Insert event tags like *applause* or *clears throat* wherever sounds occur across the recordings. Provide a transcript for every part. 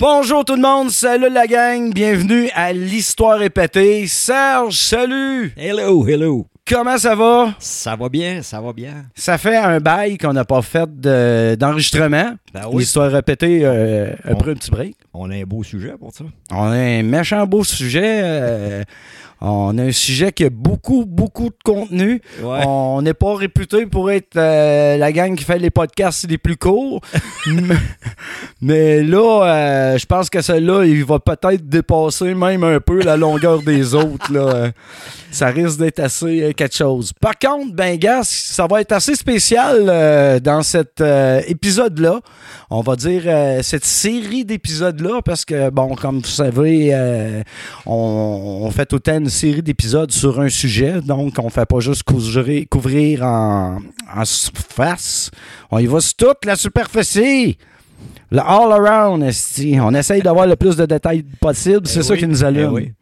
Bonjour tout le monde, salut la gang, bienvenue à l'Histoire répétée. Serge, salut! Hello, hello. Comment ça va? Ça va bien, ça va bien. Ça fait un bail qu'on n'a pas fait de- d'enregistrement. Ben oui. L'Histoire répétée euh, a On- pris un petit break. On a un beau sujet pour ça. On a un méchant beau sujet. euh, on a un sujet qui a beaucoup, beaucoup de contenu. Ouais. On n'est pas réputé pour être euh, la gang qui fait les podcasts les plus courts. *laughs* mais, mais là, euh, je pense que celui-là, il va peut-être dépasser même un peu la longueur des autres. Là. *laughs* Ça risque d'être assez euh, quelque chose. Par contre, ben gars, ça va être assez spécial dans cet épisode-là. On va dire cette série d'épisodes-là, parce que, bon, comme vous savez, on, on fait tout le temps une série d'épisodes sur un sujet, donc on fait pas juste couvrir, couvrir en, en surface. On y va sur toute la superficie. Le all around. On essaye d'avoir le plus de détails possible. c'est Ben ça oui, qui nous allume. oui.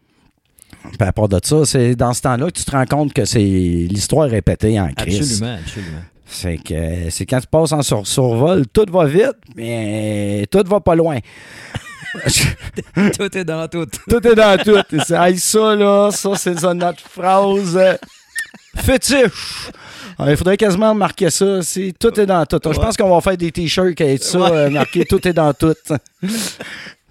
Puis à part de ça, c'est dans ce temps-là que tu te rends compte que c'est l'histoire répétée en crise. Absolument, absolument. C'est que c'est quand tu passes en sur- survol, tout va vite, mais tout va pas loin. *laughs* tout est dans tout. tout est dans tout. Hey, ça, là, ça, c'est notre phrase euh, fétiche. Alors, il faudrait quasiment marquer ça. C'est tout est dans tout. Je pense qu'on va faire des t-shirts avec ça, Ouais. euh, marqué tout est dans tout. *laughs*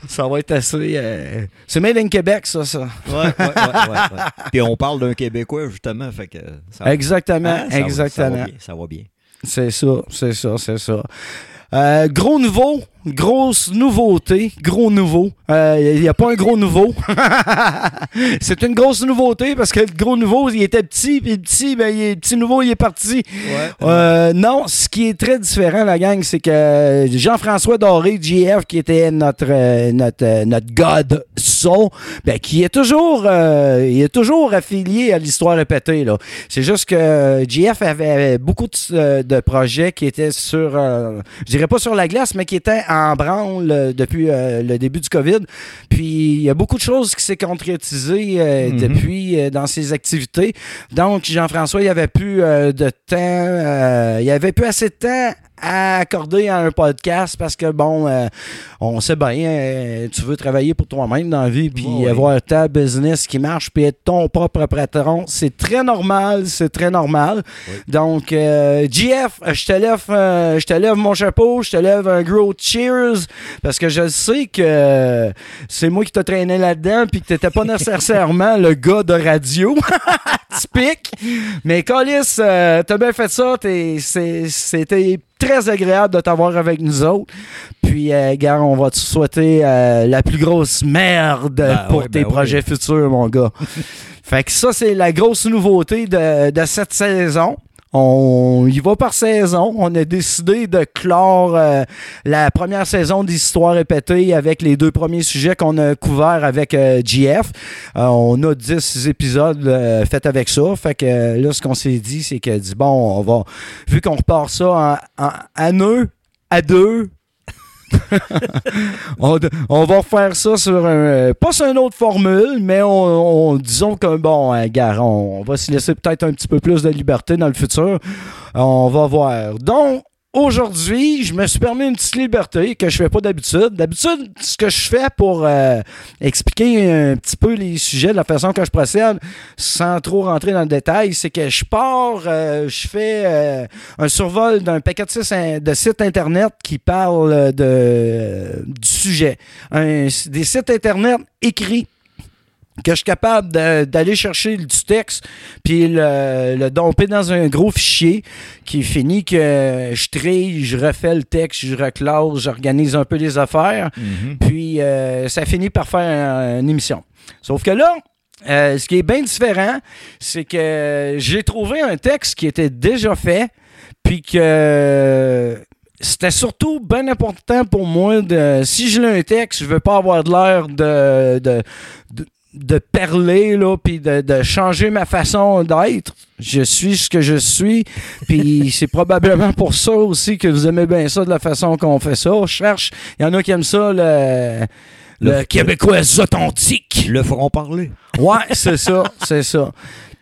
Ça va être assez. euh, C'est made in Québec, ça, ça. Ouais, ouais, ouais. Puis on parle d'un Québécois, justement, fait que... Ça, Exactement, Hein, ça va- exactement. Ça va bien, ça va bien. C'est ça, c'est ça, c'est ça. Euh, gros nouveau, grosse nouveauté, gros nouveau. Il n'y a pas un gros nouveau. *laughs* c'est une grosse nouveauté parce que le gros nouveau, il était petit, puis petit, ben, il est, petit nouveau, il est parti. Ouais. Euh, non, ce qui est très différent, la gang, c'est que Jean-François Doré, JF, qui était notre, euh, notre, euh, notre God son, ben, qui est toujours, euh, il est toujours affilié à l'histoire répétée. Là. C'est juste que JF avait beaucoup de, euh, de projets qui étaient sur, euh, je dirais pas sur la glace, mais qui étaient en branle euh, depuis euh, le début du COVID. Puis il y a beaucoup de choses qui s'est concrétisées euh, Mhm. depuis euh, dans ses activités. Donc Jean-François, il avait plus de temps, il avait plus assez de temps à accorder à un podcast parce que bon, euh, on sait bien, euh, tu veux travailler pour toi-même dans la vie, puis avoir ta business qui marche, puis être ton propre patron, c'est très normal, c'est très normal. Oui. Donc, euh, GF, je te lève, euh, je te lève mon chapeau, je te lève un gros cheers, parce que je sais que c'est moi qui t'ai traîné là-dedans, puis que t'étais pas *laughs* nécessairement le gars de radio *laughs* typique. Mais Colis, euh, t'as bien fait ça, t'es- c'est- c'était très agréable de t'avoir avec nous autres. Puis, euh, gars, on va te souhaiter euh, la plus grosse merde Ben pour ouais, tes ben projets futurs, mon gars. *laughs* fait que ça, c'est la grosse nouveauté de, de cette saison. On y va par saison. On a décidé de clore euh, la première saison d'Histoire répétée avec les deux premiers sujets qu'on a couverts avec euh, GF. Euh, on a 10 épisodes euh, faits avec ça. Fait que euh, là, ce qu'on s'est dit, c'est que dit bon, on va, vu qu'on repart ça en, en- nœud, à deux, *laughs* on, va refaire ça sur un. euh, Pas sur une autre formule, mais on, on- disons que bon, hein, gars, on, on va se laisser peut-être un petit peu plus de liberté dans le futur. On va voir. Donc, aujourd'hui, je me suis permis une petite liberté que je fais pas d'habitude. D'habitude, ce que je fais pour euh, expliquer un petit peu les sujets de la façon que je procède, sans trop rentrer dans le détail, c'est que je pars, euh, je fais euh, un survol d'un paquet de sites, Internet qui parlent de, du sujet. Des sites Internet écrits que je suis capable d'aller chercher du texte puis le, le domper dans un gros fichier qui finit que je trie, je refais le texte, je reclose, j'organise un peu les affaires Mhm. puis euh, ça finit par faire un- une émission. Sauf que là, euh, ce qui est bien différent, c'est que j'ai trouvé un texte qui était déjà fait, puis que c'était surtout bien important pour moi de si je lis un texte, je veux pas avoir de l'air de, de, de de perler là puis de, de changer ma façon d'être je suis ce que je suis puis *laughs* c'est probablement pour ça aussi que vous aimez bien ça de la façon qu'on fait ça je cherche il y en a qui aiment ça le le Le- québécois authentique Le feront parler. Ouais, c'est ça, c'est ça.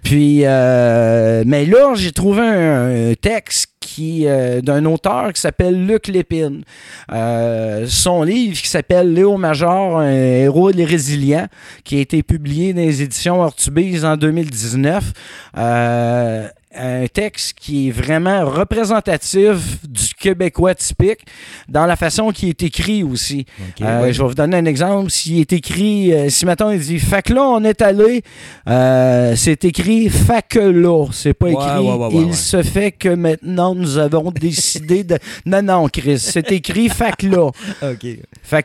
Puis, euh, mais là, j'ai trouvé un, un texte qui euh, d'un auteur qui s'appelle Luc Lépine. Euh, son livre qui s'appelle Léo Major, un héros résilient, qui a été publié dans les éditions Ortubise en 2019. Euh, un texte qui est vraiment représentatif du Québécois typique dans la façon qu'il est écrit aussi. Euh, ouais. Je vais vous donner un exemple. S'il est écrit, euh, si maintenant il dit là, on est allé, euh, c'est écrit que là. C'est pas Ouais, écrit ouais, Il se fait que maintenant nous avons décidé de. *laughs* Non, non, Chris. C'est écrit là. *laughs* OK.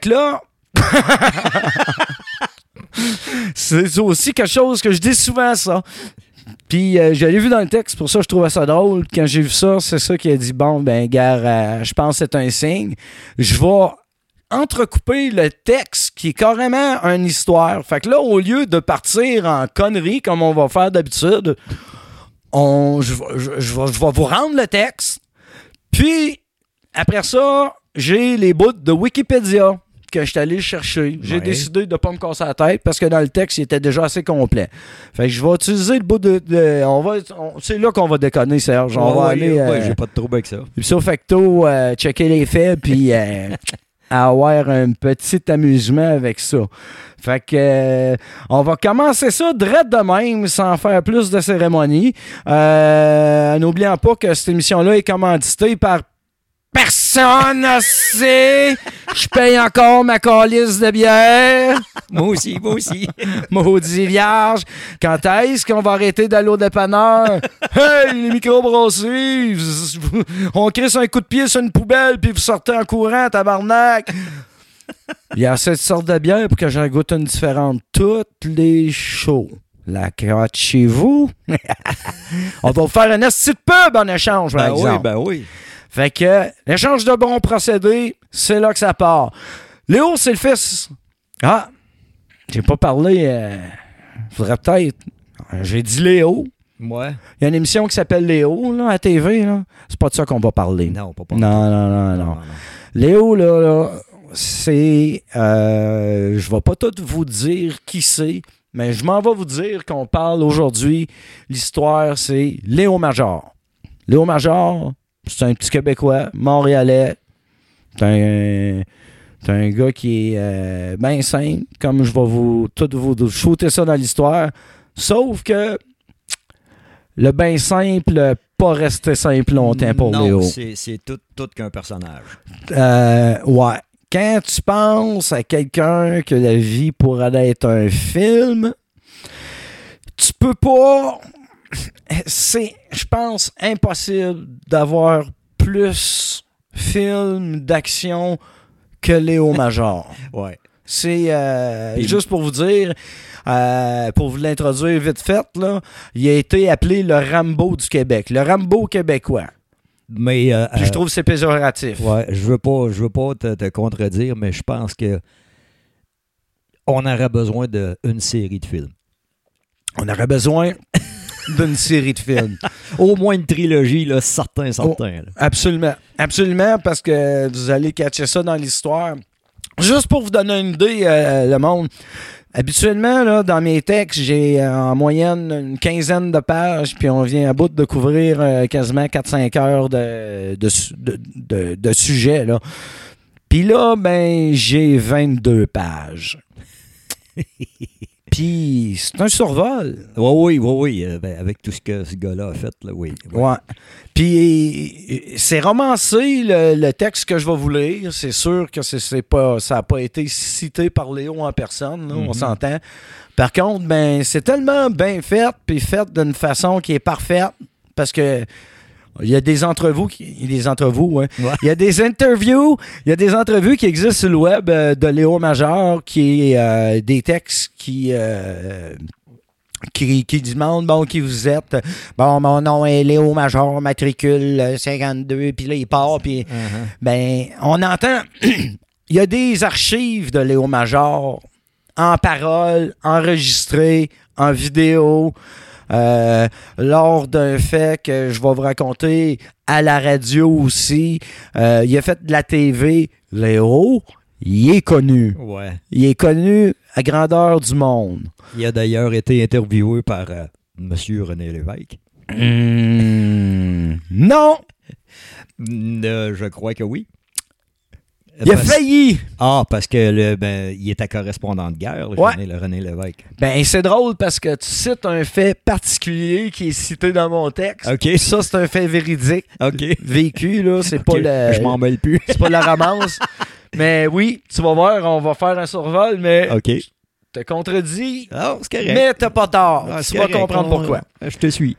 Que là. *laughs* c'est aussi quelque chose que je dis souvent, ça. Puis euh, je l'ai vu dans le texte, pour ça je trouvais ça drôle. Quand j'ai vu ça, c'est ça qui a dit Bon, ben, gars, euh, je pense que c'est un signe. Je vais entrecouper le texte qui est carrément une histoire. Fait que là, au lieu de partir en conneries comme on va faire d'habitude, je, je vais vous rendre le texte. Puis, après ça, j'ai les bouts de Wikipédia que je suis allé chercher. J'ai Ouais. décidé de ne pas me casser la tête parce que dans le texte, il était déjà assez complet. Fait que je vais utiliser le bout de. de- on va, c'est là qu'on va déconner, Serge. On va Ouais, aller. euh, j'ai pas de trouble avec ça. Ipso facto, euh, checker les faits, puis euh, *laughs* avoir un petit amusement avec ça. Fait que euh, on va commencer ça direct de même, sans faire plus de cérémonie. Euh, N'oublions pas que cette émission-là est commanditée par personne sait. Je paye encore ma calice de bière. Moi aussi, moi aussi. Maudit vierge. Quand est-ce qu'on va arrêter d'aller au dépanneur? hey, les microbrasseries! On crisse un coup de pied sur une poubelle puis vous sortez en courant, tabarnak! Il y a cette sorte de bière pour que j'en goûte une différente. Toutes les shows. La crotte chez vous. *laughs* On va vous faire un esti de pub en échange, par Ben oui, ben oui. Fait que l'échange de bons procédés, c'est là que ça part. Léo, c'est le fils. Ah, j'ai pas parlé. euh, faudrait peut-être. J'ai dit Léo. Ouais. Il y a une émission qui s'appelle Léo là, à TV. là. C'est pas de ça qu'on va parler. Non, pas pas. Non, non, non, non. Léo, là, là, c'est. euh, je vais pas tout vous dire qui c'est, mais je m'en vais vous dire qu'on parle aujourd'hui. L'histoire, c'est Léo Major. Léo Major, c'est un petit Québécois, montréalais. C'est un. C'est un gars qui est bien simple, comme je vais vous tout vous shooter ça dans l'histoire. Sauf que le bien simple, pas resté simple longtemps pour non, Léo. c'est c'est tout, tout qu'un personnage. Euh, ouais. Quand tu penses à quelqu'un que la vie pourrait être un film, tu peux pas. C'est, je pense, impossible d'avoir plus film d'action que Léo *laughs* Major. Ouais. C'est euh, juste pour vous dire, euh, pour vous l'introduire vite fait, là, il a été appelé le Rambo du Québec, le Rambo québécois. Mais euh, Puis euh, je trouve que c'est péjoratif. Ouais, je veux pas, je veux pas te, te contredire, mais je pense que on aurait besoin d'une série de films. On aurait besoin d'une série de films. *laughs* Au moins une trilogie, là, certain, certain. là. Absolument. Absolument, parce que vous allez catcher ça dans l'histoire. Juste pour vous donner une idée, euh, le monde. Habituellement, là, dans mes textes, j'ai euh, en moyenne une quinzaine de pages, puis on vient à bout de couvrir euh, quasiment 4-5 heures de, de, su- de, de- de sujets. Là. Puis là, ben, j'ai 22 pages. *laughs* puis c'est un survol. Ouais, oui, oui, oui. euh, ben, avec tout ce que ce gars-là a fait, là, oui. oui. Ouais. Puis c'est romancé le, le texte que je vais vous lire. C'est sûr que c'est, pas, ça n'a pas été cité par Léo en personne, là, on Mhm. s'entend. Par contre, ben c'est tellement bien fait, puis fait d'une façon qui est parfaite, parce que il y a des entrevues, qui, il y a des entrevues. Ouais. Il y a des interviews, il y a des entrevues qui existent sur le web euh, de Léo Major, qui est euh, des textes qui euh, qui, qui demandent bon qui vous êtes. Bon, mon nom est Léo Major, matricule euh, 52, puis là il part, puis Uh-huh. ben on entend. *clears throat* Il y a des archives de Léo Major en parole, enregistrées, en vidéo. Euh, lors d'un fait que je vais vous raconter à la radio aussi. Euh, il a fait de la TV. Léo, il est connu. Ouais. Il est connu à grandeur du monde. Il a d'ailleurs été interviewé par euh, Monsieur René Lévesque. Hmm, non! *laughs* Euh, je crois que oui. Il a Parce- failli! Ah, parce que le, ben, il était correspondant de guerre, le Ouais. René, le René Lévesque. Ben, c'est drôle parce que tu cites un fait particulier qui est cité dans mon texte. OK. Ça, c'est un fait véridique. OK. Vécu, là. C'est pas Je m'en le. mêle plus. C'est pas la romance. mais oui, tu vas voir, on va faire un survol, mais OK. te contredis. Ah, c'est correct. Mais t'as pas tort. Ah, tu vas correct. comprendre pourquoi. Je te suis.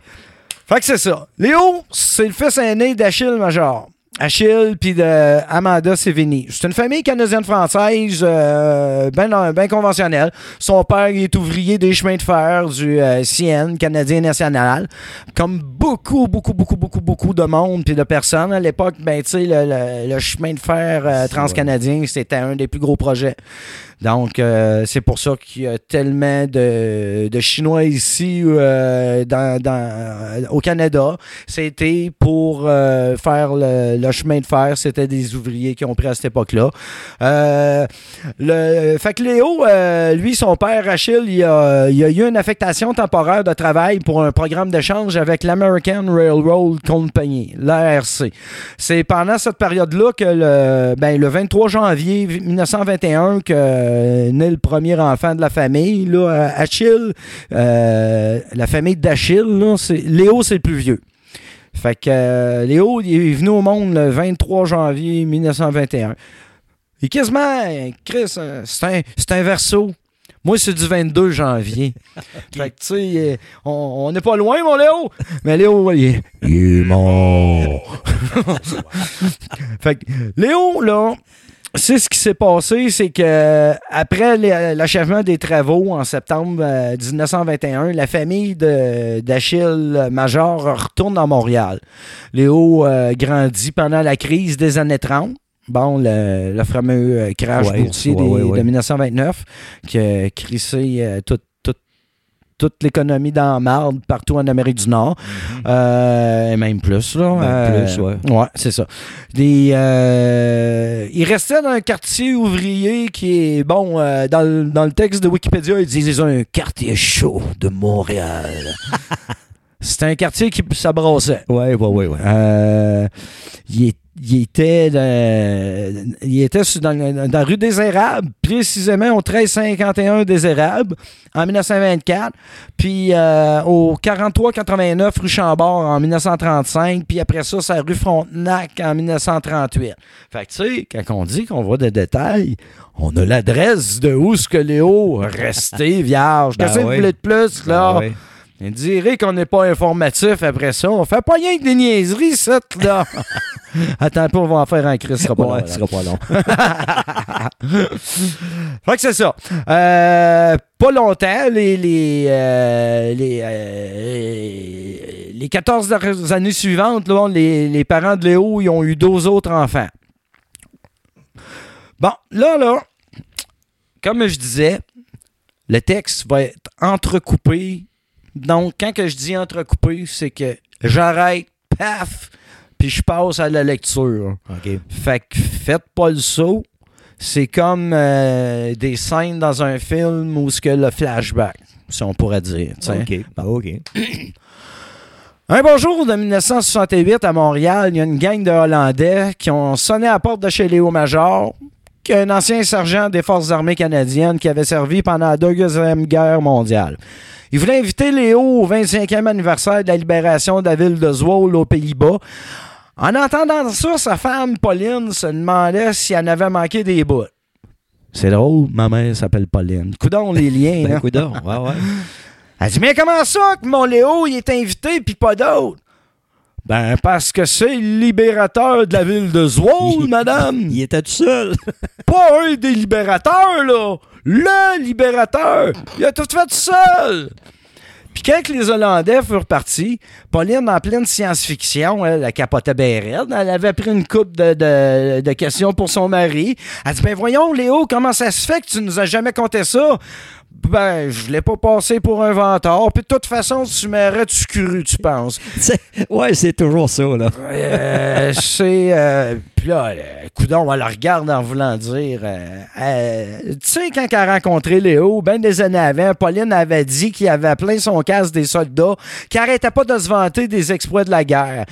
Fait que c'est ça. Léo, c'est le fils aîné d'Achille Major. Achille puis de Amanda Sévigny. C'est une famille canadienne-française euh, bien ben conventionnelle. Son père il est ouvrier des chemins de fer du euh, CN, Canadien National. Comme beaucoup, beaucoup, beaucoup, beaucoup, beaucoup de monde puis de personnes. À l'époque, ben, tu sais, le, le- le chemin de fer euh, transcanadien, c'était un des plus gros projets. Donc, euh, c'est pour ça qu'il y a tellement de, de Chinois ici euh, dans, au Canada. C'était pour euh, faire le, chemin de fer. C'était des ouvriers qui ont pris à cette époque-là. Le, fait que Léo, lui, son père, Achille, il a, a eu une affectation temporaire de travail pour un programme d'échange avec l'American Railroad Company, l'ARC. C'est pendant cette période-là que le, ben, le 23 janvier 1921 que euh, naît le premier enfant de la famille, là, Achille. Euh, la famille d'Achille, là, c'est, Léo, c'est le plus vieux. Fait que euh, Léo, il est venu au monde le 23 janvier 1921. Il est quasiment, Chris, euh, c'est un, c'est un verso. Moi, c'est du 22 janvier. *laughs* Fait que, tu sais, on on n'est pas loin, mon Léo. Mais Léo, il est, il est mort. *laughs* fait que, Léo, là, c'est ce qui s'est passé, c'est que après les- l'achèvement des travaux en septembre euh, 1921, la famille d'Achille Major retourne à Montréal. Léo euh, grandit pendant la crise des années 30. Bon, le, le fameux euh, crash Ouais, boursier ouais, ouais, de 1929 qui a crissé euh, toute, toute, l'économie dans la marde partout en Amérique du Nord. Euh, et même plus, là. Même Euh, plus, ouais. Ouais, c'est ça. Des, euh, il restait dans un quartier ouvrier qui est, bon, dans, le- dans le texte de Wikipédia, ils disent un quartier chaud de Montréal. *laughs* C'était un quartier qui s'abrassait. Ouais, ouais, ouais, ouais. Il, est- il était, dans- il était dans, dans la rue des Érables, précisément au 1351 des Érables, en 1924, puis euh, au 4389 rue Chambord en 1935, puis après ça, c'est la rue Frontenac en 1938. Fait que, tu sais, quand on dit qu'on voit des détails, on a l'adresse de où ce que Léo resté vierge. Ben Qu'est-ce que vous voulez de plus, là? Ah, ouais. Il dirait qu'on n'est pas informatif après ça. On fait pas rien que des niaiseries, ça, là. *laughs* Attends peu, on va en faire un Chris, ce sera pas long, Ouais, ce sera pas long. *laughs* Fait que c'est ça. Euh, pas longtemps, les, les, euh, les, euh, les 14 dernières années suivantes, là, les, les parents de Léo ils ont eu deux autres enfants. Bon, là, là, comme je disais, le texte va être entrecoupé. Donc, quand que je dis entrecoupé, c'est que j'arrête, paf, puis je passe à la lecture. Fait que faites pas le saut. C'est comme euh, des scènes dans un film où ce que le flashback, si on pourrait dire. OK. OK. *clears throat* Un bonjour de 1968 à Montréal, il y a une gang de Hollandais qui ont sonné à la porte de chez Léo Major, un ancien sergent des Forces armées canadiennes qui avait servi pendant la Deuxième Guerre mondiale. Il voulait inviter Léo au 25e anniversaire de la libération de la ville de Zwolle aux Pays-Bas. En entendant ça, sa femme, Pauline, se demandait si elle avait manqué des bouts. C'est drôle, ma mère s'appelle Pauline. Coudon les *laughs* liens, Ben, hein? Ouais, ouais. Elle dit, mais comment ça que mon Léo, il est invité puis pas d'autre? Ben, parce que c'est le libérateur de la ville de Zwolle, *laughs* madame. *laughs* Il était tout seul. *laughs* Pas un des libérateurs, là. Le libérateur. Il a tout fait tout seul. Puis quand les Hollandais furent partis, Pauline, en pleine science-fiction, elle, elle capotait bien raide. Elle avait pris une coupe de, de- de questions pour son mari. Elle dit, ben voyons, Léo, comment ça se fait que tu nous as jamais conté ça? Ben, je l'ai pas passé pour un vantard. Puis de toute façon, tu m'aurais-tu cru, tu penses? *laughs* C'est- Ouais, c'est toujours ça, là. Euh, c'est. euh, puis là, euh, coudon, elle la regarde en voulant dire. euh, euh, tu sais, quand elle a rencontré Léo, ben des années avant, Pauline avait dit qu'il avait plein son casque des soldats, qui arrêtait pas de se vanter des exploits de la guerre.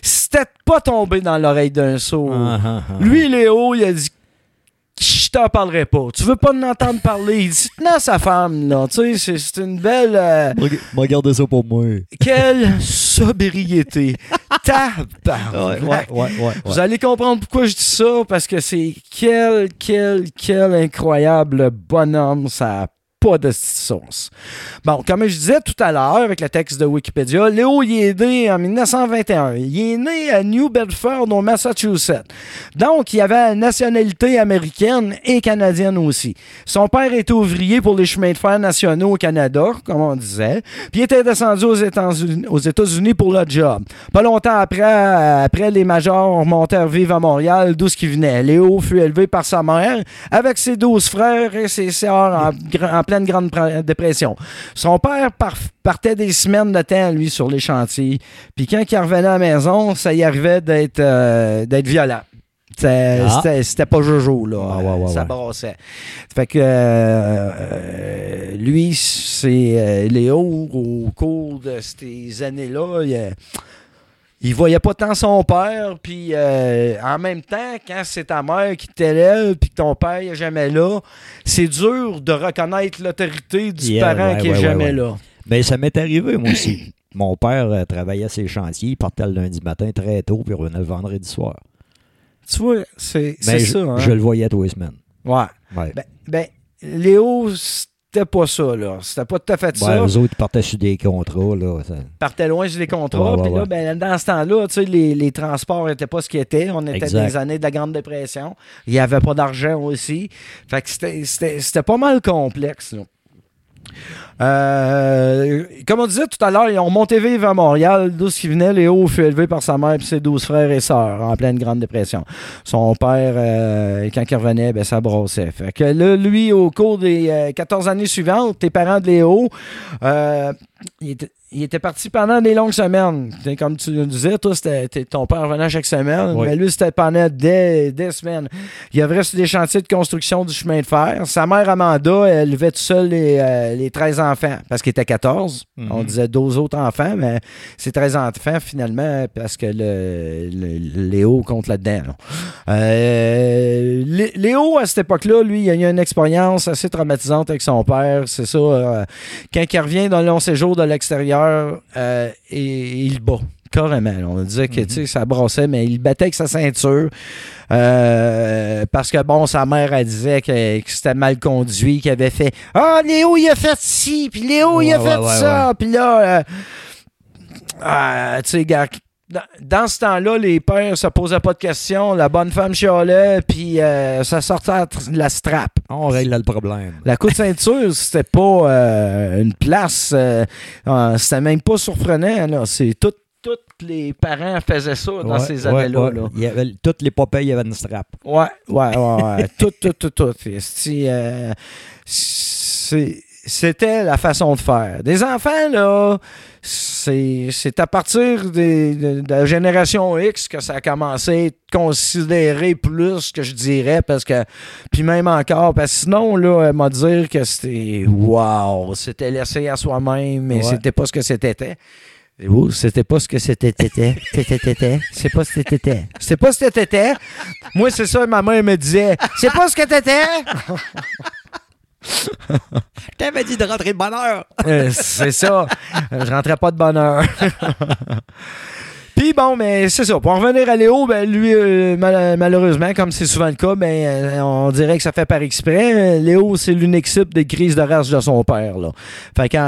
C'était pas tombé dans l'oreille d'un sourd. Ah, ah, ah. Lui, Léo, il a dit. T'en parlerai pas. Tu veux pas en entendre parler. Il dit, tenant sa femme, là. Tu sais, c'est- une belle. euh, Reg- Regardez ça pour moi. Quelle sobriété. *laughs* Tabarnak. ouais, ouais, ouais, ouais. Vous allez comprendre pourquoi je dis ça, parce que c'est quel, quel, quel incroyable bonhomme, ça a pas de sauce. Bon, comme je disais tout à l'heure avec le texte de Wikipédia, Léo il est né en 1921. Il est né à New Bedford, au Massachusetts. Donc, il avait la nationalité américaine et canadienne aussi. Son père était ouvrier pour les chemins de fer nationaux au Canada, comme on disait, puis il était descendu aux États-Unis pour le job. Pas longtemps après, après les majors montèrent vivre à Montréal, d'où ce qui venait. Léo fut élevé par sa mère, avec ses douze frères et ses sœurs en pleine grande pr- dépression. Son père par- partait des semaines de temps, lui, sur les chantiers. Puis quand il revenait à la maison, ça y arrivait d'être euh, d'être violent. C'était Ah. c'était- pas Jojo, là. Ah, ouais, ouais, ça ouais. brassait. Fait que euh, euh, lui, c'est euh, Léo, au cours de ces années-là, il, il voyait pas tant son père, puis euh, en même temps, quand c'est ta mère qui t'élève, puis que ton père n'est jamais là, c'est dur de reconnaître l'autorité du Yeah, parent ouais, qui est ouais, jamais ouais, là. Ben, ça m'est arrivé, moi aussi. *coughs* Mon père euh, travaillait à ses chantiers, il partait le lundi matin très tôt, puis il revenait le vendredi soir. Tu vois, c'est Ben, ça. Hein? je le voyais tous les semaines. Ouais. Ouais. Ben, ben, Léo, c'était pas ça, là. C'était pas tout à fait ça. Ouais, eux autres, ils partaient sur des contrats, là. ça- partait loin sur les contrats. Ouais, ouais, Puis là, ben, dans ce temps-là, tu sais, les, les transports n'étaient pas ce qu'ils étaient. On était Exact. dans les années de la Grande Dépression. Il n'y avait pas d'argent aussi. Fait que c'était pas mal complexe. là. Euh, comme on disait tout à l'heure, ils ont monté vivre à Montréal, d'où ce qui venait. Léo fut élevé par sa mère et ses douze frères et sœurs en pleine Grande Dépression. Son père, euh, quand il revenait, ben, ça brossait. Fait que là, lui, au cours des euh, 14 années suivantes, tes parents de Léo, euh, il était, il était parti pendant des longues semaines. Comme tu le disais, toi, c'était ton père revenait chaque semaine, Oui. mais lui, c'était pendant des, des semaines. Il œuvrait sur des chantiers de construction du chemin de fer. Sa mère, Amanda, elle élevait toute seule les, euh, les 13 enfants, parce qu'il était 14. Mhm. On disait 12 autres enfants, mais c'est 13 enfants, finalement, parce que le, le- Léo compte là-dedans. là. Euh, Lé- Léo, à cette époque-là, lui, il a eu une expérience assez traumatisante avec son père. C'est ça. euh, quand il revient d'un long séjour de l'extérieur, euh, il le bat. Carrément. On disait que Mhm. ça brossait, mais il battait avec sa ceinture. euh, parce que, bon, sa mère, elle disait que, que c'était mal conduit, qu'il avait fait Ah, Léo, il a fait ci, puis Léo, il a Ouais, fait ouais, ça. Puis là, euh, ah, tu sais, dans, dans ce temps-là, les pères se posaient pas de questions. La bonne femme chialait, puis euh, ça sortait la tr- la strap. On règle le problème. La coup de ceinture, *laughs* c'était pas euh, une place. euh, euh, c'était même pas surprenant. C'est tout. Tous les parents faisaient ça dans Ouais, ces années-là. ouais. toutes les papayes, il y avait une strap. Ouais, ouais, ouais, ouais. *laughs* tout, tout, tout, tout. Euh, C'était la façon de faire. Des enfants, là, c'est c'est à partir des- de, de la génération X que ça a commencé à être considéré plus que je dirais, parce que, puis même encore, parce que sinon, là, elle m'a dire que c'était, wow, c'était laissé à soi-même, mais c'était pas ce que c'était. Et vous, c'était pas ce que c'était. C'était, *laughs* c'était, c'était. C'est pas ce que c'était? C'est pas ce que c'était? Moi, c'est ça, ma mère me disait. C'est pas ce que t'étais. *laughs* T'avais dit de rentrer de bonne heure. Euh, c'est ça. Je rentrais pas de bonne heure. *laughs* Puis bon, mais c'est ça. Pour en revenir à Léo, ben, lui, euh, mal- malheureusement, comme c'est souvent le cas, ben, euh, on dirait que ça fait par exprès. Euh, Léo, c'est l'unique cible des crises de race de son père. Là. Fait quand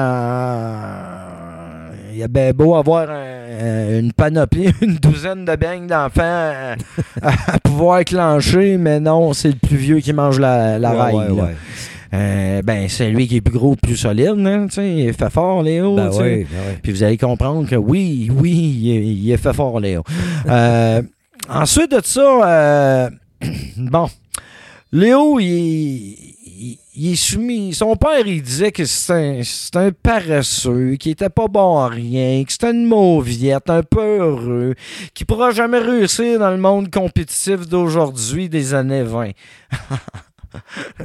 il a ben beau avoir un- une panoplie, *laughs* une douzaine de beignes d'enfants euh, à, à pouvoir clencher, mais non, c'est le plus vieux qui mange la, la Ouais, raille. ouais, là. ouais. Euh, ben, c'est lui qui est plus gros, plus solide. Hein, tu sais, il fait fort, Léo. Ben oui, ben oui. Puis vous allez comprendre que oui, oui, il, est- il est fait fort, Léo. Euh, ensuite de ça, euh, *clears throat* bon, Léo, il, il, est soumis. Son père, il disait que c'est un, un paresseux, qui était pas bon à rien, que c'était une mauviette, un peu heureux, qui pourra jamais réussir dans le monde compétitif d'aujourd'hui des années 20. *laughs*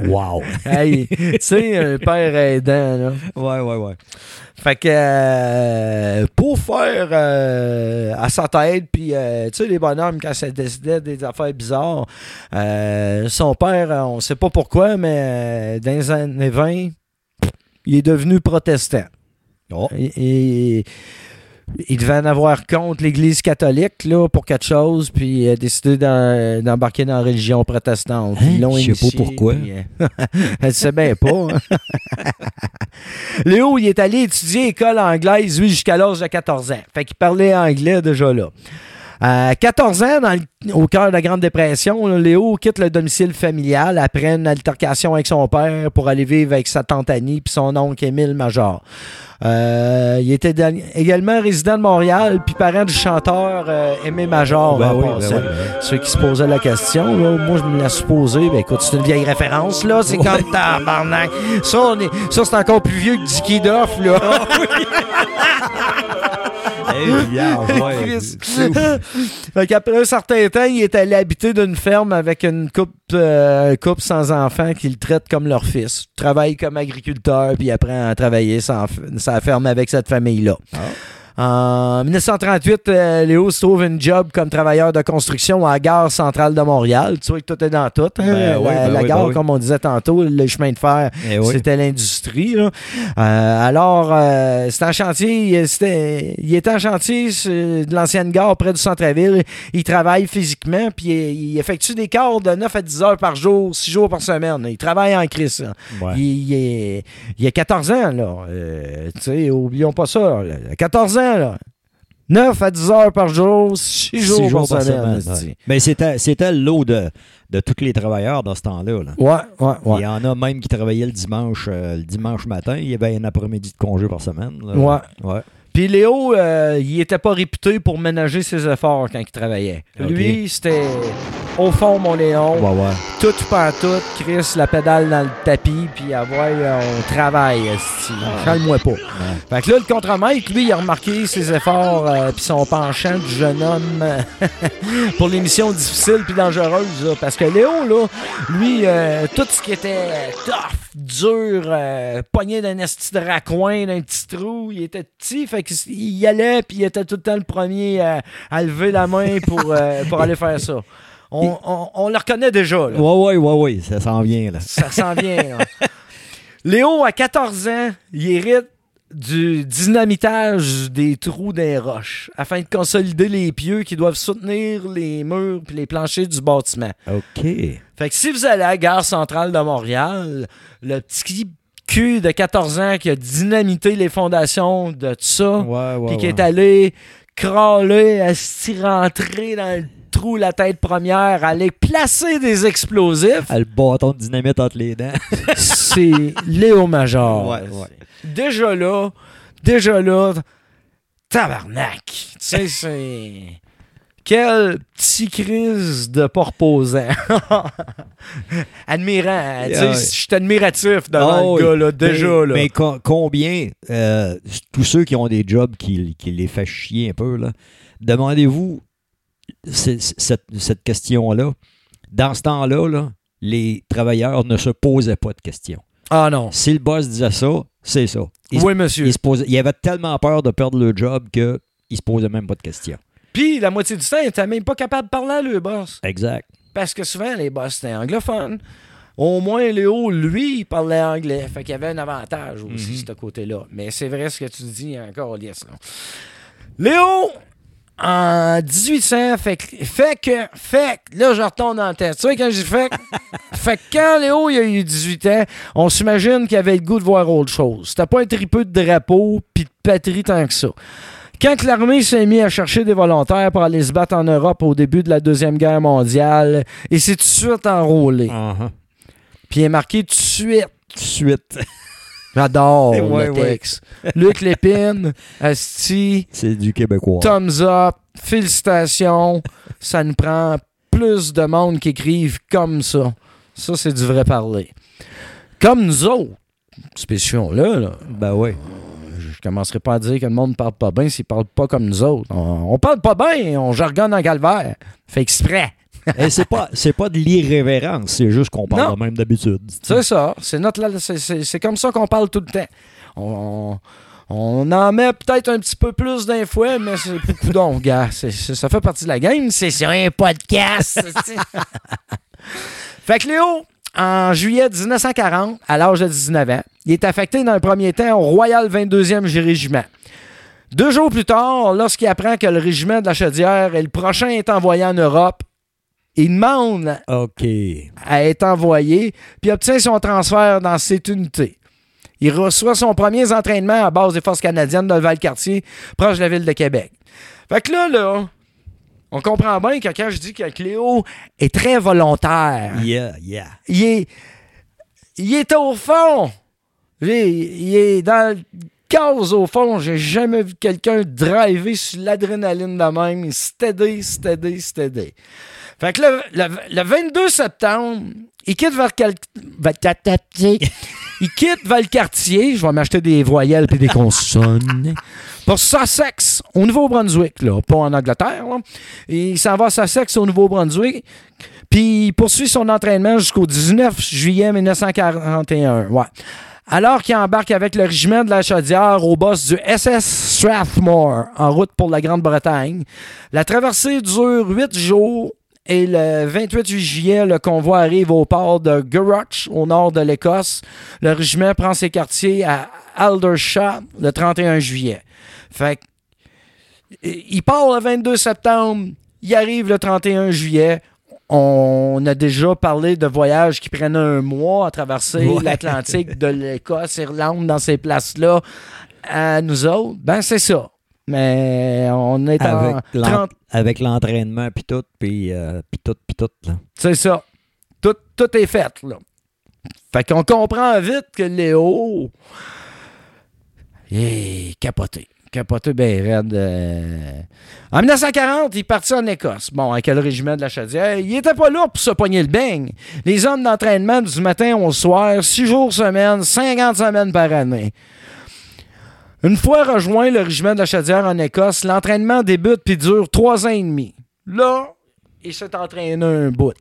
Wow. *laughs* Hey, tu sais, un père aidant, là. ouais, ouais, ouais. Fait que euh, pour faire euh, à sa tête, puis euh, tu sais, les bonhommes, quand ça décidait des affaires bizarres, son père, on sait pas pourquoi, mais dans les années 20, il est devenu protestant. Oh. Et, et- il devait en avoir contre l'Église catholique là, pour quelque chose, puis il a décidé d'embarquer dans la religion protestante. Hein? Je sais pas pourquoi. puis, euh, *laughs* Elle sait bien pas. hein. *laughs* Léo, il est allé étudier école anglaise, lui, jusqu'à l'âge de 14 ans. Fait qu'il parlait anglais déjà là. À 14 ans, dans le- au cœur de la Grande Dépression, Léo quitte le domicile familial après une altercation avec son père pour aller vivre avec sa tante Annie puis son oncle Émile Major. Euh, il était également résident de Montréal puis parent du chanteur euh, Aimé Major. Ben oui, ben oui, ben. Ceux qui se posaient la question, là, moi je me la supposé, ben écoute, c'est une vieille référence, là, c'est comme tabarnak. Ça, on est- ça c'est encore plus vieux que Dicky Duff, là. Ouais. *laughs* *laughs* *laughs* *laughs* fait qu'après un certain temps, il est allé habiter d'une ferme avec une couple, euh, couple sans enfants qui le traite comme leur fils. Il travaille comme agriculteur, puis il apprend à travailler sans, sa ferme avec cette famille-là. Ah. En 1938, euh, Léo se trouve une job comme travailleur de construction à la gare centrale de Montréal. Tu vois que tout est dans tout. hein? Ben la oui, ben la oui, gare, ben comme on disait tantôt, le chemin de fer, Eh oui. c'était l'industrie. Euh, alors, euh, c'était en chantier. il- C'était, il était en chantier de l'ancienne gare près du centre-ville. Il travaille physiquement, puis il, il effectue des quarts de 9 à 10 heures par jour, 6 jours par semaine. Il travaille en crise. Ouais. Il, il est- il a 14 ans, là. Euh, tu sais, oublions pas ça. là. Il a 14 ans, là. 9 à 10 heures par jour, 6 jours, jours par semaine. semaine, ouais. Mais c'était, c'était le lot de, de tous les travailleurs dans ce temps-là. là. Ouais, ouais, ouais. Il y en a même qui travaillaient le dimanche, euh, le dimanche matin. Il y avait un après-midi de congé par semaine. là. Ouais. Ouais. Puis Léo, euh, il était pas réputé pour ménager ses efforts quand il travaillait. Lui, c'était au fond, mon Léon, Ouais, ouais. tout par tout, Chris, la pédale dans le tapis, puis à voir, euh, on travaille, esti. Calme-moi pas. Fait que là, le contremaître, lui, il a remarqué ses efforts euh, puis son penchant du jeune homme *laughs* pour les missions difficiles puis dangereuses. là. Parce que Léo, là, lui, euh, tout ce qui était tough, dur, euh, pogné d'un esti de raccoin, d'un petit trou, il était petit, fait qu'il y allait puis il était tout le temps le premier à, à lever la main pour, euh, pour aller faire ça. *laughs* On, on- on le reconnaît déjà. Là. Ouais, ouais, ouais, ouais. Ça s'en vient, là. Ça s'en vient. là. *laughs* Léo, à 14 ans, il hérite du dynamitage des trous des roches afin de consolider les pieux qui doivent soutenir les murs et les planchers du bâtiment. OK. Fait que si vous allez à la gare centrale de Montréal, le petit cul de 14 ans qui a dynamité les fondations de tout ça, Ouais, ouais. puis qui ouais. est allé crawler, à s'y rentrer dans le trou la tête première, aller placer des explosifs, Ah, le bâton de dynamite entre les dents. *laughs* c'est Léo Major. Ouais, ouais. Déjà là, déjà là, tabarnak. Tu sais, c'est. Quel petit crise de pas reposant. *laughs* Admirant. Tu sais, Ouais. je suis admiratif devant Ah le oui. gars, là, déjà. mais, là. mais co- combien, euh, tous ceux qui ont des jobs qui, qui les fait chier un peu, demandez-vous cette, cette question-là. Dans ce temps-là, là, les travailleurs ne se posaient pas de questions. Ah non. Si le boss disait ça, c'est ça. Ils, Oui, monsieur. ils se posaient- ils avaient tellement peur de perdre le job qu'ils ne se posaient même pas de questions. Puis la moitié du temps, il était même pas capable de parler à le boss. Exact. Parce que souvent, les boss étaient anglophones. Au moins, Léo, lui, il parlait anglais. Fait qu'il y avait un avantage aussi, Mhm. ce côté-là. Mais c'est vrai ce que tu dis encore, yes, là. Léo, en 1800, fait que, fait que, fait que, là, je retourne dans la tête. Tu sais, quand j'ai fait, *laughs* fait que quand Léo, il a eu 18 ans, on s'imagine qu'il avait le goût de voir autre chose. C'était pas un tripeux de drapeau puis de patrie tant que ça. Quand l'armée s'est mis à chercher des volontaires pour aller se battre en Europe au début de la Deuxième Guerre mondiale, il s'est tout de suite enrôlé. Uh-huh. Puis il est marqué tout de suite. Tout de suite. *laughs* J'adore *laughs* Ouais, le ouais. texte. Luc Lépine, *laughs* Asti, C'est du québécois. thumbs up, félicitations. Ça nous prend plus de monde qui écrivent comme ça. Ça, c'est du vrai parler. comme nous autres, spéciaux-là, là, Ben oui. Je commencerai pas à dire que le monde parle pas bien s'il parle pas comme nous autres. On, on parle pas bien, on jargonne en calvaire. Fait exprès. *laughs* Et c'est pas, c'est pas de l'irrévérence, c'est juste qu'on parle Non. de même d'habitude. C'est ça. C'est notre c'est- comme ça qu'on parle tout le temps. On, on en met peut-être un petit peu plus d'un fois, mais c'est *laughs* donc, gars, c'est- ça fait partie de la game. C'est sur un podcast. *laughs* fait que Léo, en juillet 1940, à l'âge de 19 ans, il est affecté dans un premier temps au Royal 22e Régiment. Deux jours plus tard, lorsqu'il apprend que le régiment de la Chaudière et le prochain est envoyé en Europe, il demande à être envoyé, puis obtient son transfert dans cette unité. Il reçoit son premier entraînement à base des forces canadiennes de Valcartier, proche de la ville de Québec. Fait que là, là, on comprend bien que quand je dis que Cléo est très volontaire, Yeah, yeah. il est, il est au fond. Il est, il est dans le gaz au fond. J'ai jamais vu quelqu'un driver sur l'adrénaline de même. Steady, steady, steady. Fait que le, le- le 22 septembre, il quitte Valcal- Valcartier. *laughs* il quitte Valcartier. Je vais m'acheter des voyelles et des consonnes. Pour Sussex, au Nouveau-Brunswick, là, pas en Angleterre. Il s'en va à Sussex, au Nouveau-Brunswick. Puis il poursuit son entraînement jusqu'au 19 juillet 1941. Ouais. Alors qu'il embarque avec le régiment de la Chaudière au boss du SS Strathmore en route pour la Grande-Bretagne. La traversée dure huit jours et le 28 juillet, le convoi arrive au port de Gurroch, au nord de l'Écosse. Le régiment prend ses quartiers à Aldershot le 31 juillet. Fait il part le 22 septembre, il arrive le 31 juillet. On a déjà parlé de voyages qui prennent un mois à traverser Ouais. l'Atlantique de l'Écosse, Irlande, dans ces places-là. À nous autres, ben c'est ça. Mais on est Avec l'en- 30 avec l'entraînement, puis tout, puis euh, tout, puis tout. Là. C'est ça. Tout, tout est fait, là. Fait qu'on comprend vite que Léo est capoté. Capoté ben raide. euh. En 1940, il est parti en Écosse. Bon, avec le régiment de la Chaudière. Il était pas là pour se pogner le beigne. Les hommes d'entraînement du matin au soir, 6 jours semaine, 50 semaines par année. Une fois rejoint le régiment de la en Écosse, l'entraînement débute puis dure trois ans et demi. Là, il s'est entraîné un bout.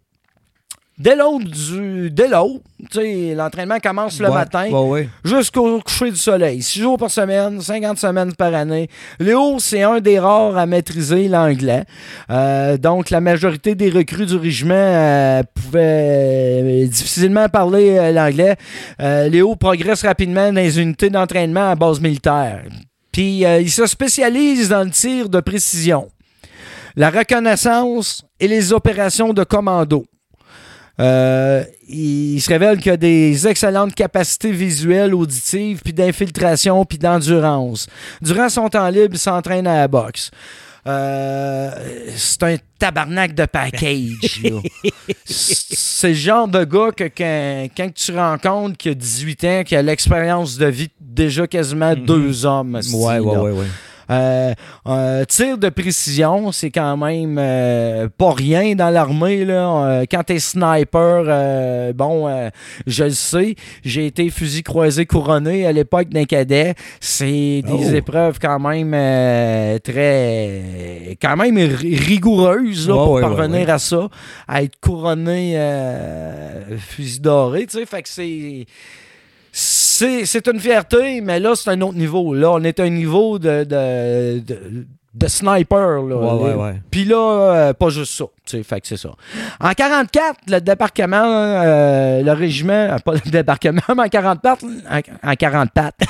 Dès l'autre, du, dès l'autre, tu sais, l'entraînement commence le Ouais, matin ouais, ouais. jusqu'au coucher du soleil. Six jours par semaine, 50 semaines par année. Léo, c'est un des rares à maîtriser l'anglais. Euh, donc, la majorité des recrues du régiment euh, pouvaient difficilement parler euh, l'anglais. Euh, Léo progresse rapidement dans les unités d'entraînement à base militaire. Puis, euh, il se spécialise dans le tir de précision, la reconnaissance et les opérations de commando. Euh, il se révèle qu'il a des excellentes capacités visuelles, auditives, puis d'infiltration, puis d'endurance. Durant son temps libre, il s'entraîne à la boxe. Euh, c'est un tabarnak de package. *laughs* c'est le genre de gars que quand, quand tu rencontres qui a 18 ans, qui a l'expérience de vie déjà quasiment Mhm. deux hommes. ouais, ouais. Euh, euh, tir de précision, c'est quand même euh, pas rien dans l'armée. là. Euh, quand t'es sniper, euh, bon, je le sais, j'ai été fusil croisé couronné à l'époque d'un cadet. C'est des Oh. épreuves quand même très, quand même ri- rigoureuses là, pour parvenir à ça, à être couronné fusil doré. Tu sais, fait que c'est c'est c'est une fierté, mais là, c'est un autre niveau. Là, on est à un niveau de, de, de, de sniper. Là, Ouais, ouais, ouais. Puis là, euh, pas juste ça. tu sais, Fait que c'est ça. En 44, le débarquement, euh, le régiment, euh, pas le débarquement, *laughs* mais en 44, en, en 44. *laughs*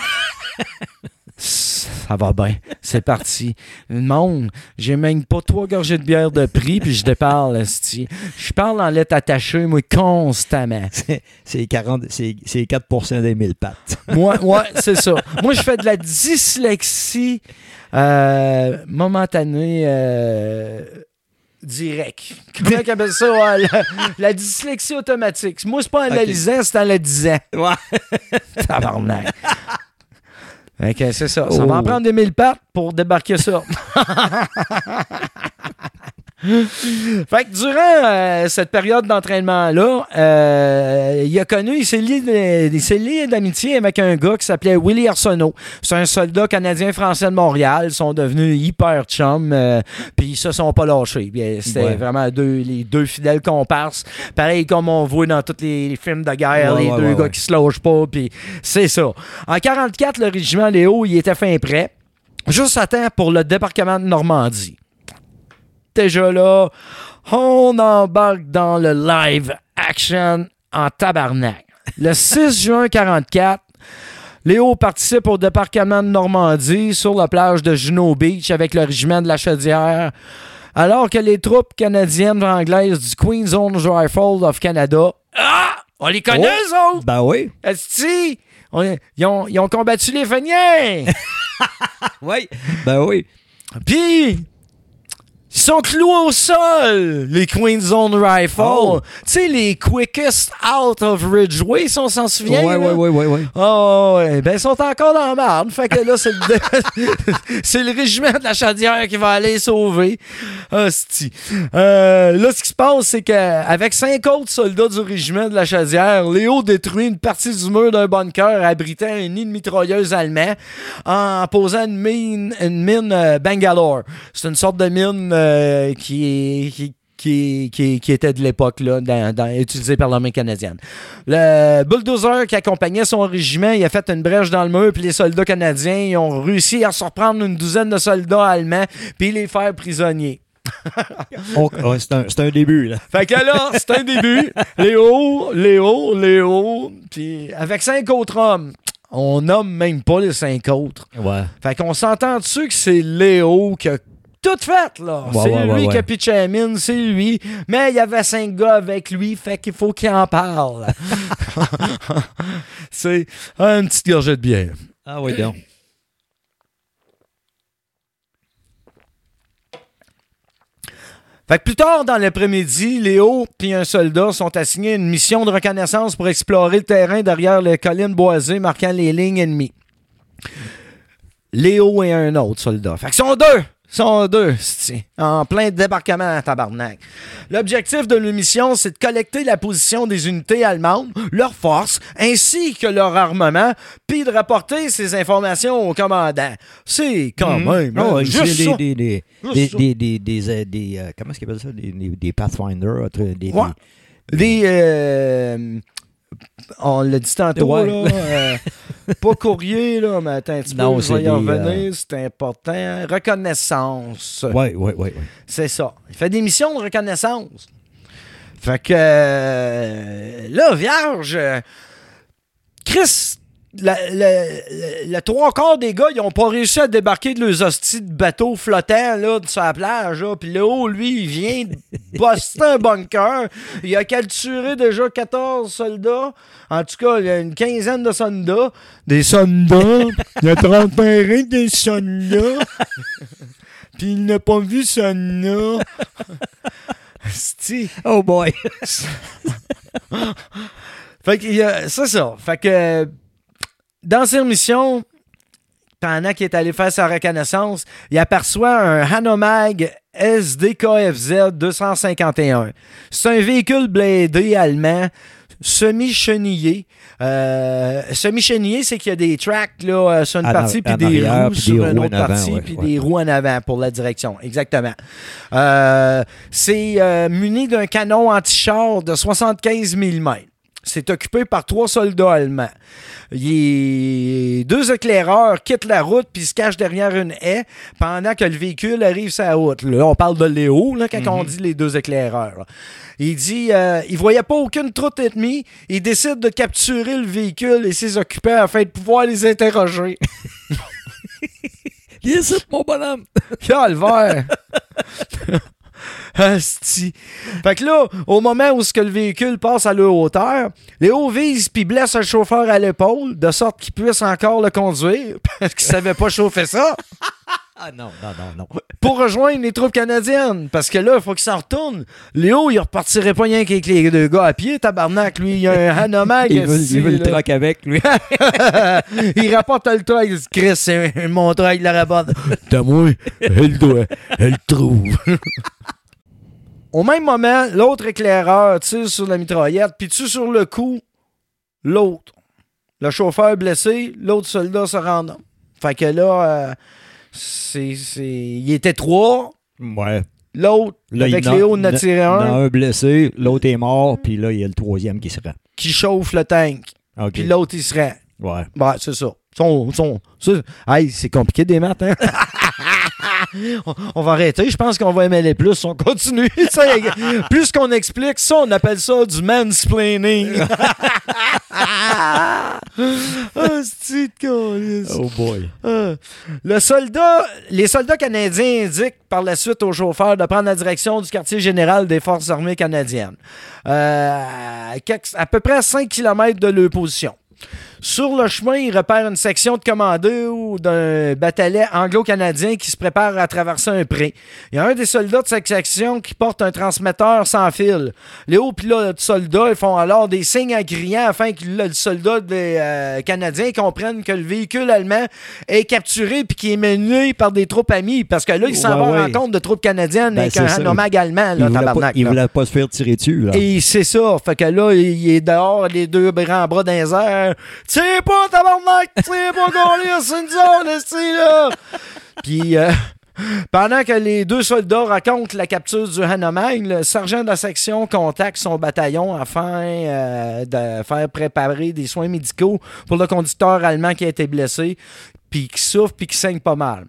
Ça va bien. C'est parti. Le monde, j'ai même pas trois gorgées de bière de prix, puis je déparle, esti. Je parle en lettres attachées, moi, constamment. C'est- C'est 40 c'est c'est 4 des 1000 pattes. Moi, ouais, c'est ça. Moi, je fais de la dyslexie euh, momentanée euh, direct. Comment on appelle ça? ouais, la, la dyslexie automatique. Moi, c'est pas en la Ok. lisant, c'est en la disant. Ouais. Tabarnak. Que c'est ça. Ça va en Oh. prendre des mille pattes pour débarquer ça. *laughs* *laughs* fait que durant euh, cette période d'entraînement-là, euh, il a connu, il s'est lié, d'amitié avec un gars qui s'appelait Willie Arsenault. C'est un soldat canadien-français de Montréal. Ils sont devenus hyper chums, euh, puis ils se sont pas lâchés. C'était Ouais. vraiment deux, les deux fidèles comparses. Pareil comme on voit dans tous les, les films de guerre, Ouais, les ouais, deux gars qui se lâchent pas, puis c'est ça. En 44, le régiment Léo, il était fin prêt. Juste à temps pour le débarquement de Normandie déjà là, on embarque dans le live action en tabarnak. Le *laughs* 6 juin 44, Léo participe au débarquement de Normandie sur la plage de Juno Beach avec le régiment de la Chaudière, alors que les troupes canadiennes et anglaises du Queen's Own Rifle of Canada, ah, on les connaît Oh. eux autres, Ben oui. esti, ils, ont, ils ont combattu les Feniens. *laughs* Oui. Ben oui. Puis, ils sont cloués au sol, les Queen's Zone Rifle. Oh. Tu sais, les quickest out of Ridgeway, si on s'en souvient. Ouais, ouais, ouais, ouais, ouais. Oh, ouais. Ben, ils sont encore dans la merde. Fait que là, c'est le, *laughs* c'est le régiment de la Chaudière qui va aller sauver. Hostie. Euh, là, ce qui se passe, c'est qu'avec cinq autres soldats du régiment de la Chaudière, Léo détruit une partie du mur d'un bunker abritant un nid de mitrailleuse allemand en posant une mine, une mine euh, Bangalore. C'est une sorte de mine euh, qui est. Qui, qui, qui- qui était de l'époque, là, dans- dans- utilisée par l'armée canadienne. Le bulldozer qui accompagnait son régiment, il a fait une brèche dans le mur, puis les soldats canadiens ils ont réussi à surprendre une douzaine de soldats allemands, puis les faire prisonniers. *laughs* On- ouais, c'est un, c'est un début, là. Fait que là, c'est un début. Léo, Léo, Léo, puis avec cinq autres hommes. On nomme même pas les cinq autres. Ouais. Fait qu'on s'entend dessus que c'est Léo qui a tout fait, là. Ouais, c'est ouais, lui ouais, qui a pitché la mine, c'est lui. Mais il y avait cinq gars avec lui, fait qu'il faut qu'il en parle. *laughs* c'est une petite gorgée de bière. Ah oui, donc. Fait que plus tard dans l'après-midi, Léo puis un soldat sont assignés à une mission de reconnaissance pour explorer le terrain derrière les collines boisées marquant les lignes ennemies. Léo et un autre soldat. Fait que sont deux! Sont deux, en plein débarquement à tabarnak. L'objectif de la mission, c'est de collecter la position des unités allemandes, leurs forces, ainsi que leur armement, puis de rapporter ces informations au commandant. C'est quand même juste des, des, des, euh, des, euh, comment est-ce qu'ils appellent ça? Des, des, des. Des. euh, on l'a dit tantôt, Ouais. là. euh, pas courrier, là, mais attends un petit Non, peu, je vais c'est y en des, revenir, c'est important. Reconnaissance. ouais, ouais, ouais. C'est ça. Il fait des missions de reconnaissance. Fait que. euh, là, vierge. euh, Chris. La- le trois quarts des gars, ils ont pas réussi à débarquer de leurs hosties de bateaux flottants là, sur la plage. Là. Puis Léo, lui, il vient de *laughs* buster un bunker. Il a capturé déjà 14 soldats. En tout cas, il y a une quinzaine de soldats. Des soldats. Il y a 31 *laughs* des soldats. Puis il n'a pas vu soldats. Oh boy! *laughs* Fait que, c'est ça. Fait que, dans ses missions, pendant qu'il est allé faire sa reconnaissance, il aperçoit un Hanomag SDKFZ 251. C'est un véhicule blédé allemand semi-chenillé. Euh, semi-chenillé, c'est qu'il y a des tracks là, euh, sur une En partie, puis des arrière, roues puis sur des une autre partie, puis ouais. des roues en avant pour la direction. Exactement. Euh, c'est euh, muni d'un canon anti-char de 75 mm. C'est occupé par trois soldats allemands. Il Deux éclaireurs quittent la route puis se cachent derrière une haie pendant que le véhicule arrive sur la route. Là, on parle de Léo là, quand on dit les deux éclaireurs. là. Il dit euh, il voyait pas aucune troute ennemie. Il décide de capturer le véhicule et ses occupants afin de pouvoir les interroger. *laughs* Viens mon bonhomme! *laughs* Calvaire! *laughs* *laughs* Asti. Fait que là, au moment où ce que le véhicule passe à leur hauteur, Léo vise puis blesse le chauffeur à l'épaule, de sorte qu'il puisse encore le conduire, *laughs* parce qu'il savait pas chauffer ça, Ah non, non, non, non. *laughs* pour rejoindre les troupes canadiennes. Parce que là, il faut qu'il s'en retourne. Léo, il repartirait pas rien qu'avec les deux gars à pied, tabarnak. Lui, il a un Hanomag. Il *laughs* veut, il veut le troc avec, lui. *laughs* il rapporte le truc. Il dit, Chris, c'est mon truc, il la rapporte. T'as moi, elle doit, elle trouve. au même moment, l'autre éclaireur tire sur la mitraillette, puis tue sur le coup l'autre. Le chauffeur blessé, l'autre soldat se rend. Fait que là, euh, c'est, c'est- il était trois. Ouais. L'autre, Là, avec il y en a- Léo, tiré en a un un blessé, l'autre est mort, puis là, il y a le troisième qui se rend. qui chauffe le tank. Puis l'autre, il se rend. Ouais. Ouais, c'est ça. Son, son, Hey, c'est compliqué des maths, hein? *laughs* on, va arrêter. Je pense qu'on va les plus. On continue. *laughs* Plus qu'on explique ça, on appelle ça du mansplaining. *laughs* ah, câlisse. Oh boy. Euh, le soldat, les soldats canadiens indiquent par la suite au chauffeur de prendre la direction du quartier général des Forces armées canadiennes, Euh, à peu près à 5 km de leur position. Sur le chemin, il repère une section de commando d'un batalet anglo-canadien qui se prépare à traverser un pré. Il y a un des soldats de cette section qui porte un transmetteur sans fil. Les hauts pilotes soldats ils font alors des signes en criant afin que le, soldat des euh, Canadiens comprenne que le véhicule allemand est capturé puis qu'il est mené par des troupes amies. Parce que là, il s'en va en rencontre de troupes canadiennes Ben, avec un nomade allemand, Il là, voulait, pas, il voulait pas se faire tirer dessus, là. Et c'est ça. Fait que là, il est dehors, les deux grands bras dans les airs. Tire pas, tabarnak! Tire pas! C'est une zone, esti, là! Puis, euh, pendant que les deux soldats racontent la capture du Hanomag, le sergent de la section contacte son bataillon afin euh, de faire préparer des soins médicaux pour le conducteur allemand qui a été blessé, puis qui souffre, puis qui saigne pas mal.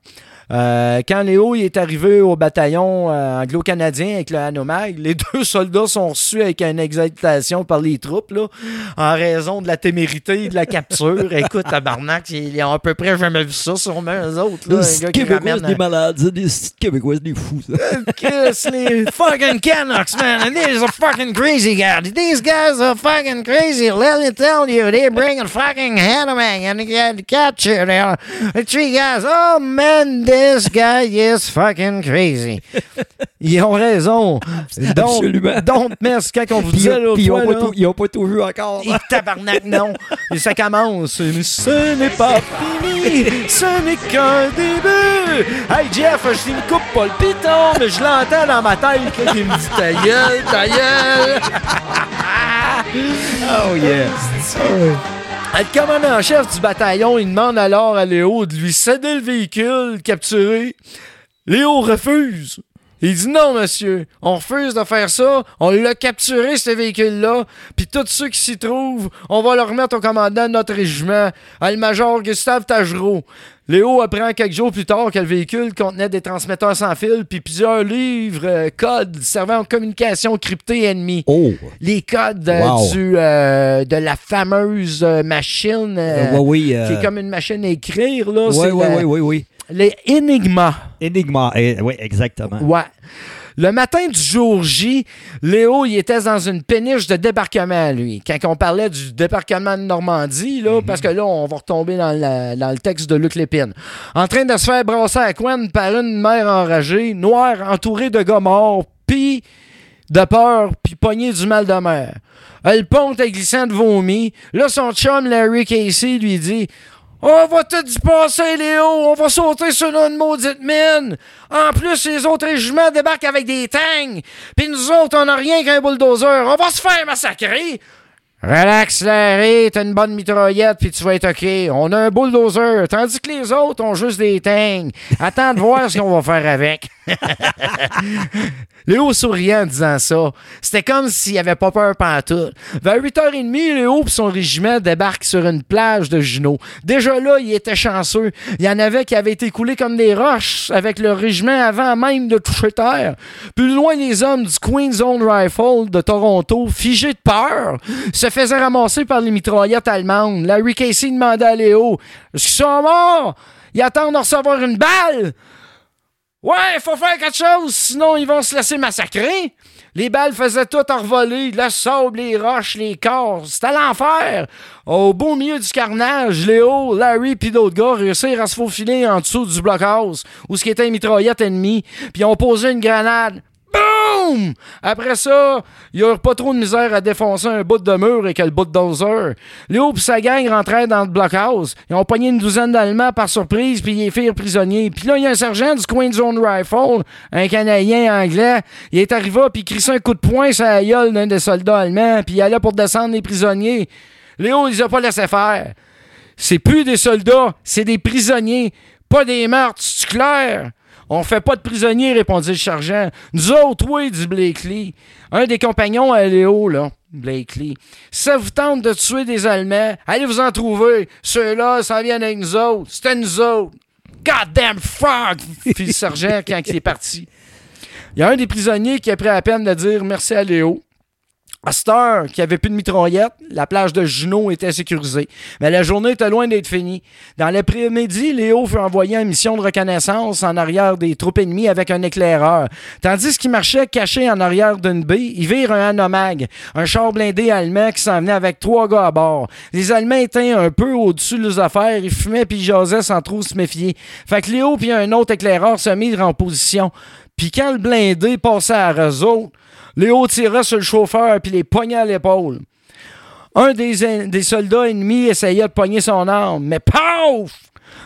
Euh, quand Léo il est arrivé au bataillon euh, anglo-canadien avec le Hanomag, les *laughs* deux soldats sont reçus avec une exaltation par les troupes là, en raison de la témérité de la capture. *laughs* Écoute, tabarnak, ils ont à peu près jamais vu ça, sûrement, eux autres. Là, un gars qui Québécois, des malades. Des Québécois, des fous, ça. Chris, les *laughs* fucking Canucks, man. These are fucking crazy guys. These guys are fucking crazy. Let me tell you, they bring a fucking Hanomag and they get captured. They are three guys. Oh man, this guy is fucking crazy. Ils ont raison. *laughs* Don't, Absolument. don't mess. Quand on vous puis ils fois, ont pas tout- ils ont pas tout vu encore. et tabarnak, non. Et ça commence. Mais ce n'est pas fini. Ce n'est qu'un début. Hey, Jeff, je ne coupe pas le piton, mais je l'entends dans ma tête. Il me dit ta gueule, ta gueule. Oh, yeah. Le commandant-chef du bataillon, il demande alors à Léo de lui céder le véhicule capturé. Léo refuse. Il dit non, monsieur, on refuse de faire ça. On l'a capturé, ce véhicule-là. Puis tous ceux qui s'y trouvent, on va le remettre au commandant de notre régiment, à le major Gustave Tagereau. Léo apprend quelques jours plus tard que le véhicule contenait des transmetteurs sans fil puis plusieurs livres, euh, codes servant en communication cryptée ennemie Oh. les codes euh, Wow. du, euh, de la fameuse machine ouais, oui. qui est comme une machine à écrire. Là, Oui, oui, la- oui, oui, oui. Les Enigma. Enigma. eh, oui, exactement. Ouais. Le matin du jour J, Léo, il était dans une péniche de débarquement, lui. Quand on parlait du débarquement de Normandie, là, parce que là, on va retomber dans, la- dans le texte de Luc Lépine. En train de se faire brasser à couenne par une mère enragée, noire, entourée de gars morts, puis de peur, puis pognée du mal de mer. Elle ponte à glissant de vomi. Là, son chum Larry Casey lui dit On va tout y passer, Léo. On va sauter sur une maudite mine. En plus, les autres régiments débarquent avec des tangs. Puis nous autres, on n'a rien qu'un bulldozer. On va se faire massacrer. Relax, Larry, t'as une bonne mitraillette, puis tu vas être OK. On a un bulldozer, tandis que les autres ont juste des tangs. Attends de voir ce qu'on va faire avec. *laughs* Léo souriant en disant ça. C'était comme s'il avait pas peur pantoute. Vers 8h30, Léo et son régiment débarquent sur une plage de Juno. Déjà là, il était chanceux. Il y en avait qui avaient été coulés comme des roches avec le régiment avant même de toucher terre. Plus loin, les hommes du Queen's Own Rifle de Toronto, figés de peur, se faisaient ramasser par les mitraillettes allemandes. Larry Casey demandait à Léo Est-ce qu'ils sont morts? Ils attendent de recevoir une balle Ouais, faut faire quelque chose, sinon ils vont se laisser massacrer. Les balles faisaient tout envoler, le sable, les roches, les corps. C'était l'enfer. Au beau milieu du carnage, Léo, Larry puis d'autres gars réussirent à se faufiler en dessous du blockhouse où ce qui était une mitraillette ennemie, puis ont posé une grenade. Boum! Après ça, il n'y a pas trop de misère à défoncer un bout de mur et que le bout de dozer. Léo et sa gang rentraient dans le blockhouse. Ils ont pogné une douzaine d'Allemands par surprise, puis ils firent prisonniers. Puis là, il y a un sergent du Queen Zone Rifle, un Canadien anglais. Il est arrivé, puis il crissait un coup de poing sur la gueule d'un des soldats allemands, puis il allait pour descendre les prisonniers. Léo, il les a pas laissé faire. C'est plus des soldats, c'est des prisonniers, pas des meurtres, c'est clair? On fait pas de prisonniers, répondit le sergent. Nous autres, oui, dit Blakely. Un des compagnons à Léo, là. Blakely. Ça vous tente de tuer des Allemands, allez vous en trouver. Ceux-là s'en viennent avec nous autres. C'était nous autres. Goddamn fuck! fit le sergent quand il est parti. Il y a un des prisonniers qui a pris la peine de dire merci à Léo. À cette heure qu'il n'y avait plus de mitraillette, la plage de Juno était sécurisée. Mais la journée était loin d'être finie. Dans l'après-midi, Léo fut envoyé en mission de reconnaissance en arrière des troupes ennemies avec un éclaireur. Tandis qu'il marchait caché en arrière d'une baie, il vire un anomag, un char blindé allemand qui s'en venait avec trois gars à bord. Les Allemands étaient un peu au-dessus de leurs affaires, ils fumaient puis ils jasaient sans trop se méfier. Fait que Léo puis un autre éclaireur se mirent en position. Puis quand le blindé passait à eux Léo tirait sur le chauffeur puis les poignait à l'épaule. Un des, des, soldats ennemis essayait de pogner son arme, mais paf!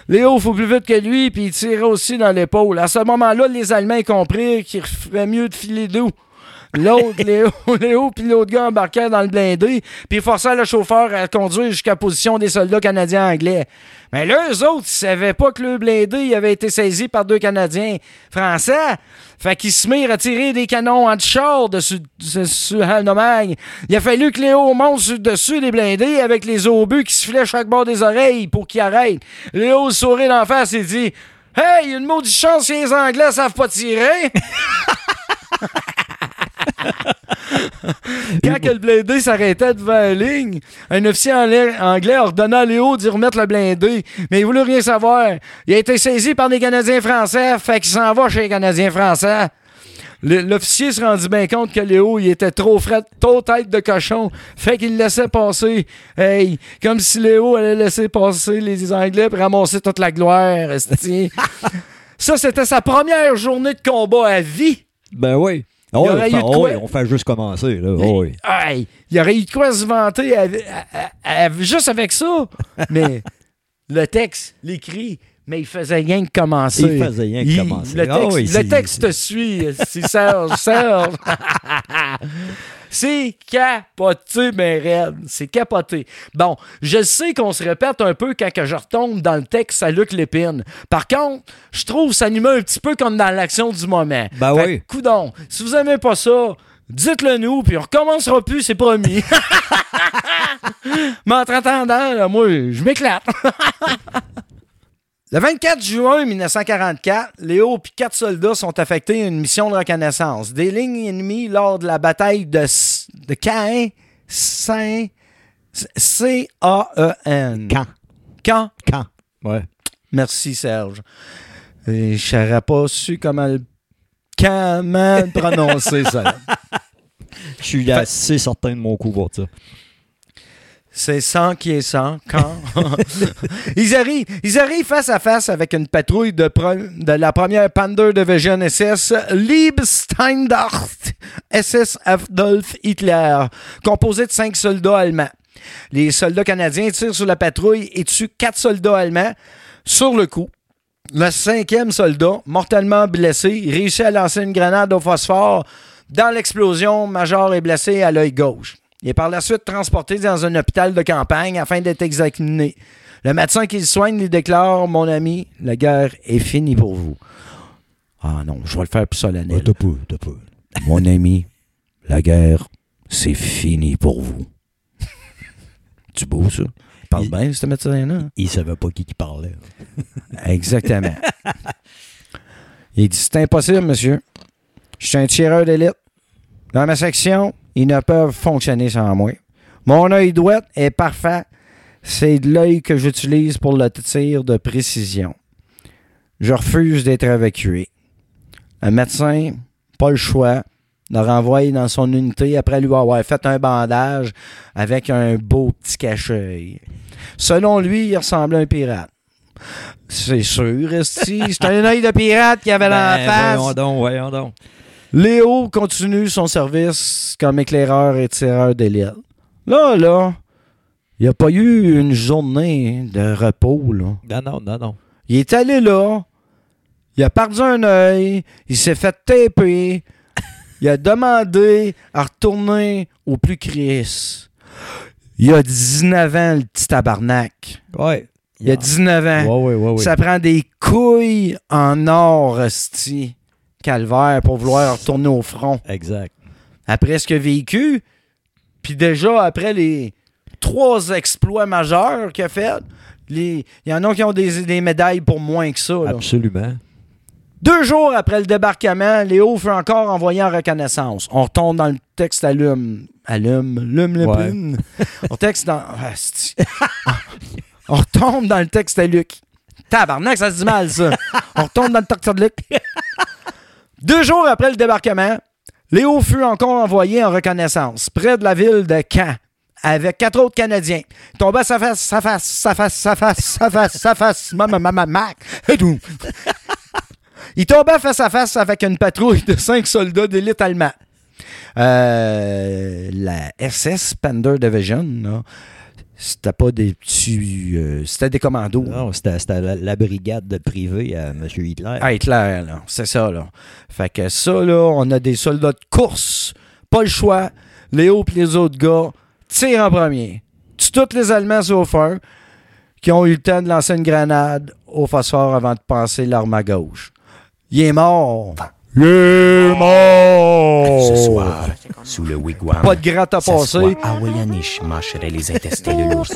Léo faut plus vite que lui, puis il tirait aussi dans l'épaule. À ce moment-là, les Allemands comprirent qu'il ferait mieux de filer d'où. L'autre, Léo, *laughs* Léo puis l'autre gars embarquaient dans le blindé, puis forçaient le chauffeur à conduire jusqu'à la position des soldats canadiens anglais. Mais là, autres, ils savaient pas que le blindé avait été saisi par deux Canadiens français. Fait qu'ils se mirent à tirer des canons anti-char dessus, dessus. *laughs* Il a fallu que Léo monte dessus des blindés avec les obus qui se filaient chaque bord des oreilles pour qu'ils arrêtent. Léo sourit d'en face et dit Hey, une maudite chance si les Anglais savent pas tirer! *laughs* Quand que le blindé s'arrêtait devant la ligne, un officier anglais ordonna à Léo d'y remettre le blindé, mais il voulait rien savoir. Il a été saisi par des Canadiens français, fait qu'il s'en va chez les Canadiens français. L'officier se rendit bien compte que Léo, il était trop frais, trop tête de cochon. Fait qu'il laissait passer. Hey, comme si Léo allait laisser passer les Anglais pour ramasser toute la gloire. *laughs* Ça, c'était sa première journée de combat à vie. Ben oui. Oh, il aurait eu quoi... on fait juste commencer. Là. Oh, oui. il aurait eu de quoi se vanter juste avec ça. *laughs* Mais le texte, l'écrit, mais il faisait rien que commencer. Il faisait rien que commencer. Le texte, oh, le texte suit. C'est Serge, Serge. *laughs* C'est capoté, mes reines. C'est capoté. Bon, je sais qu'on se répète un peu quand je retombe dans le texte à Luc Lépine. Par contre, je trouve ça nous un petit peu comme dans l'action du moment. Ben oui. Coudon, si vous aimez pas ça, dites-le nous, puis on recommencera plus, c'est promis. *laughs* Mais en attendant, moi, je m'éclate. *laughs* Le 24 juin 1944, Léo et quatre soldats sont affectés à une mission de reconnaissance. Des lignes ennemies lors de la bataille de, de Caen, Saint, C-A-E-N. Quand? Quand? Quand? Ouais. Merci, Serge. Je n'aurais pas su comment le, comment prononcer ça. *laughs* Je suis assez certain de mon coup pour ça. C'est sans qui est sans, quand? *laughs* ils, arrivent, ils arrivent face à face avec une patrouille de, la première Pander Division SS Liebsteindacht SS Adolf Hitler, composée de cinq soldats allemands. Les soldats canadiens tirent sur la patrouille et tuent quatre soldats allemands sur le coup. Le cinquième soldat, mortellement blessé, réussit à lancer une grenade au phosphore. Dans l'explosion, Major est blessé à l'œil gauche. Il est par la suite transporté dans un hôpital de campagne afin d'être examiné. Le médecin qui le soigne lui déclare Mon ami, la guerre est finie pour vous. Ah non, je vais le faire plus solennel. t'as peu, t'as peu. Mon ami, la guerre, c'est fini pour vous. *laughs* tu beau, ça? Il parle bien, ce médecin-là. Il savait pas qui qui parlait. *laughs* Exactement. Il dit C'est impossible, monsieur. Je suis un tireur d'élite. Dans ma section, ils ne peuvent fonctionner sans moi. Mon œil droit est parfait. C'est de l'œil que j'utilise pour le tir de précision. Je refuse d'être évacué. Un médecin, pas le choix, le renvoie dans son unité après lui avoir fait un bandage avec un beau petit cache-œil. Selon lui, il ressemblait à un pirate. C'est sûr, c'est un œil de pirate qui avait *laughs* ben, face. Voyons donc, voyons donc. Léo continue son service comme éclaireur et tireur d'élite. Là, là, il n'y a pas eu une journée de repos, là. Non, non, non, non. Il est allé là, il a perdu un œil, il s'est fait taper, *laughs* il a demandé à retourner au plus Chris. Il a 19 ans, le petit tabarnak. Ouais. Il a 19 ans. Ouais, ouais, ouais. Ça prend des couilles en or, esti, calvaire, pour vouloir retourner au front. Exact. Après ce qu'il a vécu, puis déjà après les trois exploits majeurs qu'il a fait, il y en a qui ont des, des médailles pour moins que ça. là. Absolument. Deux jours après le débarquement, Léo fut encore envoyé en reconnaissance. On retourne dans le texte allume. Allume, lume Ouais. pin. On texte dans. Ah. On retombe dans le texte à Luc. Tabarnak, ça se dit mal, ça. On retourne dans le texte de Luc. Deux jours après le débarquement, Léo fut encore envoyé en reconnaissance près de la ville de Caen avec quatre autres Canadiens. Il tombait sa face, sa face, sa face, sa face, sa face, sa face, ma, ma, ma, ma, mac. Il tombait face à face avec une patrouille de cinq soldats d'élite allemands. Euh, la SS Pender Division, c'était pas des petits. euh, c'était des commandos. Non, c'était c'était la, la brigade de privée à M. Hitler. À Hitler, là. C'est ça, là. Fait que ça, là, on a des soldats de course. Pas le choix. Léo et les autres gars tirent en premier. Tuent tous les Allemands sauf un qui ont eu le temps de lancer une grenade au phosphore avant de passer l'arme à gauche. Il est mort. Il est mort. Ce soir, sous le wigwam, Pas de gratte à passer. Awayanish mâcherait les intestins de l'ours.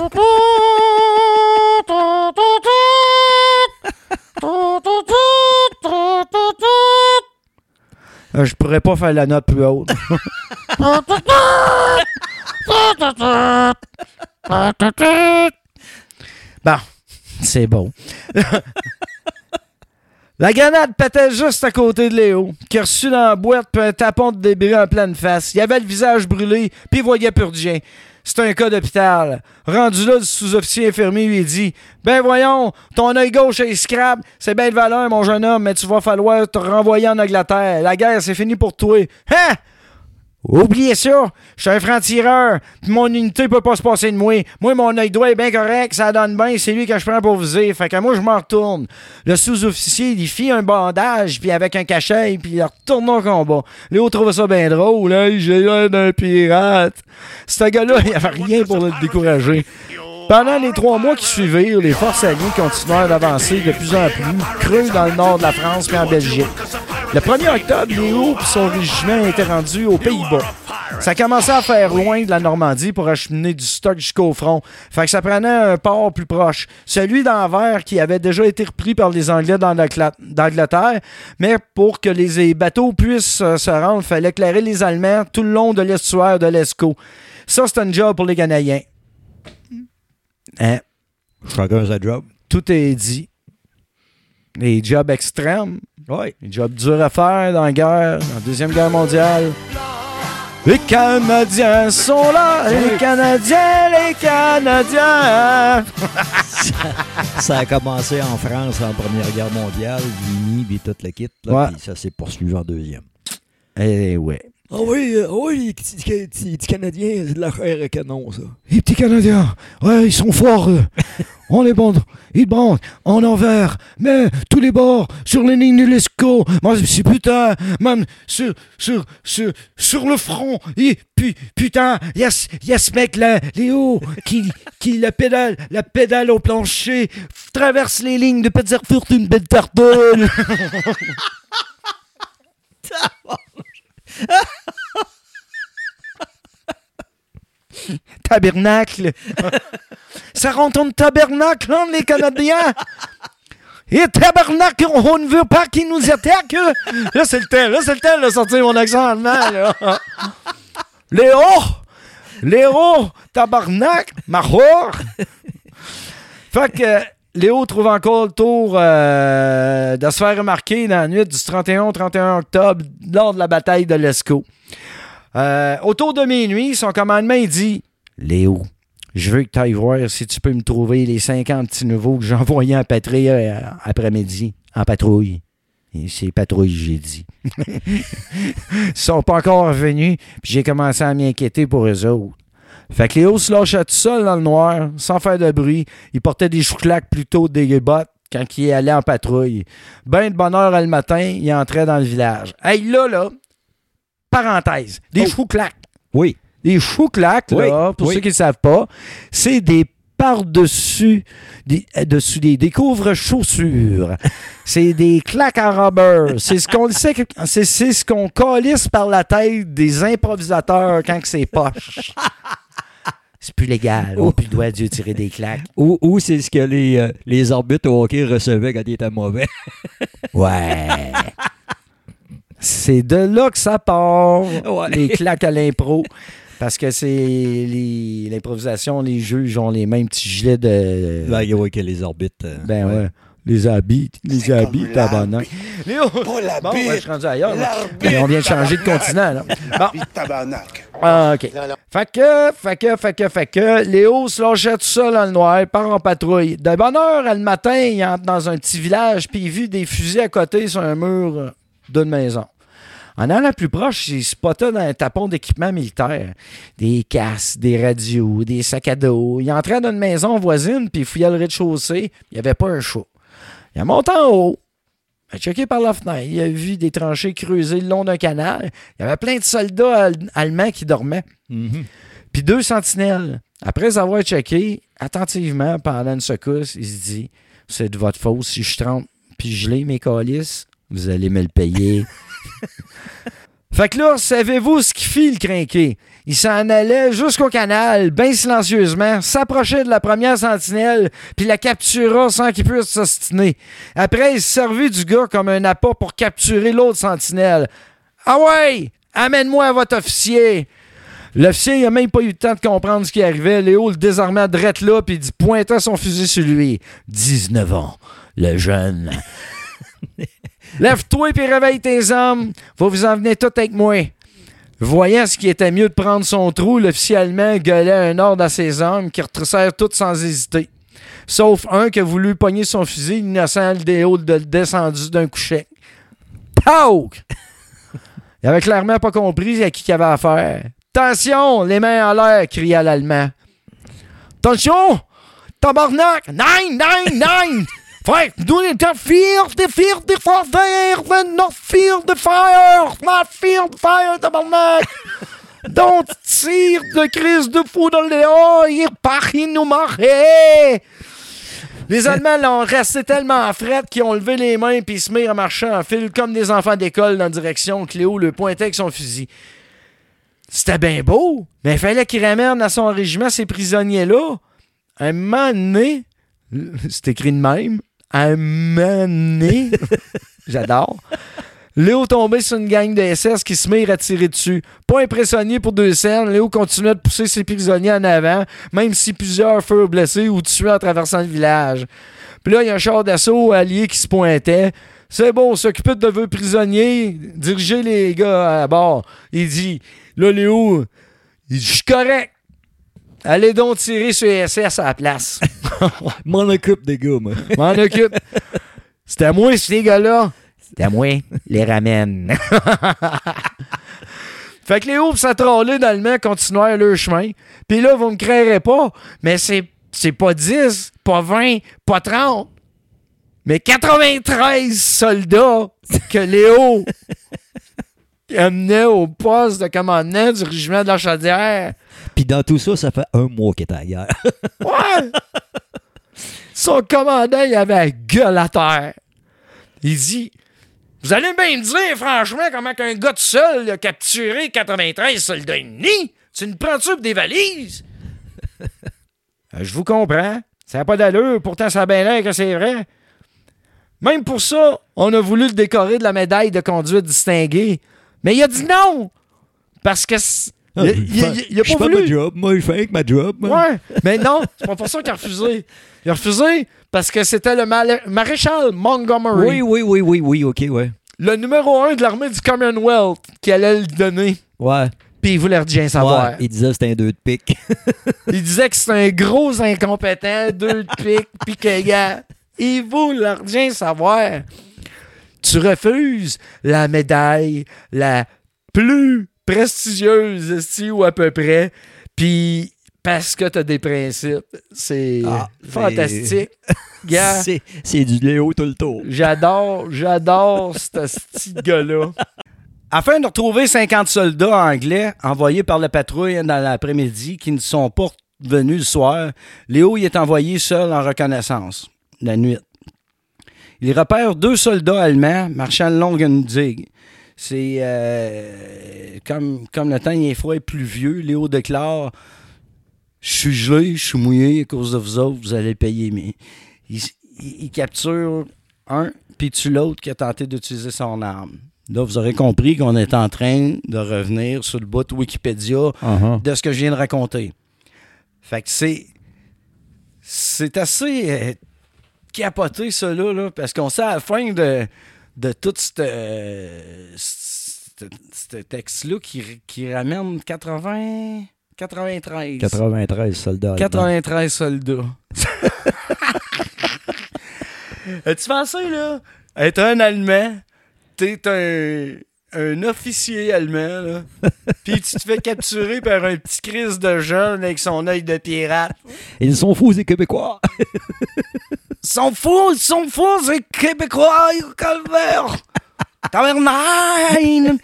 Euh, Je pourrais pas faire la note plus haute. *laughs* bon, c'est bon. La grenade pétait juste à côté de Léo, qui a reçu dans la boîte puis un tapon de débris en pleine face. Il avait le visage brûlé, puis il voyait plus rien. C'est un cas d'hôpital. Rendu là, le sous-officier infirmier lui dit Ben voyons, ton œil gauche est scrap, c'est bien de valeur, mon jeune homme, mais tu vas falloir te renvoyer en Angleterre. La guerre, c'est fini pour toi. Hein? Oubliez ça! Je suis un franc-tireur, mon unité peut pas se passer de moi. Moi, mon œil droit est bien correct, ça donne bien, c'est lui que je prends pour viser. Fait que moi, je m'en retourne. Le sous-officier, il fit un bandage, puis avec un cachet, puis il retourne au combat. Léo trouve ça bien drôle, hein? J'ai l'air d'un pirate. Ce gars-là, il avait rien pour le décourager. Pendant les trois mois qui suivirent, les forces alliées continuèrent d'avancer de plus en plus, creux dans le nord de la France puis en Belgique. Le 1er octobre, Léo et son régiment étaient rendus aux Pays-Bas. Ça commençait à faire loin de la Normandie pour acheminer du stock jusqu'au front. Fait ça prenait un port plus proche. Celui d'Anvers qui avait déjà été repris par les Anglais dans d'Angleterre. Mais pour que les bateaux puissent euh, se rendre, il fallait éclairer les Allemands tout le long de l'estuaire de l'Escaut. Ça, c'est un job pour les Canadiens. Hein? Chacun sa job. Tout est dit. Les jobs extrêmes, Oui. les jobs durs à faire dans la guerre, dans la Deuxième Guerre mondiale. Les Canadiens sont là, les Canadiens, les Canadiens. *laughs* Ça a commencé en France en Première Guerre mondiale, Vigny, puis toute la kit. Là, Ouais. puis ça s'est poursuivi en deuxième. Eh ouais. Ah oui, euh, oui, les petits, Canadiens, c'est de la chair à canon, ça. Les petits Canadiens, ouais, ils sont forts. *laughs* On les bande, ils bandent en envers, mais tous les bords, sur les lignes de l'ESCO, moi, c'est putain, même sur, sur, sur, sur le front, et puis, putain, il y a, ce- y a ce mec-là, Léo, qui, qui la pédale, la pédale au plancher, traverse les lignes de Petzerfurt une belle tartone. *laughs* *laughs* *laughs* tabernacle. *laughs* Ça rentre en tabernacle, hein, les Canadiens. Et tabernacle, on ne veut pas qu'ils nous attaquent. Là, c'est le temps, là, c'est le temps de sortir mon accent allemand, là. *laughs* Léo! Léo! Tabarnak! Mahor! Fait que Léo trouve encore le tour euh, de se faire remarquer dans la nuit du 31 au 31 octobre lors de la bataille de l'Escaut. Euh, autour de minuit, son commandement dit Léo, je veux que tu ailles voir si tu peux me trouver les 50 petits nouveaux que j'ai envoyés en patrouille euh, après-midi, en patrouille. C'est patrouille, j'ai dit. *laughs* Ils sont pas encore revenus, puis j'ai commencé à m'inquiéter pour eux autres. Fait que Léo se lâchait tout seul dans le noir, sans faire de bruit. Il portait des chouclaques plutôt des bottes quand il allait en patrouille. Ben de bonne heure le matin, il entrait dans le village. Hey, là, là, parenthèse, des Oh. chouclaques. Oui. Des chouclaques, là, Oui, pour oui. ceux qui ne savent pas, c'est des par-dessus, des, euh, dessus des, des couvre-chaussures. *laughs* c'est des claques en rubber. C'est ce qu'on sait c'est, ce qu'on calisse par la tête des improvisateurs quand c'est poche. *laughs* C'est plus légal. On n'a plus le droit de tirer des claques. Ou, ou c'est ce que les, euh, les arbitres au hockey recevaient quand ils étaient mauvais. *laughs* Ouais. C'est de là que ça part, Ouais. les claques à l'impro. Parce que c'est les- l'improvisation, les juges ont les mêmes petits gilets de. Ben, ouais, que les arbitres. euh, Ben ouais. Les habits, les habits, tabarnak. Léo! Pas Bon, la ouais, je suis rendu ailleurs. là. L'arbitre. Mais on vient de changer de continent, là. Bon, tabarnak. ah, OK. Fait que, fait que, fait que, fait que, Léo se lâchait tout seul dans le noir, part en patrouille. De bonne heure, le matin, il entre dans un petit village, puis il vit des fusils à côté sur un mur euh, d'une maison. En allant plus proche, il spottait dans un tapon d'équipement militaire. Des casques, des radios, des sacs à dos. Il entrait dans une maison voisine, puis il fouillait le rez-de-chaussée. Il n'y avait pas un chat. Il a monté en haut. Il a checké par la fenêtre. Il a vu des tranchées creusées le long d'un canal. Il y avait plein de soldats al- allemands qui dormaient. mhm. Puis deux sentinelles. Après avoir checké attentivement pendant une secousse, il se dit C'est de votre faute si je trempe puis je l'ai mes calices, vous allez me le payer. *laughs* fait que là, savez-vous ce qui fit le crinqué? Il s'en allait jusqu'au canal, bien silencieusement, s'approchait de la première sentinelle, puis la captura sans qu'il puisse s'ostiner. Après, il se servit du gars comme un appât pour capturer l'autre sentinelle. Ah ouais! Amène-moi votre officier! L'officier, il a même pas eu le temps de comprendre ce qui arrivait. Léo le désarmait drette là, puis il pointait son fusil sur lui. 19 ans, le jeune. *laughs* Lève-toi puis réveille tes hommes. Faut vous en venir tous avec moi. Voyant ce qui était mieux de prendre son trou, l'officier allemand gueulait un ordre à ses hommes qui retroussèrent tous sans hésiter. Sauf un qui a voulu pogner son fusil, innocent le de descendu d'un coucher. Pauk! Il avait clairement pas compris à qui il avait affaire. Attention, les mains en l'air, cria l'Allemand. Attention! Tabarnak! Nein, nein, nein! Frère, du nicht vier, de vier, de fire, not fear the fire! Not fear the fire, tabarnak! Donc, tire de crise de fou dans le léon, il repart, il nous marrait! Les Allemands l'ont resté tellement fret qu'ils ont levé les mains puis se mirent à marcher en file comme des enfants d'école dans la direction Cléo le pointait avec son fusil. C'était bien beau, mais il fallait qu'il ramène à son régiment ces prisonniers-là. Un moment donné, *laughs* c'est écrit de même, moment donné, *laughs* j'adore, Léo tombait sur une gang de SS qui se mirent à tirer dessus. Pas impressionné pour deux scènes, Léo continuait de pousser ses prisonniers en avant, même si plusieurs furent blessés ou tués en traversant le village. Puis là, il y a un char d'assaut allié qui se pointait. C'est bon, s'occuper de vos prisonniers, diriger les gars à bord. Il dit, là, Léo, il dit, je suis correct. Allez donc tirer sur les SS à la place. *laughs* M'en occupe des gars, moi. *laughs* M'en occupe. C'était à moi, ces gars-là. C'était à moi. Les ramène. *laughs* fait que Léo pis sa trollée d'Allemand continuèrent leur chemin. Puis là, vous me créerez pas, mais c'est, c'est pas 10, pas 20, pas 30, mais 93 soldats que Léo amenait au poste de commandement du régiment de la Chaudière. Puis dans tout ça, ça fait un mois qu'il la *laughs* guerre. Ouais! Son commandant, il avait la gueule à terre. Il dit Vous allez bien me dire, franchement, comment qu'un gars tout seul a capturé 93 soldats ennemis? Tu ne prends-tu pour des valises? *laughs* Euh, Je vous comprends. Ça n'a pas d'allure, pourtant ça a bien l'air que c'est vrai. Même pour ça, on a voulu le décorer de la médaille de conduite distinguée. Mais il a dit non! Parce que. c- Il, il- il- il a pas voulu. ma job. Moi, je fais avec ma job. moi. Ouais, mais non, c'est pas pour ça qu'il a refusé. Il a refusé parce que c'était le maréchal Montgomery, Oui, oui, oui, oui, oui, ok, ouais. le numéro un de l'armée du Commonwealth, qui allait le donner. Ouais. Puis il voulait rien savoir. Ouais, il disait que c'était un deux de pique. *laughs* Il disait que c'était un gros incompétent, deux de pique, puis que, gars, il voulait rien savoir. Tu refuses la médaille la plus prestigieuse, esti, ou à peu près, puis parce que t'as des principes. C'est Ah, fantastique. *laughs* C'est du Léo tout le tour. J'adore, j'adore *laughs* ce petit gars-là. Afin de retrouver 50 soldats anglais envoyés par la patrouille dans l'après-midi qui ne sont pas venus le soir, Léo y est envoyé seul en reconnaissance, la nuit. Il repère deux soldats allemands marchant le long d'une digue. C'est euh, comme, comme le temps il est froid et pluvieux, Léo déclare Je suis gelé, je suis mouillé à cause de vous autres, vous allez payer. Mais il, il- il capture un, puis tue l'autre qui a tenté d'utiliser son arme. Là, vous aurez compris qu'on est en train de revenir sur le bout de Wikipédia de ce que je viens de raconter. Fait que c'est. C'est assez euh, capoté, ça, là, là, parce qu'on sait à la fin de, de tout ce euh, texte-là qui, qui ramène 80. 93. 93 soldats. allemands. 93 soldats. *laughs* As-tu pensé, là? Être un Allemand, t'es un, un officier allemand, là. *laughs* Puis tu te fais capturer par un petit Chris de jeune avec son œil de pirate. Ils sont fous, les Québécois. Ils sont fous, ils sont fous, ces Québécois, calvaire! Tavernaille!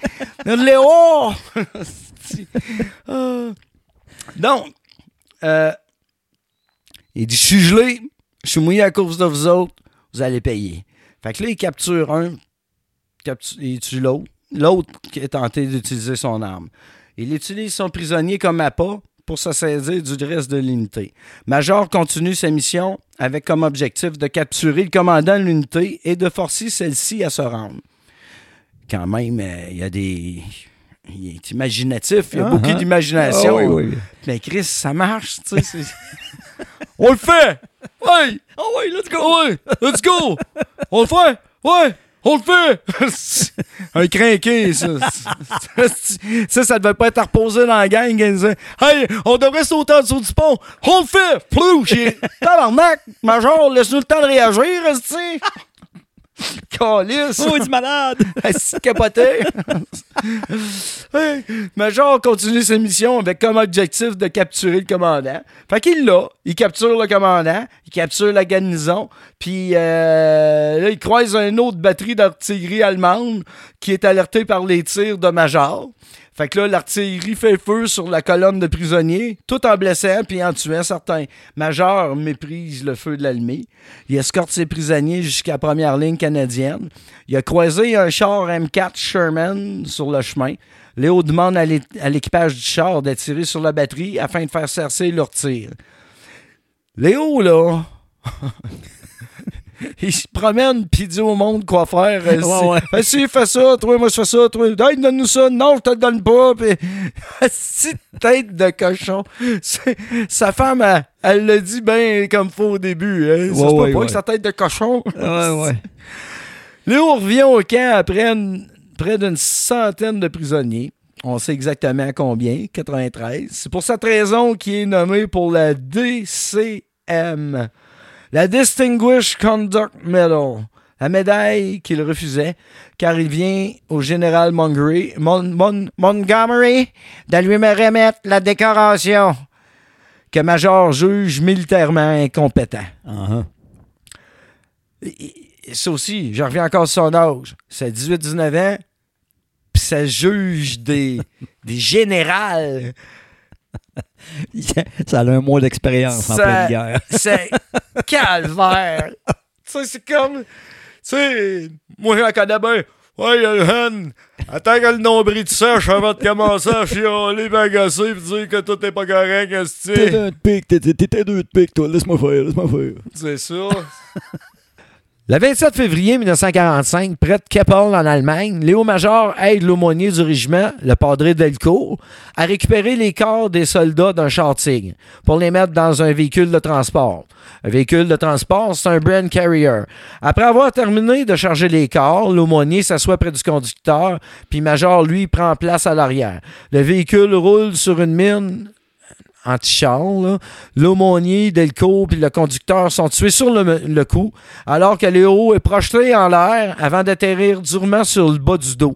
Léo! *laughs* Ah. Donc, euh, il dit, je suis gelé, je suis mouillé à cause de vous autres, vous allez payer. Fait que là, il capture un, captu- il tue l'autre, l'autre qui a tenté d'utiliser son arme. Il utilise son prisonnier comme appât pour se saisir du reste de l'unité. Major continue sa mission avec comme objectif de capturer le commandant de l'unité et de forcer celle-ci à se rendre. Quand même, euh, il y a des... Il est imaginatif, il y a Ah, beaucoup ah. d'imagination. Ah oui, oui. Mais Chris, ça marche, tu sais. On le fait! *laughs* Ouais! Oh oui, let's go! Ouais! Let's go! On le fait! Ouais! On le fait! Un crinqué, ça. *laughs* Ça, ça devait pas être reposé dans la gang. Hey, on devrait sauter en dessous du pont. On le fait! Plou! Tabarnak! Major, laisse-nous le temps de réagir, esti! *laughs* Calice! Oh, du malade! *laughs* Assis capoté. *laughs* Hey, Major continue sa mission avec comme objectif de capturer le commandant. Fait qu'il l'a. Il capture le commandant, il capture la garnison, puis euh, là, il croise une autre batterie d'artillerie allemande qui est alertée par les tirs de Major. Fait que là, l'artillerie fait feu sur la colonne de prisonniers, tout en blessant puis en tuant certains. Major méprise le feu de l'allumé. Il escorte ses prisonniers jusqu'à la première ligne canadienne. Il a croisé un char M4 Sherman sur le chemin. Léo demande à l'é- à l'équipage du char de tirer sur la batterie afin de faire cesser leur tir. Léo, là, *laughs* *laughs* il se promène puis il dit au monde quoi faire. Ouais, ouais. si, si, fais ça, toi, moi, je fais ça, toi, hey, donne-nous ça, non, je te le donne pas. Puis, *laughs* si tête de cochon. Sa femme, elle, elle l'a dit bien comme faut au début. Hein. Ça, Ouais, c'est pas ouais, pour ouais. que sa tête de cochon. *laughs* Léo revient au camp après une- près d'une centaine de prisonniers. On sait exactement combien, 93. C'est pour cette raison qu'il est nommé pour la DCM, la Distinguished Conduct Medal, la médaille qu'il refusait, car il vient au général Montgomery, Mon- Mon- Montgomery de lui me remettre la décoration que Major juge militairement incompétent. Et- et ça aussi, je reviens encore sur son âge. C'est 18-19 ans, puis ça juge des, *laughs* des générales. *laughs* Ça a un mois d'expérience en pleine guerre. *laughs* C'est calvaire. tu sais, c'est comme. Tu sais, moi, j'en connais bien. Ouais, Johan, attends que le nombril te sèche avant de commencer à chialer, m'agacer, pis dire que tout est pas correct, T'es esti. deux de pique, t'es- t'es t'es deux de pique, toi. Laisse-moi faire, laisse-moi faire. C'est ça. Le 27 février 1945, près de Keppel, en Allemagne, Léo Major aide l'aumônier du régiment, le padre Delcourt, à récupérer les corps des soldats d'un char Tigre pour les mettre dans un véhicule de transport. Un véhicule de transport, c'est un Brand Carrier. Après avoir terminé de charger les corps, l'aumônier s'assoit près du conducteur, puis Major, lui, prend place à l'arrière. Le véhicule roule sur une mine anti-char. L'aumônier, Delco puis le conducteur sont tués sur le, le coup, alors que Léo est projeté en l'air avant d'atterrir durement sur le bas du dos.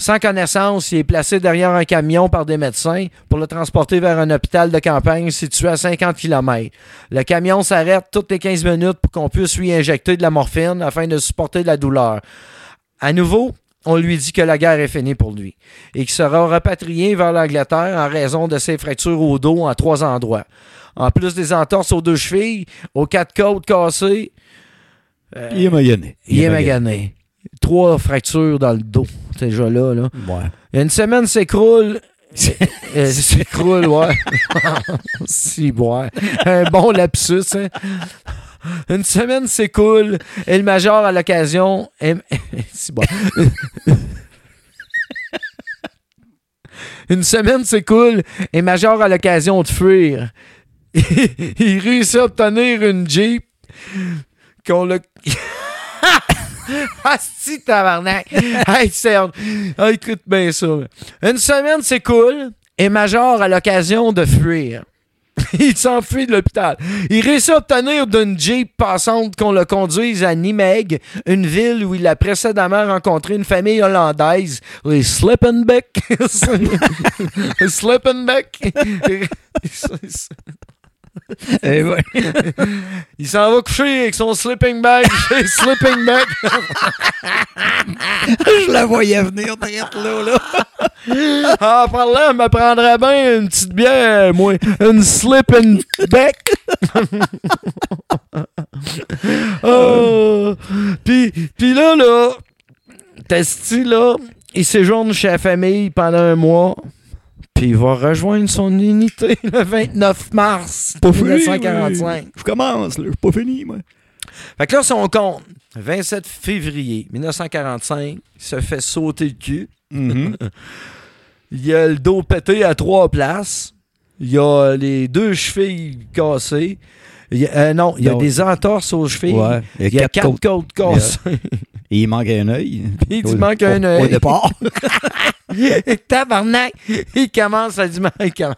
Sans connaissance, il est placé derrière un camion par des médecins pour le transporter vers un hôpital de campagne situé à 50 km. Le camion s'arrête toutes les 15 minutes pour qu'on puisse lui injecter de la morphine afin de supporter la douleur. À nouveau, on lui dit que la guerre est finie pour lui et qu'il sera rapatrié vers l'Angleterre en raison de ses fractures au dos en trois endroits. En plus des entorses aux deux chevilles, aux quatre côtes cassées, euh, Il est magané. il est magané. Trois fractures dans le dos, déjà là. là. Ouais. Une semaine s'écroule. *laughs* Euh, s'écroule, ouais. *laughs* si, ouais. Un bon lapsus, hein. *laughs* Une semaine s'écoule et le major, à l'occasion. aime- *laughs* bon. Une semaine s'écoule et Major a l'occasion de fuir. *laughs* Il réussit à obtenir une Jeep qu'on le. Asti tabarnak! Hey, Serge! Ah, écoute bien ça. Une semaine s'écoule et Major a l'occasion de fuir. *laughs* Il s'enfuit de l'hôpital. Il réussit à obtenir d'une Jeep passante qu'on le conduise à Nimeg, une ville où il a précédemment rencontré une famille hollandaise, les Slippenbeck. *laughs* Slippenbeck. *laughs* Ouais. Il s'en va coucher avec son sleeping bag *laughs* Sleeping Bag. Je la voyais venir direct là, là. *laughs* En parlant, me prendrait bien une petite bière, moi. Une sleeping bag. *laughs* oh. Puis, puis là, là, Testi, là, il séjourne chez la famille pendant un mois. Puis il va rejoindre son unité le 29 mars Pas fini, 1945. Je commence, là. Je suis pas fini, moi. Fait que là, si on compte, 27 février 1945, il se fait sauter le cul. Mhm. *laughs* Il a le dos pété à trois places. Il y a les deux chevilles cassées. Il a- euh, non, il y a des entorses aux chevilles. Ouais. Il y a quatre côtes cassées. Et il manque un œil. *laughs* Il Au- manque un œil. Au départ. *laughs* Tabarnak! Il commence à dire... il commence-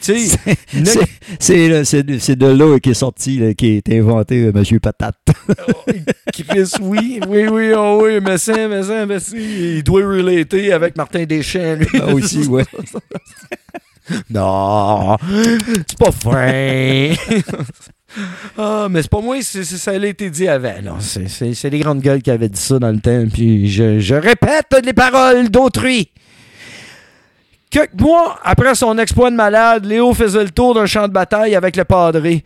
C'est- là, de là qu'est sorti, là, qui est inventé euh, Monsieur Patate. Chris, oui, oui, oui, oh oui, mais ça, mais ça, mais ça, il doit relater avec Martin Deschamps, lui. Ah, aussi, ouais. *laughs* Non, c'est pas fin. *laughs* ah, mais c'est pas moi, c'est, ça a été dit avant. Non, c'est les grandes gueules qui avaient dit ça dans le temps, puis je, je répète les paroles d'autrui. Quelques mois après son exploit de malade, Léo faisait le tour d'un champ de bataille avec le padré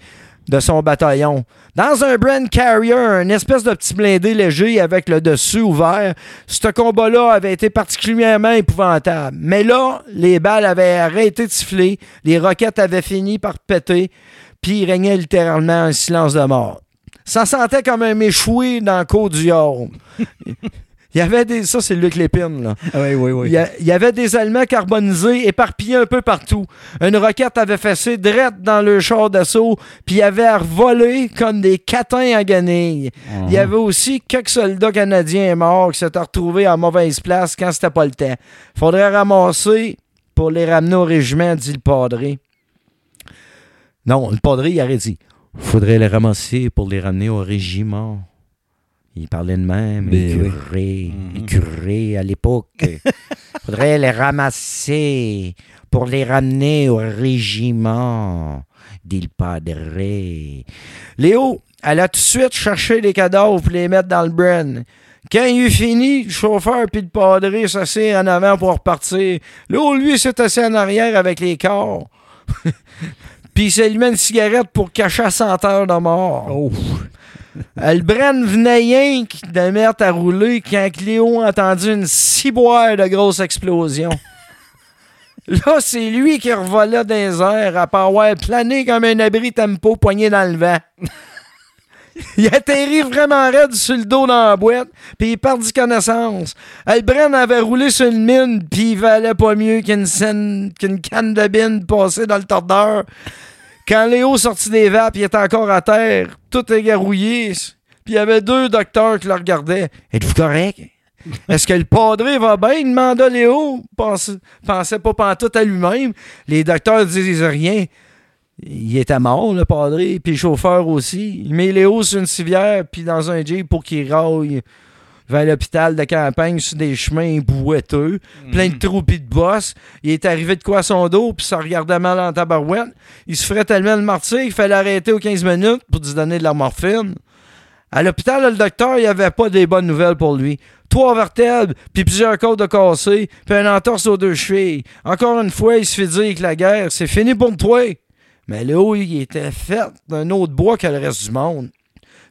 de son bataillon. Dans un Brand Carrier, une espèce de petit blindé léger avec le dessus ouvert, ce combat-là avait été particulièrement épouvantable. Mais là, les balles avaient arrêté de siffler, les roquettes avaient fini par péter, puis il régnait littéralement un silence de mort. Ça sentait comme un méchoué dans le cours du York. *laughs* Il y avait des. Ça, c'est Luc Lépine, là. oui, oui, oui. Il y, a- il y avait des Allemands carbonisés éparpillés un peu partout. Une roquette avait fessé direct dans le char d'assaut, puis il avait revolé comme des catins à guenilles. Il y avait aussi quelques soldats canadiens morts qui s'étaient retrouvés à mauvaise place quand c'était pas le temps. Faudrait ramasser pour les ramener au régiment, dit le padré. Non, le padré, il aurait dit Faudrait les ramasser pour les ramener au régiment. Il parlait de même, les Ben oui. curés, les Mhm. curés à l'époque. *laughs* Faudrait les ramasser pour les ramener au régiment, dit le padré. Léo, elle a tout de suite cherché les cadavres pour les mettre dans le bren. Quand il eut fini, le chauffeur puis le padré s'assit en avant pour repartir. Léo, lui, s'est assis en arrière avec les corps. *laughs* puis il allumé une cigarette pour cacher la senteur de mort. Oh. *laughs* Euh, Le Bren venait de mettre à rouler quand Léo a entendu une ciboire de grosse explosion. *laughs* Là, c'est lui qui revolait dans les airs à part ouais, planer comme un abri tempo poigné dans le vent. *laughs* Il atterrit vraiment raide sur le dos dans la boîte, puis il perdit connaissance. Euh, Le Bren avait roulé sur une mine, puis il valait pas mieux qu'une scène- qu'une canne de bine passée dans le tordeur. Quand Léo sortit des vapes, il était encore à terre, tout égarouillé. Puis il y avait deux docteurs qui le regardaient. Êtes-vous correct? Est-ce que le padré va bien? demanda Léo. Pense- pensait pas pantoute à lui-même. Les docteurs disent rien. Il était mort, le padré, puis le chauffeur aussi. Il met Léo sur une civière, puis dans un jeep pour qu'il raille vers l'hôpital de campagne sur des chemins bouetteux, plein de trous pis de bosses. Il est arrivé de quoi à son dos, puis ça regardait mal en tabarouette. Il se ferait tellement le martyr qu'il fallait arrêter aux 15 minutes pour lui donner de la morphine. À l'hôpital, le docteur, il n'y avait pas des bonnes nouvelles pour lui. Trois vertèbres, puis plusieurs côtes de cassées, puis un entorse aux deux chevilles. Encore une fois, il se fait dire que la guerre, c'est fini pour toi. Mais Léo, il était fait d'un autre bois que le reste du monde.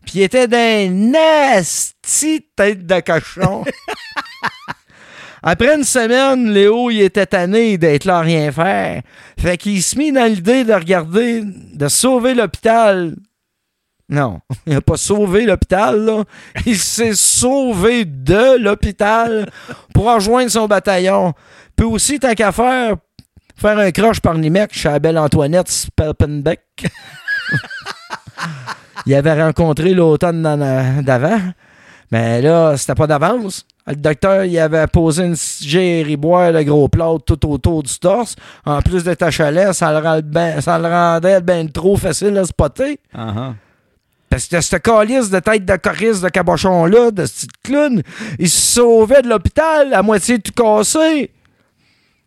Puis il était d'un nasty tête de cochon. *laughs* Après une semaine, Léo, il était tanné d'être là à rien faire. Fait qu'il se mit dans l'idée de regarder, de sauver l'hôpital. Non, il n'a pas sauvé l'hôpital, là. Il s'est sauvé de l'hôpital pour rejoindre son bataillon. Puis aussi, tant qu'à faire, faire un croche par Nimec chez la belle Antoinette Spelpenbeck. *laughs* il avait rencontré l'automne d'en- d'avant. Mais là, c'était pas d'avance. Le docteur, il avait posé une gériboire de gros plâtre tout autour du torse. En plus de ta chalet, ça le, rend ben- ça le rendait bien trop facile à spotter. Ah, Parce que ce calice de tête de choriste de cabochon-là, de ce petit clown, il se sauvait de l'hôpital à moitié tout cassé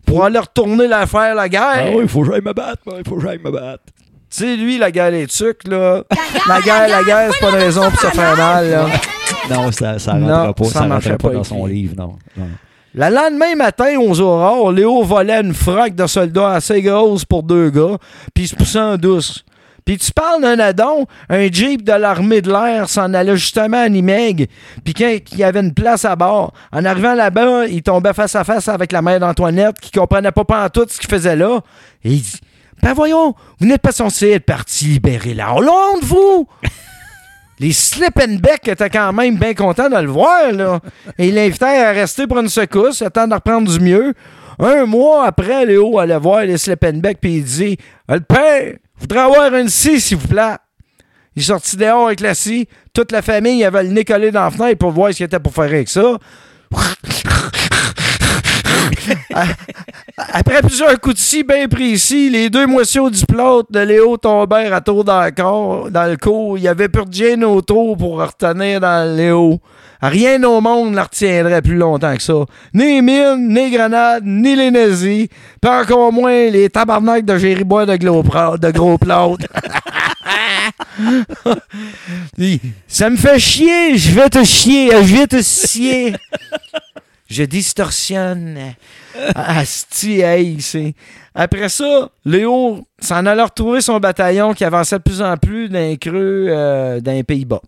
pour aller retourner la faire la guerre. Ah oui, il faut que j'aille me battre, il faut que j'aille me battre. Tu sais, lui, la guerre des tucs, là. La guerre, la guerre, c'est pas une raison pour se faire mal, là. Non, ça ça Non, pas, ça ça pas pas dans son livre, non. non. Le lendemain matin, aux aurores, Léo volait une froc de soldats assez grosse pour deux gars, puis il se poussait en douce. Puis tu parles d'un addon, un jeep de l'armée de l'air s'en allait justement à Nimeg, puis quand il y avait une place à bord, en arrivant là-bas, il tombait face à face avec la mère d'Antoinette qui comprenait pas pantoute ce qu'il faisait là. Et il dit Ben voyons, vous n'êtes pas censé être parti libérer la Hollande, vous *laughs* Les Slippenbeck étaient quand même bien contents de le voir, là. Et ils l'invitèrent à rester pour une secousse, temps de reprendre du mieux. Un mois après, Léo allait voir les Slippenbeck puis il dit Le père, voudrais avoir une scie, s'il vous plaît. Il est sorti dehors avec la scie. Toute la famille avait le nez collé dans la fenêtre pour voir ce qu'il était pour faire avec ça. *laughs* Après plusieurs coups de scie bien précis, les deux moitiés du plâtre de Léo tombèrent à tour dans le corps, dans le cou. Il y avait plus de gêne autour pour retenir dans Léo. Rien au monde ne la retiendrait plus longtemps que ça. Ni mines, ni grenades, ni les nazis, puis encore moins les tabarnaks de Géribois de, de gros. *laughs* Il- Ça me fait chier, je vais te chier, je vais te scier. Je distorsionne. Asti, hey, c'est. Après ça, Léo s'en allait retrouver son bataillon qui avançait de plus en plus d'un creux euh, d'un Pays-Bas.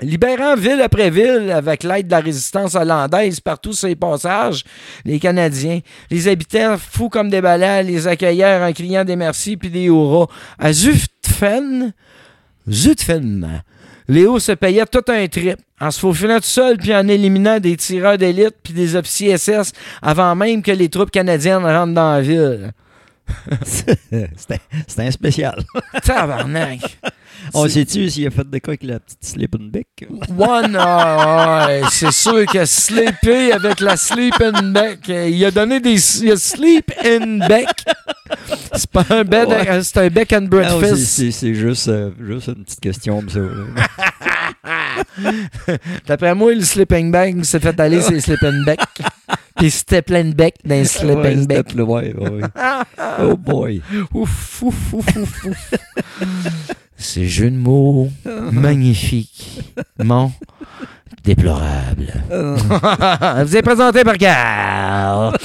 Libérant ville après ville avec l'aide de la résistance hollandaise partout sur les passages, les Canadiens, les habitants fous comme des balais les accueillèrent en criant des merci puis des hurrahs. À Zutphen, Zutphen, Léo se payait tout un trip en se faufilant tout seul puis en éliminant des tireurs d'élite puis des officiers SS avant même que les troupes canadiennes rentrent dans la ville. *laughs* C'était un spécial. *laughs* Tabarnak! On sait-tu s'il a fait de quoi avec la petite sleeping beck? One, ouais, c'est sûr que Sleepy avec la Sleep in Beck, il a donné des. Il a Sleep in Beck. C'est pas un bed, Ouais. c'est un Beck and Breakfast. c'est juste, euh, juste une petite question là. *laughs* D'après moi, le Sleeping Bag s'est fait aller, c'est Sleeping Beck. *laughs* Puis c'était plein de bec dans le Beck. c'était- ouais, ouais, ouais. *laughs* Oh boy. Ouf, ouf, ouf, ouf, ouf. Ces jeux de mots magnifiques. Mon déplorable. Vous êtes présenté par Carl.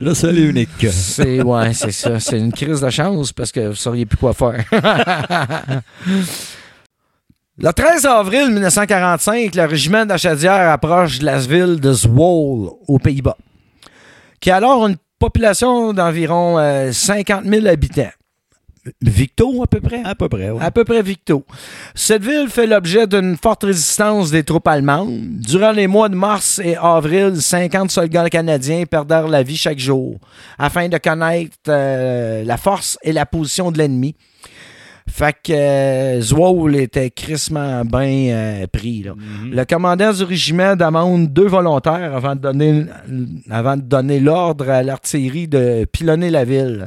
Le seul et unique. C'est ouais, c'est ça. C'est une crise de chance parce que vous sauriez plus quoi faire. Le 13 avril 1945, le régiment d'Achadière approche de la ville de Zwolle, aux Pays-Bas, qui a alors une population d'environ euh, 50 000 habitants. Victo, à peu près? À peu près, ouais. À peu près Victo. Cette ville fait l'objet d'une forte résistance des troupes allemandes. Durant les mois de mars et avril, 50 soldats canadiens perdèrent la vie chaque jour afin de connaître euh, la force et la position de l'ennemi. Fait que euh, Zwoll était crissement bien euh, pris. Là. Mhm. Le commandant du régiment demande deux volontaires avant de donner, avant de donner l'ordre à l'artillerie de pilonner la ville.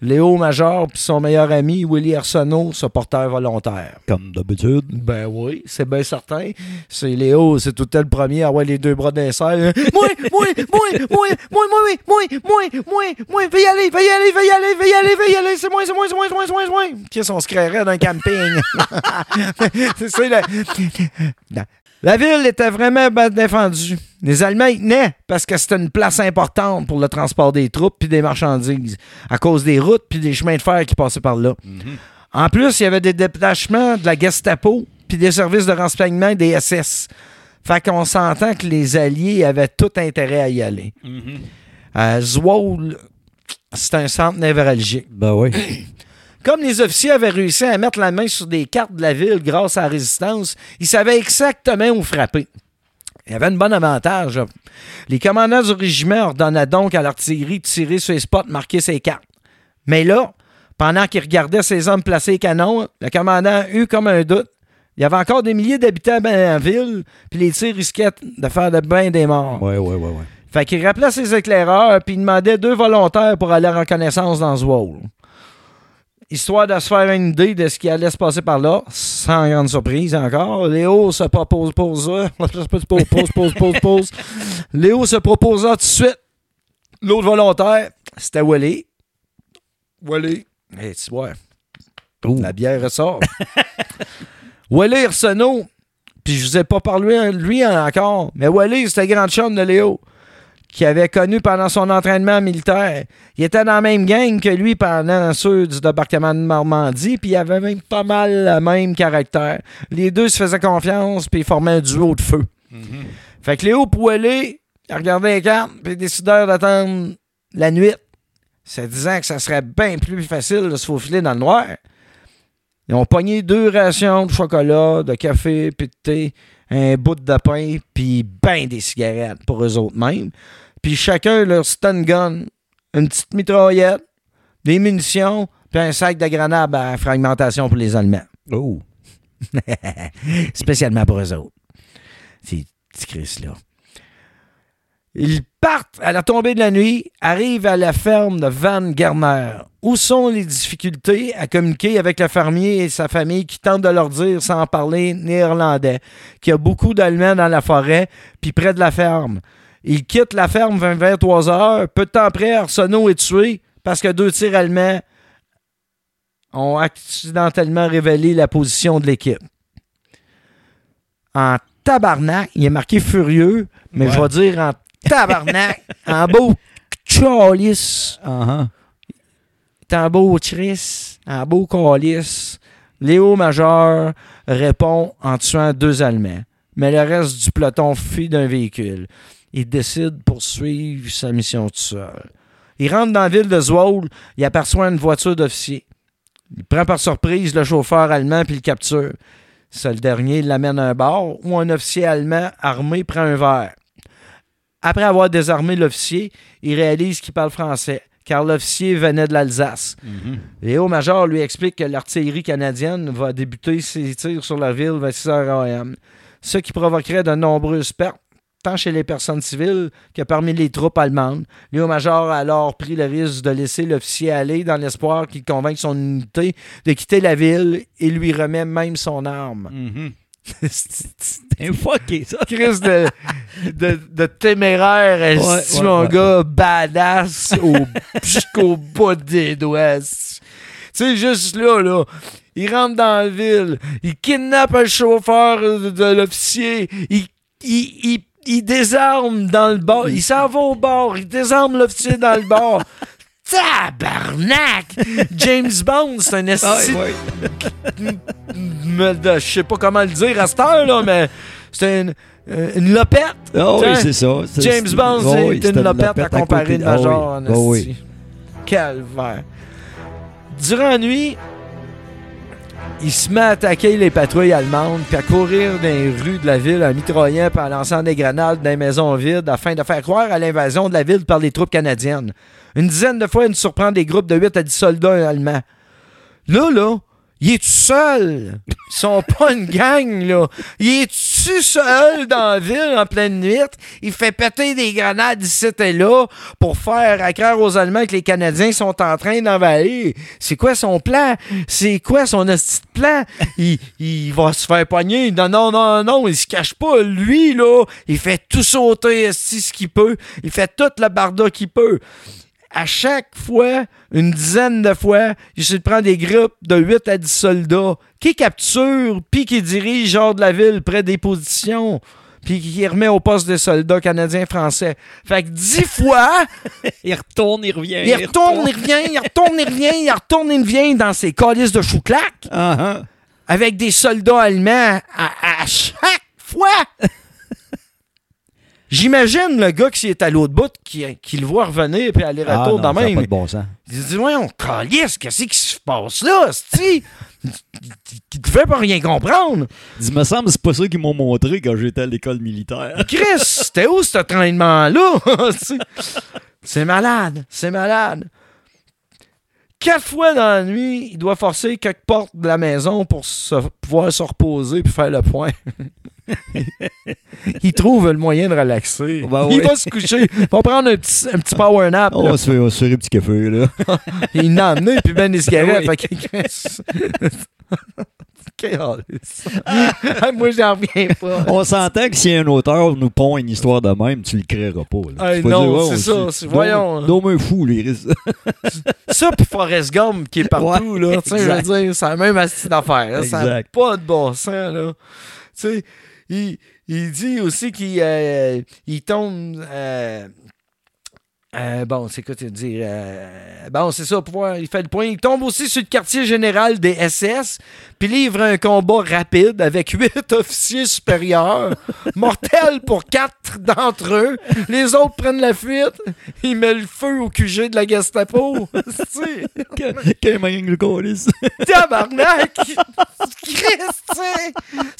Léo Major puis son meilleur ami, Willy Arsenault, se portèrent volontaires. Comme d'habitude. Ben oui, c'est bien certain. C'est Léo, c'est tout le premier à avoir les deux bras d'un serre. Moi, moi, moi, moi, moi, moi, moi, moi, moi, moi, vais y aller, vais y aller, vais y aller, vais y aller, vais y aller, c'est moi, c'est moi, c'est moi, c'est moi, c'est moi, c'est moi. Qu'est-ce qu'on se créerait d'un camping? *laughs* c'est ça, la... Ville était vraiment bien défendue. Les Allemands y tenaient parce que c'était une place importante pour le transport des troupes puis des marchandises, à cause des routes puis des chemins de fer qui passaient par là. En plus, il y avait des détachements de la Gestapo puis des services de renseignement des SS. Fait qu'on s'entend que les Alliés avaient tout intérêt à y aller. Euh, Zwolle, c'est un centre névralgique. Ben oui. *clears throat* Comme les officiers avaient réussi à mettre la main sur des cartes de la ville grâce à la résistance, ils savaient exactement où frapper. Il y avait un bon avantage. Les commandants du régiment ordonnaient donc à l'artillerie de tirer sur les spots marqués ses cartes. Mais là, pendant qu'ils regardaient ces hommes placer les canons, le commandant eut comme un doute. Il y avait encore des milliers d'habitants dans la ville, puis les tirs risquaient de faire de bain des morts. Ouais, ouais, ouais. Fait qu'il rappelait ses éclaireurs, puis il demandait deux volontaires pour aller en reconnaissance dans Zwolle. Histoire de se faire une idée de ce qui allait se passer par là, sans grande surprise encore, Léo se propose, pose, *laughs* pose, pose, pose, pose, pose, pose. Léo se proposa tout de suite. L'autre volontaire, c'était Willy. Willy. Hey, tu vois, Ouh. la bière ressort. *laughs* Willy Arsenault, puis je vous ai pas parlé de lui encore, mais Willy, c'était grand chum de Léo, qui avait connu pendant son entraînement militaire. Il était dans la même gang que lui pendant ceux du débarquement de Normandie, puis il avait même pas mal le même caractère. Les deux se faisaient confiance, puis ils formaient un duo de feu. Fait que Léo ils regardaient les cartes, puis décidèrent d'attendre la nuit, se disant que ça serait bien plus facile de se faufiler dans le noir. Ils ont pogné deux rations de chocolat, de café, puis de thé, un bout de pain, puis ben des cigarettes pour eux autres mêmes. Puis chacun leur stun gun, une petite mitraillette, des munitions, puis un sac de grenades à fragmentation pour les Allemands. Oh. *laughs* Spécialement pour eux autres. Ces petits Chris-là. Ils partent à la tombée de la nuit, arrivent à la ferme de Van Gerner. Où sont les difficultés à communiquer avec le fermier et sa famille qui tentent de leur dire sans parler néerlandais qu'il y a beaucoup d'Allemands dans la forêt puis près de la ferme? Ils quittent la ferme vers 23 heures. Peu de temps après, Arsenault est tué parce que deux tirs allemands ont accidentellement révélé la position de l'équipe. En tabarnak, il est marqué furieux, mais Ouais. je vais dire en tabarnak, *laughs* en beau chalice, Uh-huh. en beau Chris, en beau calice. Léo Major répond en tuant deux Allemands, mais le reste du peloton fuit d'un véhicule. Il décide de poursuivre sa mission tout seul. Il rentre dans la ville de Zwolle, il aperçoit une voiture d'officier. Il prend par surprise le chauffeur allemand puis le capture. Ce dernier l'amène à un bar où un officier allemand armé prend un verre. Après avoir désarmé l'officier, il réalise qu'il parle français, car l'officier venait de l'Alsace. Léo Major lui explique que l'artillerie canadienne va débuter ses tirs sur la ville vers 6 heures AM, ce qui provoquerait de nombreuses pertes, tant chez les personnes civiles que parmi les troupes allemandes. Léo Major a alors pris le risque de laisser l'officier aller dans l'espoir qu'il convainque son unité de quitter la ville et lui remet même son arme. Mhm. C'est fucké, ça. Chris de, de, de téméraire, Ouais, ouais, mon ouais. gars, badass au, jusqu'au bout des doigts? sais, juste là, là, il rentre dans la ville, il kidnappe un chauffeur de, de l'officier, il, il, il, il désarme dans le bar, il s'en va au bar, il désarme l'officier dans le bar. Tabarnak! *laughs* James Bond, c'est un esti de- *laughs* je sais pas comment le dire à cette heure, là, mais c'est une, euh, une lopette. Ah oui, c'est ça. James c'est- Bond, Oh c'est oui, une lopette à comparer côté de Ah oui, Major. en ah oui. esti. Calvaire. Durant la nuit, il se met à attaquer les patrouilles allemandes, puis à courir dans les rues de la ville en mitraillant puis en lançant des grenades dans les maisons vides afin de faire croire à l'invasion de la ville par les troupes canadiennes. Une dizaine de fois, il nous surprend des groupes de 8 à 10 soldats allemands. Là, là, Il est tout seul. Ils sont pas une gang, là. Il est tout seul dans la ville en pleine nuit. Il fait péter des grenades ici et là pour faire accroire aux Allemands que les Canadiens sont en train d'envahir. C'est quoi son plan? C'est quoi son de plan? Il, va se faire pogner. Non, non, non, non. Il se cache pas. Lui, là, il fait tout sauter ce qu'il peut. Il fait tout le barda qu'il peut à chaque fois, une dizaine de fois, il se prend des groupes de 8 à 10 soldats qui capturent puis qui dirigent hors de la ville près des positions puis qui remet au poste des soldats canadiens français. Fait que 10 *laughs* fois, Il retourne, il revient. il retourne, il revient, il retourne, il revient, il retourne, il revient dans ses calices de chou-clac ah. avec des soldats allemands à, à chaque fois. J'imagine le gars qui est à l'autre bout, qui, qui le voit revenir, puis Ah, aller-retour non, dans même. pas de bon sens. Il dit, voyons, calice, qu'est-ce qui se passe là, c'ti? Il devait pas rien comprendre. Il me semble que c'est pas ça qu'ils m'ont montré quand j'étais à l'école militaire. *laughs* Chris, c'était où cet entraînement-là? *laughs* C'est malade, c'est malade. Quatre fois dans la nuit, il doit forcer quelques portes de la maison pour se- pouvoir se reposer puis faire le point. *laughs* *laughs* il trouve le moyen de relaxer. Ben il va se coucher, il va prendre un petit, un petit power nap. On va se faire, un petit café, là. *laughs* Il l'a amené puis ben des cigarettes. Câlisse. Ah, Moi, j'en reviens pas. On s'entend que si un auteur nous pond une histoire de même, tu le créeras pas. Là. Hey, non, c'est on- ça, voyons. Dôme un fou, les risques. *laughs* Ça, puis Forrest Gump qui est partout, Ouais, là. Tu sais, je veux dire, c'est la même astuce d'affaires. là. Ça n'a pas de bon sens, là. Tu sais, il, il dit aussi qu'il euh, il tombe. euh, euh, bon, c'est quoi tu veux dire? euh, bon, c'est ça, pour voir, il fait le point. Il tombe aussi sur le quartier général des SS, puis livre un combat rapide avec *laughs* huit officiers supérieurs, mortel pour quatre d'entre eux. Les autres prennent la fuite. Il met le feu au QG de la Gestapo. *laughs* Quel le. *laughs* Tabarnak! Christ!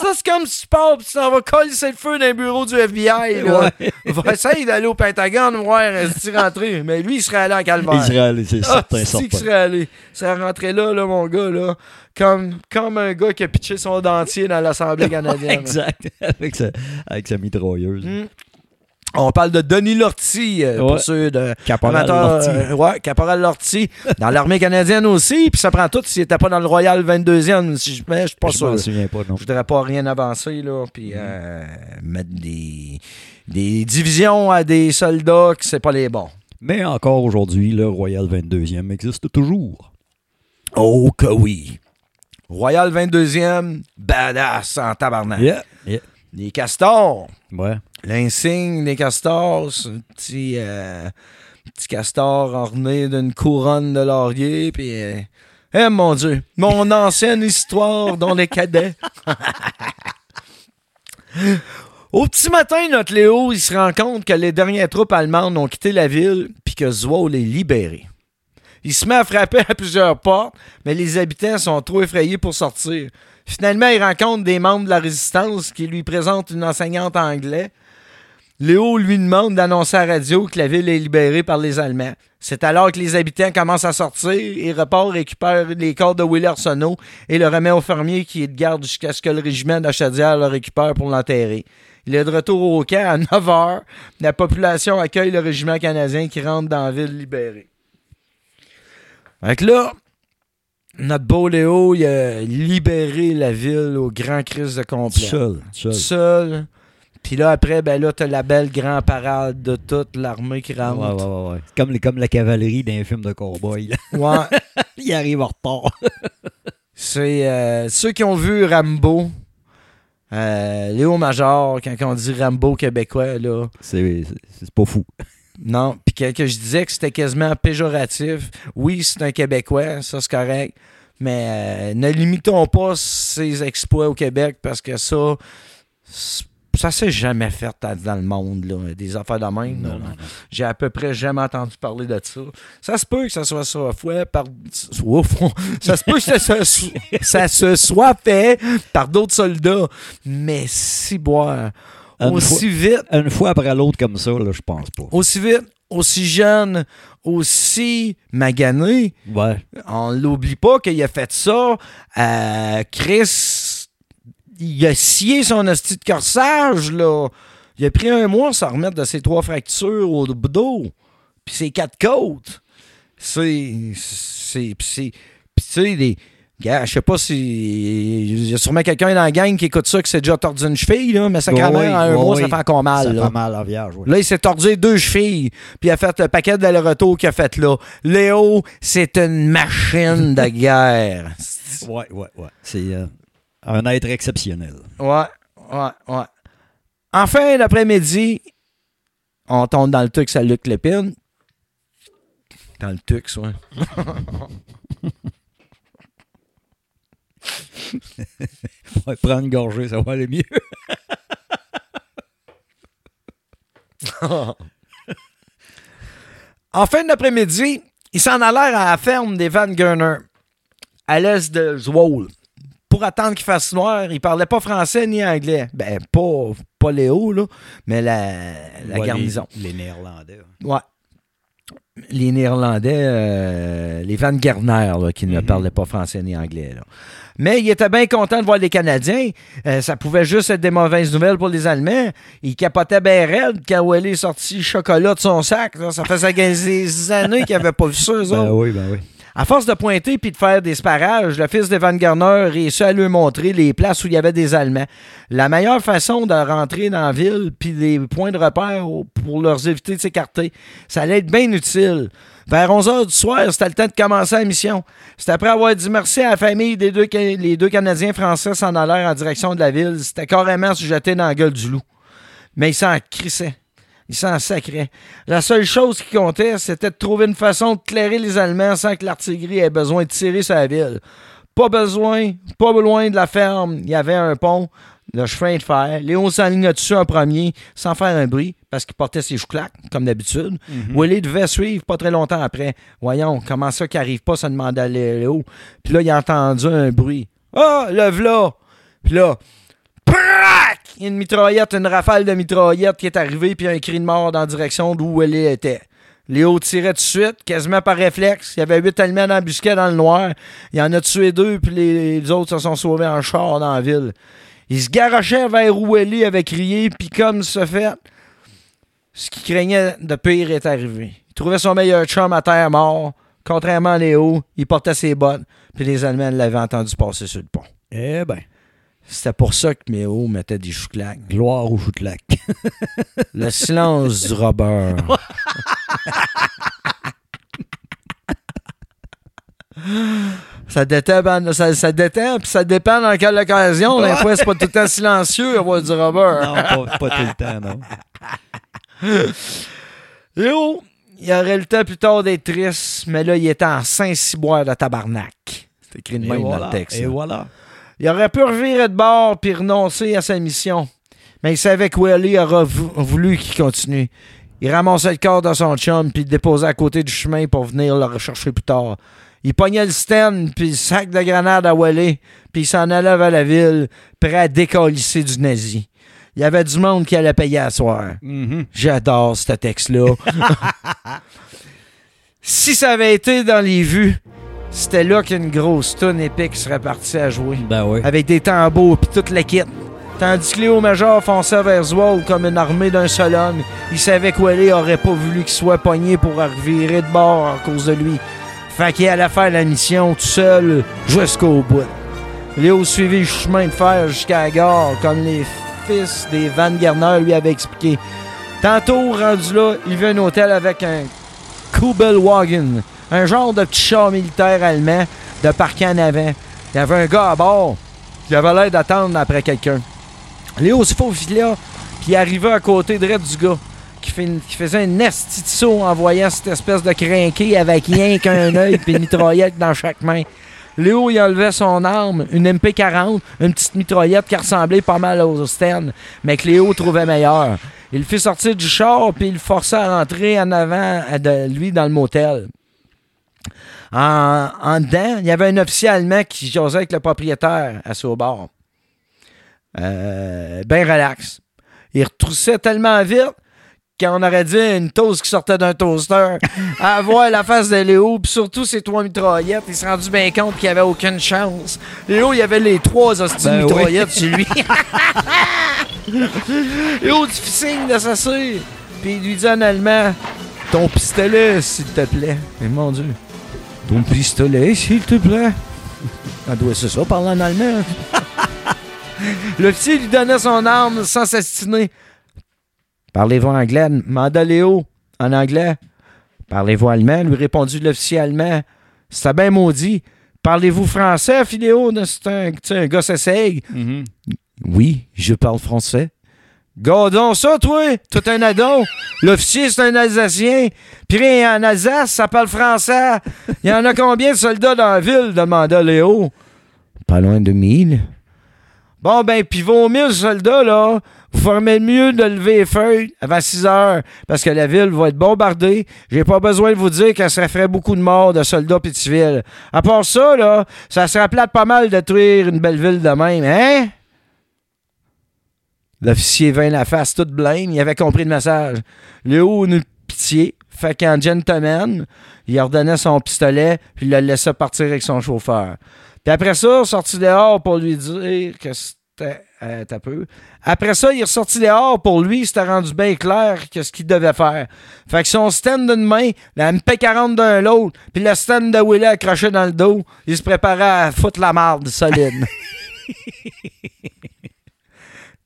Ça, c'est comme si tu pars pis tu t'en vas coller le feu dans le bureau du FBI. Là. Ouais. Va essayer d'aller au Pentagone voir rentrer. Mais lui, il serait allé en calvaire. Il serait allé, c'est Ah, certain, certain. serait allé. Ça rentrait là, là, mon gars, là. Comme, comme un gars qui a pitché son dentier dans l'Assemblée *laughs* canadienne. Exact. *laughs* Avec sa, avec sa mitrailleuse. Hmm. On parle de Denis Lortie, euh, pour ceux de Caporal Lortie. euh, ouais, Caporal Lortie. Dans l'armée canadienne aussi, puis ça prend tout s'il n'était pas dans le Royal 22e, si je je suis pas Je sûr. m'en souviens pas, non. Je voudrais pas rien avancer, là, puis euh, mettre des, des divisions à des soldats qui c'est pas les bons. Mais encore aujourd'hui, le Royal 22e existe toujours. Oh que oui! Royal 22e, badass en tabarnak. Yeah. yeah. Les castors, Ouais. L'insigne des castors, un petit, euh, petit castor orné d'une couronne de laurier, puis... euh, eh mon Dieu, mon ancienne histoire dans les cadets. *laughs* Au petit matin, notre Léo, il se rend compte que les dernières troupes allemandes ont quitté la ville puis que Zwoll est libéré. Il se met à frapper à plusieurs portes, mais les habitants sont trop effrayés pour sortir. Finalement, il rencontre des membres de la résistance qui lui présentent une enseignante anglais. Léo lui demande d'annoncer à la radio que la ville est libérée par les Allemands. C'est alors que les habitants commencent à sortir et repart récupère les corps de Willy Arsenault et le remet au fermier qui est de garde jusqu'à ce que le régiment d'Achadière le récupère pour l'enterrer. Il est de retour au camp à 9 h. La population accueille le régiment canadien qui rentre dans la ville libérée. Fait que là, notre beau Léo, il a libéré la ville au grand crise de complet. Seul. Seul. Seul. Puis là, après, ben là, t'as la belle grand parade de toute l'armée qui Ouais, ouais, rentre. ouais, ouais. Comme, les- comme la cavalerie d'un film de cowboy. Ouais. *laughs* Il arrive en retard. C'est euh, ceux qui ont vu Rambo. euh, Léo Major, quand on dit Rambo québécois, là. C'est c'est pas fou. Non. Puis que, que je disais que c'était quasiment péjoratif. Oui, c'est un Québécois, ça c'est correct. Mais euh, ne limitons pas ses exploits au Québec parce que ça, ça s'est jamais fait dans- le monde, là, des affaires de même. là. J'ai à peu près jamais entendu parler de ça. Ça se peut que ça soit soit fait par. Ouf. ça se peut que ça, se so- ça se soit fait par d'autres soldats. Mais si boire. Une Aussi vite, Une fois après l'autre comme ça, là, je pense pas. aussi vite, aussi jeune, aussi magané, Ouais. on l'oublie pas qu'il a fait ça. Euh, Chris, il a scié son hostie de corsage, là. Il a pris un mois à s'en remettre de ses trois fractures au dos, puis ses quatre côtes. C'est. C'est. Puis tu sais, des. Gars, je sais pas si. Il y a sûrement quelqu'un dans la gang qui écoute ça qui s'est déjà tordu une cheville, là, mais ça, quand Oui, même, en un oui, mois, oui. ça fait encore mal. Ça là. fait mal la vierge, ouais. Là, il s'est tordu deux chevilles, puis il a fait le paquet d'aller-retour qu'il a fait là. Léo, c'est une machine de *laughs* guerre. Ouais, ouais, ouais. C'est euh, un être exceptionnel. Ouais, ouais, ouais. En fin d'après-midi, on tombe dans le tux à Luc Lépine. Dans le tux, ouais. *laughs* Ouais, prendre une gorgée, ça va aller mieux. *laughs* En fin d'après-midi, ils s'en allèrent à la ferme des Van Gurner, à l'est de Zwolle. Pour attendre qu'il fasse noir, ils parlaient pas français ni anglais. Ben, pas, pas Léo, là, mais la, la Ouais, garnison. Les, les Néerlandais. Ouais. Les Néerlandais, euh, les Van Gerner, là, qui ne parlaient pas français ni anglais. là. Mais ils étaient bien contents de voir les Canadiens. Euh, ça pouvait juste être des mauvaises nouvelles pour les Allemands. Ils capotaient bien raide quand Welly est sorti chocolat de son sac. là. Ça faisait des années qu'ils n'avaient pas vu ça, eux Ben autres. oui, ben oui. À force de pointer puis de faire des sparages, le fils de Van Garner réussit à lui montrer les places où il y avait des Allemands. La meilleure façon de rentrer dans la ville puis des points de repère pour leur éviter de s'écarter, ça allait être bien utile. Vers 11 h du soir, c'était le temps de commencer la mission. C'était après avoir dit merci à la famille des deux, les deux Canadiens français s'en allèrent en direction de la ville. C'était carrément se jeter dans la gueule du loup. Mais ils s'en crissaient. Ils s'en sacraient. La seule chose qui comptait, c'était de trouver une façon de clairer les Allemands sans que l'artillerie ait besoin de tirer sur la ville. Pas besoin, pas loin de la ferme, il y avait un pont, le chemin de fer. Léon s'enligna dessus en premier, sans faire un bruit, parce qu'il portait ses chouclacs, comme d'habitude. Willy devait suivre pas très longtemps après. Voyons, comment ça qu'il arrive pas, ça demandait à Léo? Puis là, il a entendu un bruit. Ah, le v'là! Puis là, Prac! Une mitraillette, une rafale de mitraillette qui est arrivée, puis un cri de mort dans la direction d'où elle était. Léo tirait tout de suite, quasiment par réflexe. Il y avait huit Allemands embusqués dans le noir. Il en a tué deux, puis les, les autres se sont sauvés en char dans la ville. Il se garochait vers où Ellie avait crié, puis comme ce fait, ce qu'il craignait de pire est arrivé. Il trouvait son meilleur chum à terre mort. Contrairement à Léo, il portait ses bottes, puis les Allemands l'avaient entendu passer sur le pont. Eh ben, C'était pour ça que Méo mettait des chouclacs. gloire au choutlac. *laughs* Le silence du robber. *laughs* ça détend, ben, ça, ça détend, puis ça dépend dans quelle occasion. Des fois, c'est pas tout le temps silencieux avoir du robber. non, pas, pas tout le temps, non. *laughs* Léo, il aurait le temps plus tard d'être triste, mais là, il était en Saint-Cyboire de tabarnak. C'est écrit de même dans le texte. Et là. voilà. Il aurait pu revirer de bord puis renoncer à sa mission. Mais il savait que Willie aurait vou- voulu qu'il continue. Il ramassait le corps de son chum puis le déposait à côté du chemin pour venir le rechercher plus tard. Il pognait le stand puis le sac de grenades à Willie puis il s'en allait vers la ville, prêt à décalisser du nazi. Il y avait du monde qui allait payer à soir. Mhm. J'adore ce texte-là. *laughs* si ça avait été dans les vues, c'était là qu'une grosse tonne épique serait partie à jouer Ben oui. avec des tambours puis toute la kit. Tandis que Léo Major fonçait vers Zwolle comme une armée d'un seul homme, il savait Wally aurait pas voulu qu'il soit pogné pour revirer de bord à cause de lui. Fait qu'il allait faire la mission tout seul jusqu'au bout. Léo suivit le chemin de fer jusqu'à la gare, comme les fils des Van Gerner lui avaient expliqué. Tantôt, rendu là, il vit un hôtel avec un Kubelwagen, un genre de petit char militaire allemand de parquet en avant. Il y avait un gars à bord qui avait l'air d'attendre après quelqu'un. Léo se faufilait là, puis arriva à côté de du gars qui, faisait un esti saut en voyant cette espèce de crinqué avec rien *laughs* qu'un œil puis une mitraillette dans chaque main. Léo, il enlevait son arme, une MP40, une petite mitraillette qui ressemblait pas mal aux Sten, mais que Léo trouvait meilleure. Il le fit sortir du char, puis il le forçait à rentrer en avant de lui dans le motel. En, en dedans, il y avait un officier allemand qui jasait avec le propriétaire assis au bar. Euh, ben relax. Il retroussait tellement vite quand on aurait dit une toast qui sortait d'un toaster, *laughs* à voir la face de Léo, puis surtout ses trois mitraillettes, il s'est rendu bien compte qu'il n'y avait aucune chance. Léo, il avait les trois hosties Ben oui. mitraillettes chez lui. *laughs* Léo, tu fais signe de s'asseoir. Puis il lui dit en allemand Ton pistolet, s'il te plaît. Mais mon Dieu. Ton pistolet, s'il te plaît. Ah, doit c'est ça, parler en allemand. *laughs* L'officier lui donnait son arme sans s'astiner. Parlez-vous anglais? Manda Léo. En anglais? Parlez-vous allemand? lui répondit l'officier allemand. C'était bien maudit. Parlez-vous français, Philéo? C'est un, un gars s'essaye. Oui, je parle français. Gardons ça, toi! Tout un adon! *laughs* L'officier, c'est un Alsacien. Puis en Alsace, ça parle français. Il y en a combien de soldats dans la ville? demanda Léo. Pas loin de mille. Bon, ben, puis vos mille soldats, là, vous formez mieux de lever les feuilles avant 6 heures, parce que la ville va être bombardée. J'ai pas besoin de vous dire que ça ferait beaucoup de morts de soldats et de civils. À part ça, là, ça serait plate pas mal de détruire une belle ville de même, hein? L'officier vint la face toute blême, il avait compris le message. Léo eut pitié, fait qu'en gentleman, il ordonnait son pistolet, puis il le laissait partir avec son chauffeur. Puis après ça, sorti dehors pour lui dire que c'était. euh, t'as peu. Après ça, il est ressorti dehors pour lui, c'était rendu bien clair que ce qu'il devait faire. Fait que son stand d'une main, la MP40 d'un l'autre, puis le stand de Willy accroché dans le dos, il se préparait à foutre la marde solide. *laughs*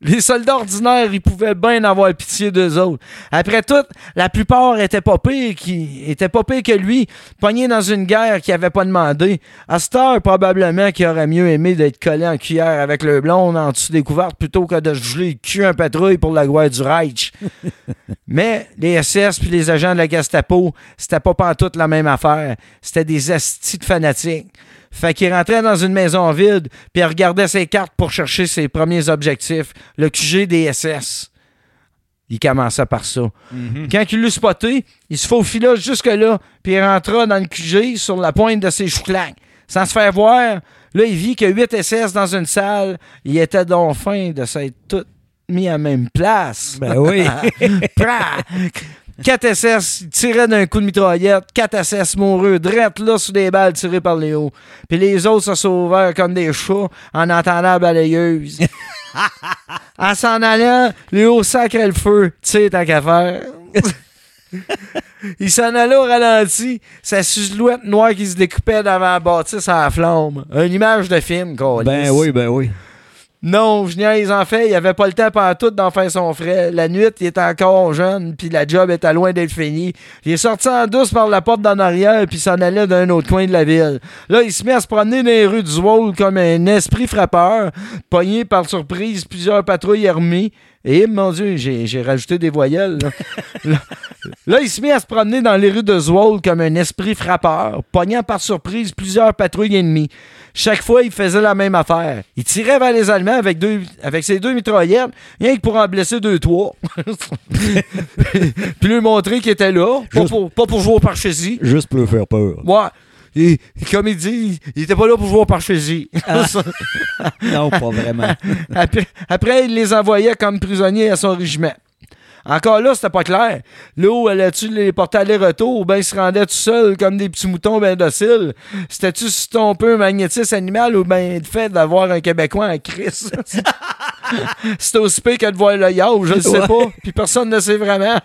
Les soldats ordinaires, ils pouvaient bien avoir pitié d'eux autres. Après tout, la plupart étaient pas pires, qui, étaient pas pires que lui, pognés dans une guerre qu'il avait pas demandé. À cette heure, probablement qu'il aurait mieux aimé d'être collé en cuillère avec le blonde en dessous des couvertes plutôt que de geler le cul un patrouille pour la guerre du Reich. *laughs* Mais les SS puis les agents de la Gestapo, c'était pas pantoute la même affaire. C'était des astis de fanatiques. Fait qu'il rentrait dans une maison vide, puis il regardait ses cartes pour chercher ses premiers objectifs, le QG des SS. Il commençait par ça. Quand il l'eut spoté, il se faufila jusque-là, puis il rentra dans le QG sur la pointe de ses chouclacs. Sans se faire voir, là, il vit que 8 SS dans une salle. Il était donc fin de s'être tout mis à même place. Ben oui. *laughs* Pra! 4 SS ils tiraient d'un coup de mitraillette. 4 SS moureux, drette là sous des balles tirées par Léo. Puis les autres se sauvèrent comme des chats en entendant la balayeuse. *laughs* en s'en allant, Léo sacrait le feu. Tu sais, tant qu'à faire. Il s'en allait au ralenti, sa silhouette noire qui se découpait devant la bâtisse à la flamme. Une image de film, quoi. Ben oui, ben oui. Non, je niaise en fait, il avait pas le temps pendant tout d'en faire son frais. La nuit, il était encore jeune, puis la job était loin d'être finie. Il est sorti en douce par la porte d'en arrière, puis s'en allait d'un autre coin de la ville. Là, il se met à se promener dans les rues du Zwol comme un esprit frappeur, pogné par surprise plusieurs patrouilles armées. Et mon Dieu, j'ai rajouté des voyelles. Là. *laughs* là, là, il se met à se promener dans les rues de Zwol comme un esprit frappeur, pognant par surprise plusieurs patrouilles ennemies. Chaque fois, il faisait la même affaire. Il tirait vers les Allemands avec, deux, avec ses deux mitraillettes, rien que pour en blesser deux, trois. *laughs* Puis lui montrer qu'il était là, pas Juste- pour, pas pour jouer au parchesie. Juste pour le faire peur. Ouais. Et, comme il dit, il était pas là pour jouer au parchesie. *laughs* Non, pas vraiment. Après, après, il les envoyait comme prisonniers à son régiment. Encore là, c'était pas clair. Là, elle a-tu les porter aller-retour ou bien il se rendait tout seul comme des petits moutons bien dociles? C'était-tu si un peu un magnétisme animal ou bien le fait d'avoir un Québécois en crise? *laughs* C'était aussi pire que de voir le yao, je le sais Ouais. pas. Puis personne ne sait vraiment.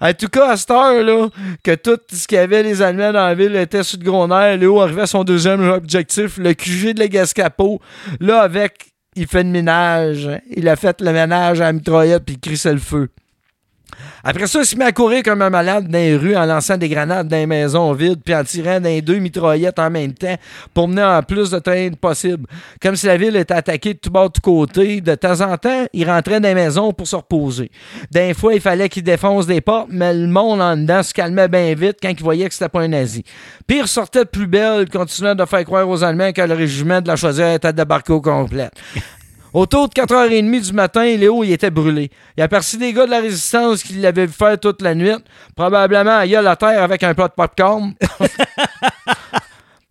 En tout cas, à cette heure, là, que tout ce qu'il y avait, les Allemands dans la ville était sur le gros nerf, Léo arrivait à son deuxième objectif, le QG de la Gascapo. Là, avec, il fait le ménage. Il a fait le ménage à la mitraillette puis il crissait le feu. Après ça, il se met à courir comme un malade dans les rues en lançant des grenades dans les maisons vides puis en tirant dans les deux mitraillettes en même temps pour mener en plus de train possible. Comme si la ville était attaquée de tout bord, de côté. De temps en temps, il rentrait dans les maisons pour se reposer. D'un fois, il fallait qu'il défonce des portes, mais le monde en dedans se calmait bien vite quand il voyait que c'était pas un nazi. Puis il ressortait de plus belle, continuant de faire croire aux Allemands que le régiment de la Chaudière était débarqué au complet. Autour de 4h30 du matin, Léo il était brûlé. Il a aperçu des gars de la résistance qui l'avaient vu faire toute la nuit. Probablement à gueule à terre avec un plat de popcorn. *laughs*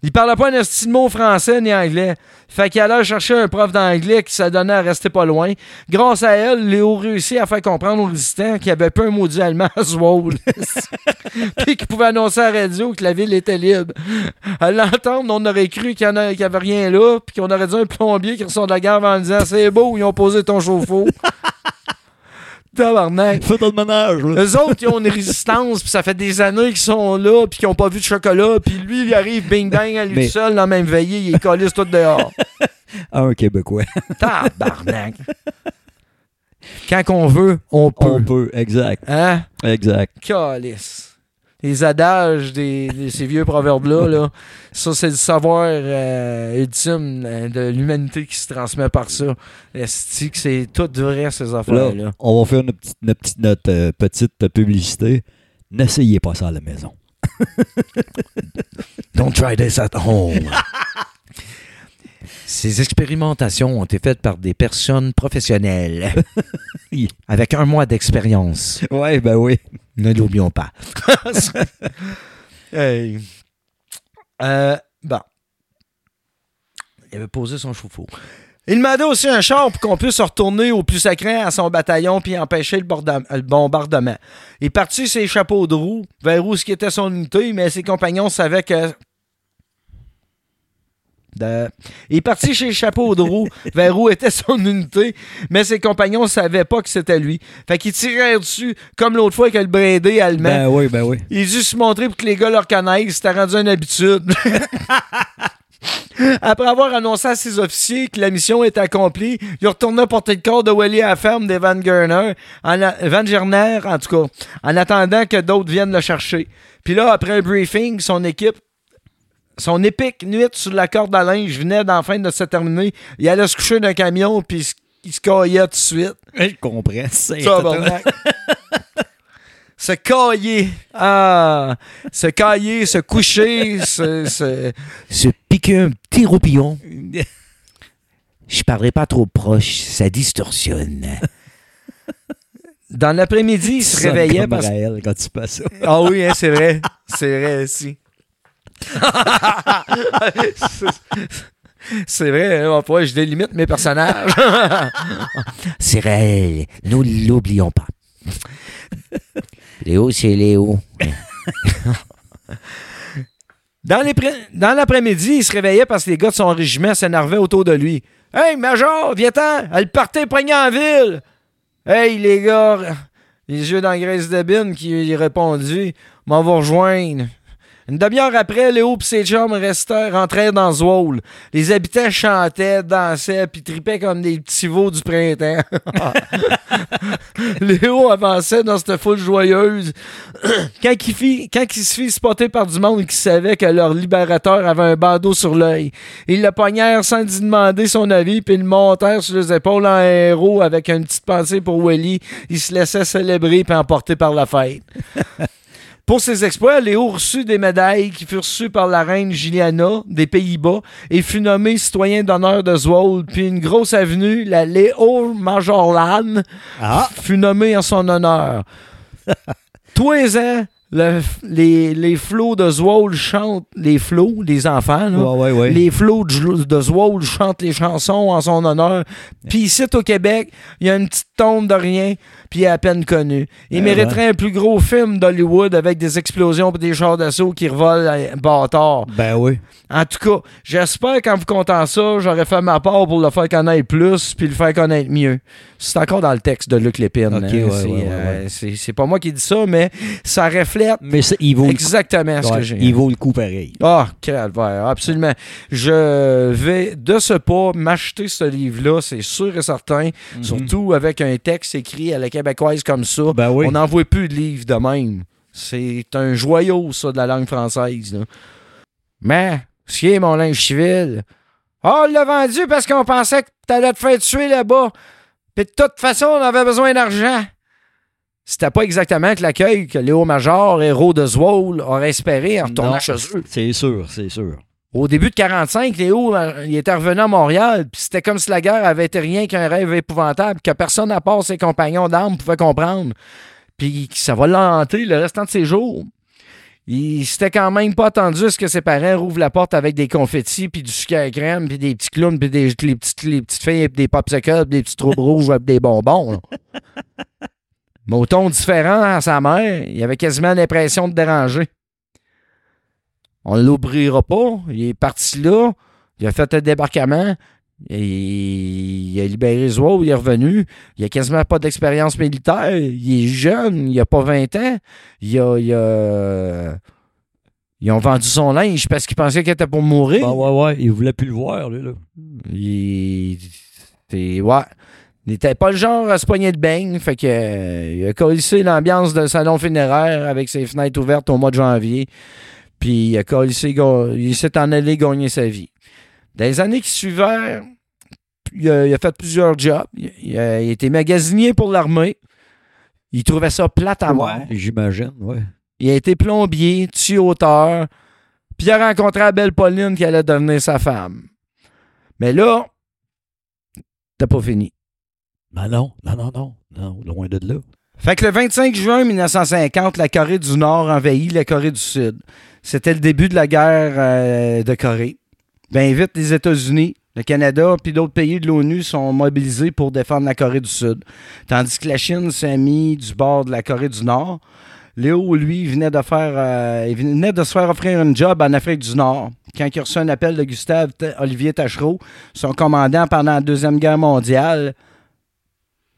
Il parlait pas un style mot français ni anglais. Fait qu'il allait chercher un prof d'anglais qui s'adonnait à rester pas loin. Grâce à elle, Léo réussit à faire comprendre aux résistants qu'il avait pas un maudit allemand à Swole. *laughs* Puis qu'il pouvait annoncer à la radio que la ville était libre. À l'entendre, on aurait cru qu'il y, en a- qu'il y avait rien là, puis qu'on aurait dit un plombier qui ressort de la gare en disant C'est beau, ils ont posé ton chauffe-eau. Tabarnak. Fais ton ménage, là. Eux autres, ils ont une résistance, puis ça fait des années qu'ils sont là, puis qu'ils n'ont pas vu de chocolat, puis lui, il arrive bing bang à lui Mais- seul dans la même veillée, il est collé tout dehors. Ah, *laughs* un Québécois. *laughs* Tabarnak. Quand on veut, on peut. On peut, exact. Hein? Exact. Calice. Les adages des, de ces vieux proverbes-là, là, ça, c'est le savoir euh, ultime euh, de l'humanité qui se transmet par ça. C'est tout vrai, ces Là, affaires-là. on va faire notre petite, notre petite, notre, euh, petite publicité. N'essayez pas ça à la maison. *laughs* Don't try this at home. *laughs* Ces expérimentations ont été faites par des personnes professionnelles *laughs* avec un mois d'expérience. Ouais, ben oui. Ne l'oublions pas. *laughs* Hey. Euh, bon. Il avait posé son chauffe-eau. Il demandait aussi un char pour qu'on puisse retourner au plus sacré à son bataillon puis empêcher le, bombardement. Il partit ses chapeaux de roue vers où qui était son unité, mais ses compagnons savaient que. De- Il est parti chez Chapeau de roue *laughs* vers où était son unité, mais ses compagnons savaient pas que c'était lui. Fait qu'ils tirèrent dessus comme l'autre fois avec le bridé allemand. Ben oui, ben oui. Il a dû se montrer pour que les gars le reconnaissent. C'était rendu une habitude. *laughs* Après avoir annoncé à ses officiers que la mission était accomplie, il retourna porter le corps de Wally à la ferme des Van Gerner, en a- Van Gerner, en tout cas, en attendant que d'autres viennent le chercher. Puis là, après un briefing, son équipe, son épique nuit sur la corde à linge venait d'enfin de se terminer. Il allait se coucher d'un camion, puis il se- il se caillait tout de suite. Je comprends. C'est *laughs* Tabarnak. se cailler. Ah, se cailler, se coucher, se, se- Se piquer un petit roupillon. *laughs* Je parlerai pas trop proche, ça distorsionne. Dans l'après-midi, il se réveillait parce Raël quand tu passes ça. Ah oui, hein, c'est vrai. C'est vrai aussi. *laughs* c'est vrai, hein, parfois, je délimite mes personnages. *laughs* C'est réel, nous l'oublions pas. Léo, c'est Léo. *laughs* Dans, les pré- dans l'après-midi, il se réveillait parce que les gars de son régiment s'énervaient autour de lui. Hey, Major, viens-t'en, elle partait poignée en ville. Hey, les gars, les yeux dans la graisse de bine qui répondu, m'en va rejoindre. Une demi-heure après, Léo et ses chums restèrent, rentrèrent dans Zwolle. Les habitants chantaient, dansaient, puis tripaient comme des petits veaux du printemps. *laughs* Léo avançait dans cette foule joyeuse. *coughs* quand, il fit- quand il se fit spotter par du monde qui savait que leur libérateur avait un bandeau sur l'œil, ils le pognèrent sans lui demander son avis, puis ils le montèrent sur les épaules en héros avec une petite pensée pour Willy. Il se laissait célébrer puis emporter par la fête. *laughs* Pour ses exploits, Léo reçut des médailles qui furent reçues par la reine Juliana des Pays-Bas et fut nommé citoyen d'honneur de Zwolle. Puis une grosse avenue, la Léo Majorlan, Ah! fut nommée en son honneur. Tous les ans, le- les, les flots de Zwolle chantent, les flots, les enfants, là, Ouais, ouais, ouais. les flots de, de Zwolle chantent les chansons en son honneur. Puis ici, au Québec, il y a une petite tombe de rien, puis il est à peine connu. Il Eh mériterait un plus gros film d'Hollywood avec des explosions et des chars d'assaut qui revolent bâtard. Ben oui. En tout cas, j'espère qu'en vous comptant ça, j'aurais fait ma part pour le faire connaître plus puis le faire connaître mieux. C'est encore dans le texte de Luc Lépine. Ok, hein. ouais, c'est, ouais, ouais, euh, c'est- pas moi qui dis ça, mais ça reflète Mais ça, il vaut le coup. exactement ce que j'ai. il vaut le coup pareil. Ah, calvaire, absolument. Je vais de ce pas m'acheter ce livre-là, c'est sûr et certain. Surtout avec un texte écrit à la québécoise comme ça. Ben oui. On n'en voit plus de livres de même. C'est un joyau, ça, de la langue française. Là. Mais, ce qui est mon linge civil. Ah, on l'a vendu parce qu'on pensait que t'allais te faire tuer là-bas. Puis de toute façon, on avait besoin d'argent. C'était pas exactement que l'accueil que Léo Major, héros de Zwolle, aurait espéré en retournant chez eux. C'est sûr, c'est sûr. Au début de 45, Léo, euh, il était revenu à Montréal, puis c'était comme si la guerre avait été rien qu'un rêve épouvantable que personne à part ses compagnons d'armes pouvait comprendre. Puis que ça va l'hanter le restant de ses jours. Il s'était quand même pas attendu à ce que ses parents rouvrent la porte avec des confettis, puis du sucre à crème, puis des petits clowns, puis des, les, petites, les petites filles, puis des popsicles, puis des petits troubles *laughs* rouges, puis des bonbons. là. Mais au ton différent à sa mère, il avait quasiment l'impression de déranger. On ne l'oubliera pas. Il est parti là. Il a fait un débarquement. Et il a libéré oies, il est revenu. Il a quasiment pas d'expérience militaire. Il est jeune, il a pas 20 ans. Il a, il a- Ils ont vendu son linge parce qu'ils pensaient qu'il était pour mourir. Ah ouais, ouais, il voulait plus le voir, lui, là. Il... c'est- ouais. Il n'était pas le genre à se poigner de beigne. Fait que, euh, il a collissé l'ambiance d'un salon funéraire avec ses fenêtres ouvertes au mois de janvier. Puis il il s'est en allé gagner sa vie. Dans les années qui suivaient, il a, il a fait plusieurs jobs. Il, a, il a été magasinier pour l'armée. Il trouvait ça plate à mort. J'imagine, ouais. Il a été plombier, tuyauteur. Puis il a rencontré la belle Pauline qui allait devenir sa femme. Mais là, t'as pas fini. Ben non, non, non, non, non, loin de là. Fait que le 25 juin 1950, la Corée du Nord envahit la Corée du Sud. C'était le début de la guerre euh, de Corée. Bien vite, les États-Unis, le Canada puis d'autres pays de l'ONU sont mobilisés pour défendre la Corée du Sud. Tandis que la Chine s'est mis du bord de la Corée du Nord. Léo, lui, venait de euh, se faire offrir un job en Afrique du Nord. Quand il a reçu un appel de Gustave Olivier Tachereau, son commandant pendant la Deuxième Guerre mondiale.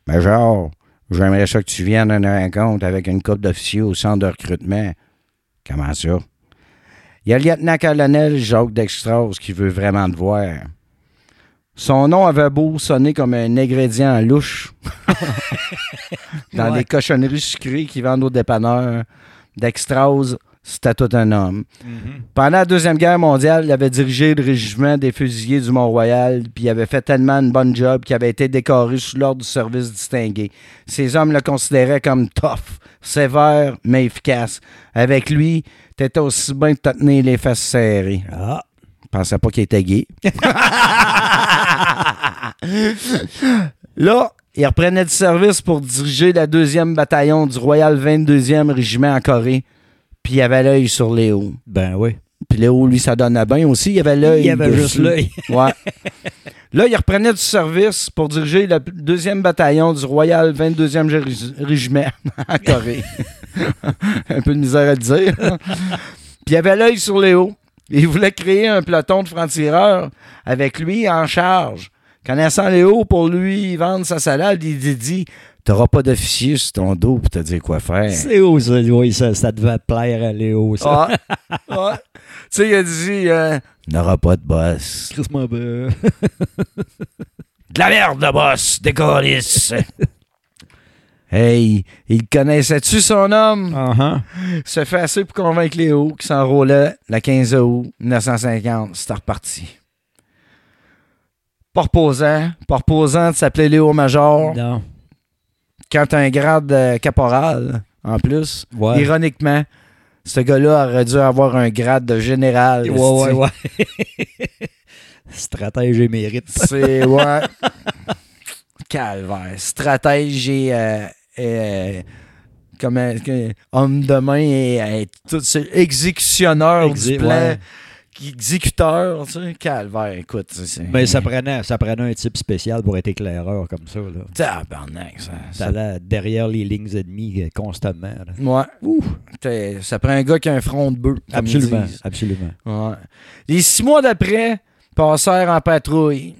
Major, j'aimerais ça que tu viennes à une rencontre avec une couple d'officiers au centre de recrutement. Comment ça? Il y a le lieutenant-colonel Jacques Dextros qui veut vraiment te voir. Son nom avait beau sonner comme un ingrédient louche *laughs* dans Ouais. les cochonneries sucrées qui vendent aux dépanneurs. Dextros, c'était tout un homme. Pendant la Deuxième Guerre mondiale, il avait dirigé le régiment des fusiliers du Mont-Royal, puis il avait fait tellement une bonne job qu'il avait été décoré sous l'ordre du service distingué. Ces hommes le considéraient comme tough, sévère, mais efficace. Avec lui, t'étais aussi bien de te tenir les fesses serrées. Ah, Je pensais pas qu'il était gay. *laughs* Là, il reprenait du service pour diriger la deuxième bataillon du Royal 22e Régiment en Corée. Puis il avait l'œil sur Léo. ben oui. Puis Léo, lui, ça donne bien aussi. Il avait l'œil. Il y avait dessus. juste l'œil. *laughs* Ouais. Là, il reprenait du service pour diriger le deuxième bataillon du Royal 22e Géri- Régiment en Corée. *laughs* un peu de misère à le dire. Puis il avait l'œil sur Léo. Il voulait créer un peloton de francs-tireurs avec lui en charge. Connaissant Léo, pour lui vendre sa salade, il dit, T'auras pas d'officier sur ton dos pour te dire quoi faire. C'est où ça, oui, ça, ça devait plaire à Léo, ça. Ouais. Ouais. Tu sais, il a dit euh, N'aura pas de boss. Ben. De la merde, le boss, décollisse. hey, il connaissait-tu son homme? Uh-huh. Se fait assez pour convaincre Léo qui s'enrôlait le 15 août 1950. C'était reparti. Pas reposant. Pas reposant de s'appeler Léo Major. Non. Quand t'as un grade de caporal, en plus. Ouais. Ironiquement, ce gars-là aurait dû avoir un grade de général. Ouais, ouais, ouais. *laughs* Stratège et mérite. C'est, ouais. *laughs* Calvaire. Stratège et. euh, et, euh, comme homme de main et euh, tout ce exécutionneur Exé- du plan. ouais. Exécuteur, tu sais. Calvaire, écoute. Mais ça prenait, ça prenait un type spécial pour être éclaireur comme ça. Là. Tabarnak, ça. Ça ça- allait derrière les lignes ennemies euh, constamment. là. Ouais. Ça prend un gars qui a un front de bœuf. Absolument, absolument. Ouais. Les six mois d'après, passèrent en patrouille.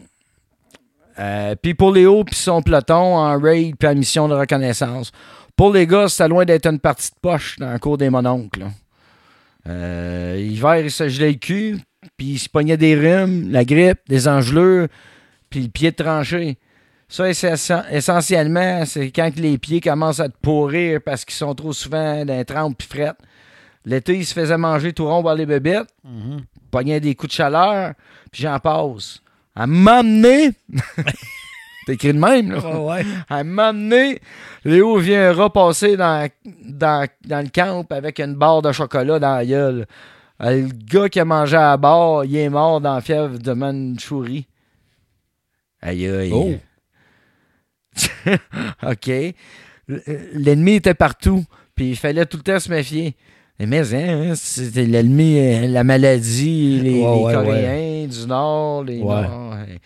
Euh, puis pour Léo puis son peloton, en raid puis en mission de reconnaissance. Pour les gars, c'était loin d'être une partie de poche dans le cours des mononcles. là. Euh, hiver, il se gelait le cul, puis il se pognait des rhumes, la grippe, des engelures, puis le pied de tranché. Ça, essentiellement, c'est quand les pieds commencent à te pourrir parce qu'ils sont trop souvent dans les trempes puis frettes. L'été, il se faisait manger tout rond par les bébêtes pognait des coups de chaleur, puis j'en passe. À m'amener, *laughs* t'as écrit de même, là. ouais. *laughs* À m'amener, Léo vient repasser dans, dans, dans le camp avec une barre de chocolat dans la gueule. Euh, Le gars qui a mangé à la barre, il est mort dans la fièvre de Mandchourie. Aïe aïe. Oh. *laughs* OK. L- L'ennemi était partout, puis il fallait tout le temps se méfier. Mais hein, c'était l'ennemi, euh, la maladie, les, Ouais, les ouais, Coréens du Nord, les. Nord, ouais.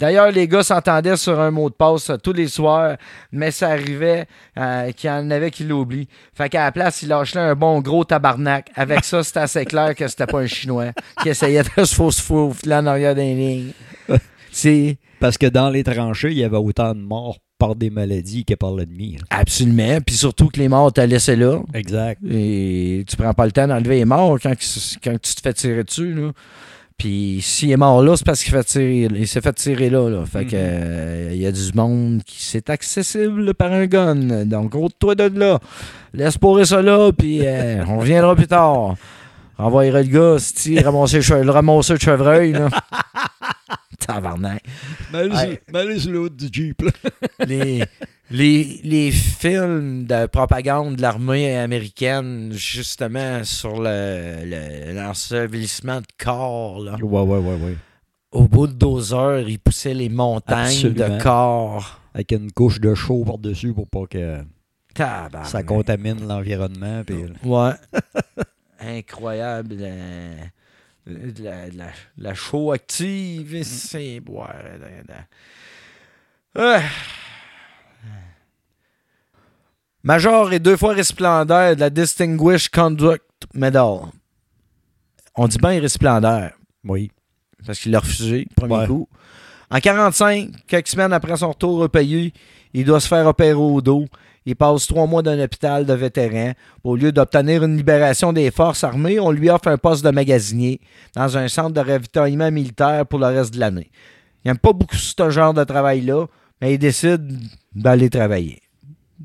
D'ailleurs, les gars s'entendaient sur un mot de passe euh, tous les soirs, mais ça arrivait euh, qu'il y en avait qui l'oublient. Fait qu'à la place, il lâchait un bon gros tabarnak. Avec ça, c'était assez clair que c'était pas un Chinois qui essayait de se fausse faufiler en arrière des lignes. *laughs* C'est Parce que dans les tranchées, il y avait autant de morts par des maladies que par l'ennemi. hein. absolument. Puis surtout que les morts t'as laissé là. Exact. Et tu prends pas le temps d'enlever les morts quand, quand tu te fais tirer dessus. Là. Puis s'il est mort là, c'est parce qu'il fait tirer, il s'est fait tirer là. là. Fait que Mhm. euh, il y a du monde qui c'est accessible par un gun. Donc ôte-toi de là. Laisse pourrir ça là, puis euh, on reviendra plus tard. Envoyera le gars, si ramasser le, ramasser de chevreuil. Là. *laughs* Tabarnak. Sur l'autre du Jeep. là. *laughs* les, les, les films de propagande de l'armée américaine, justement, sur le, le- l'ensevelissement de corps, là. Ouais, ouais, ouais, ouais. au bout de 12 heures, ils poussaient les montagnes Absolument. de corps. Avec une couche de chaud par-dessus pour pas que Tabarnak. ça contamine l'environnement. puis- Ouais. *laughs* Incroyable. euh, de la, de la, la chaux active. C'est boire. Ah. Major est deux fois récipiendaire de la Distinguished Conduct Medal. On dit bien récipiendaire Oui. parce qu'il l'a refusé, premier Ouais. coup. En 45, quelques semaines après son retour au pays, il doit se faire opérer au dos. Il passe trois mois dans un hôpital de vétérans. Au lieu d'obtenir une libération des forces armées, on lui offre un poste de magasinier dans un centre de ravitaillement militaire pour le reste de l'année. Il n'aime pas beaucoup ce genre de travail-là, mais il décide d'aller travailler.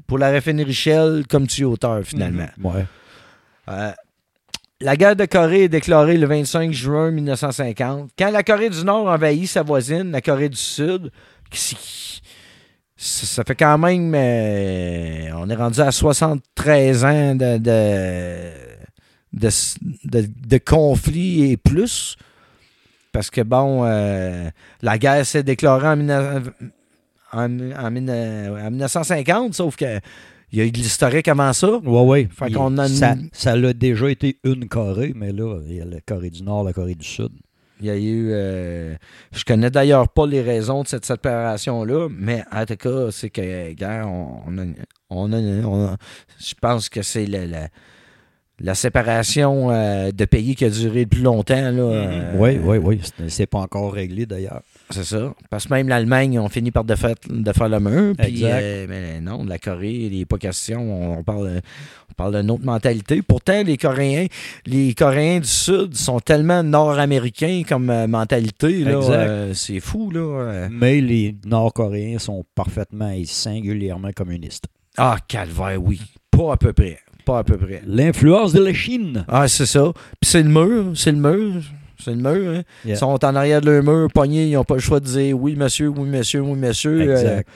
Pour la raffinerie Shell comme tuyauteur, finalement. Ouais. Euh, la guerre de Corée est déclarée le 25 juin 1950. Quand la Corée du Nord envahit sa voisine, la Corée du Sud, qui- ça, ça fait quand même. euh, on est rendu à 73 ans de, de, de, de- de conflit et plus. Parce que, bon, euh, la guerre s'est déclarée en, 19 en- en 19 en 1950, sauf que il y a eu de l'historique avant ça. Ouais, ouais. Fait qu'on a une- ça l'a déjà été une Corée, mais là, il y a la Corée du Nord, la Corée du Sud. Il y a eu. euh, je connais d'ailleurs pas les raisons de cette séparation-là, mais en tout cas, c'est que, gars, on, on a, on a- on a- Je pense que c'est la, la, la séparation euh, de pays qui a duré le plus longtemps. Là, euh, oui, oui, oui. C'est- pas encore réglé d'ailleurs. C'est ça. Parce que même l'Allemagne ont fini par de, fait, de faire le mur. Puis, euh, mais non, de la Corée, il n'est pas question. On, on parle, on parle d'une autre mentalité. Pourtant, les Coréens, les Coréens du Sud sont tellement nord-américains comme euh, mentalité. là, euh, c'est fou, là. euh. Mais les Nord-Coréens sont parfaitement et singulièrement communistes. Ah, calvaire, oui. Pas à peu près. Pas à peu près. L'influence de la Chine. Ah, c'est ça. Puis c'est le mur. C'est le mur. C'est le mur. hein. Yeah. Ils sont en arrière de leur mur, pognés. Ils n'ont pas le choix de dire oui, monsieur, oui, monsieur, oui, monsieur. Exact. Euh,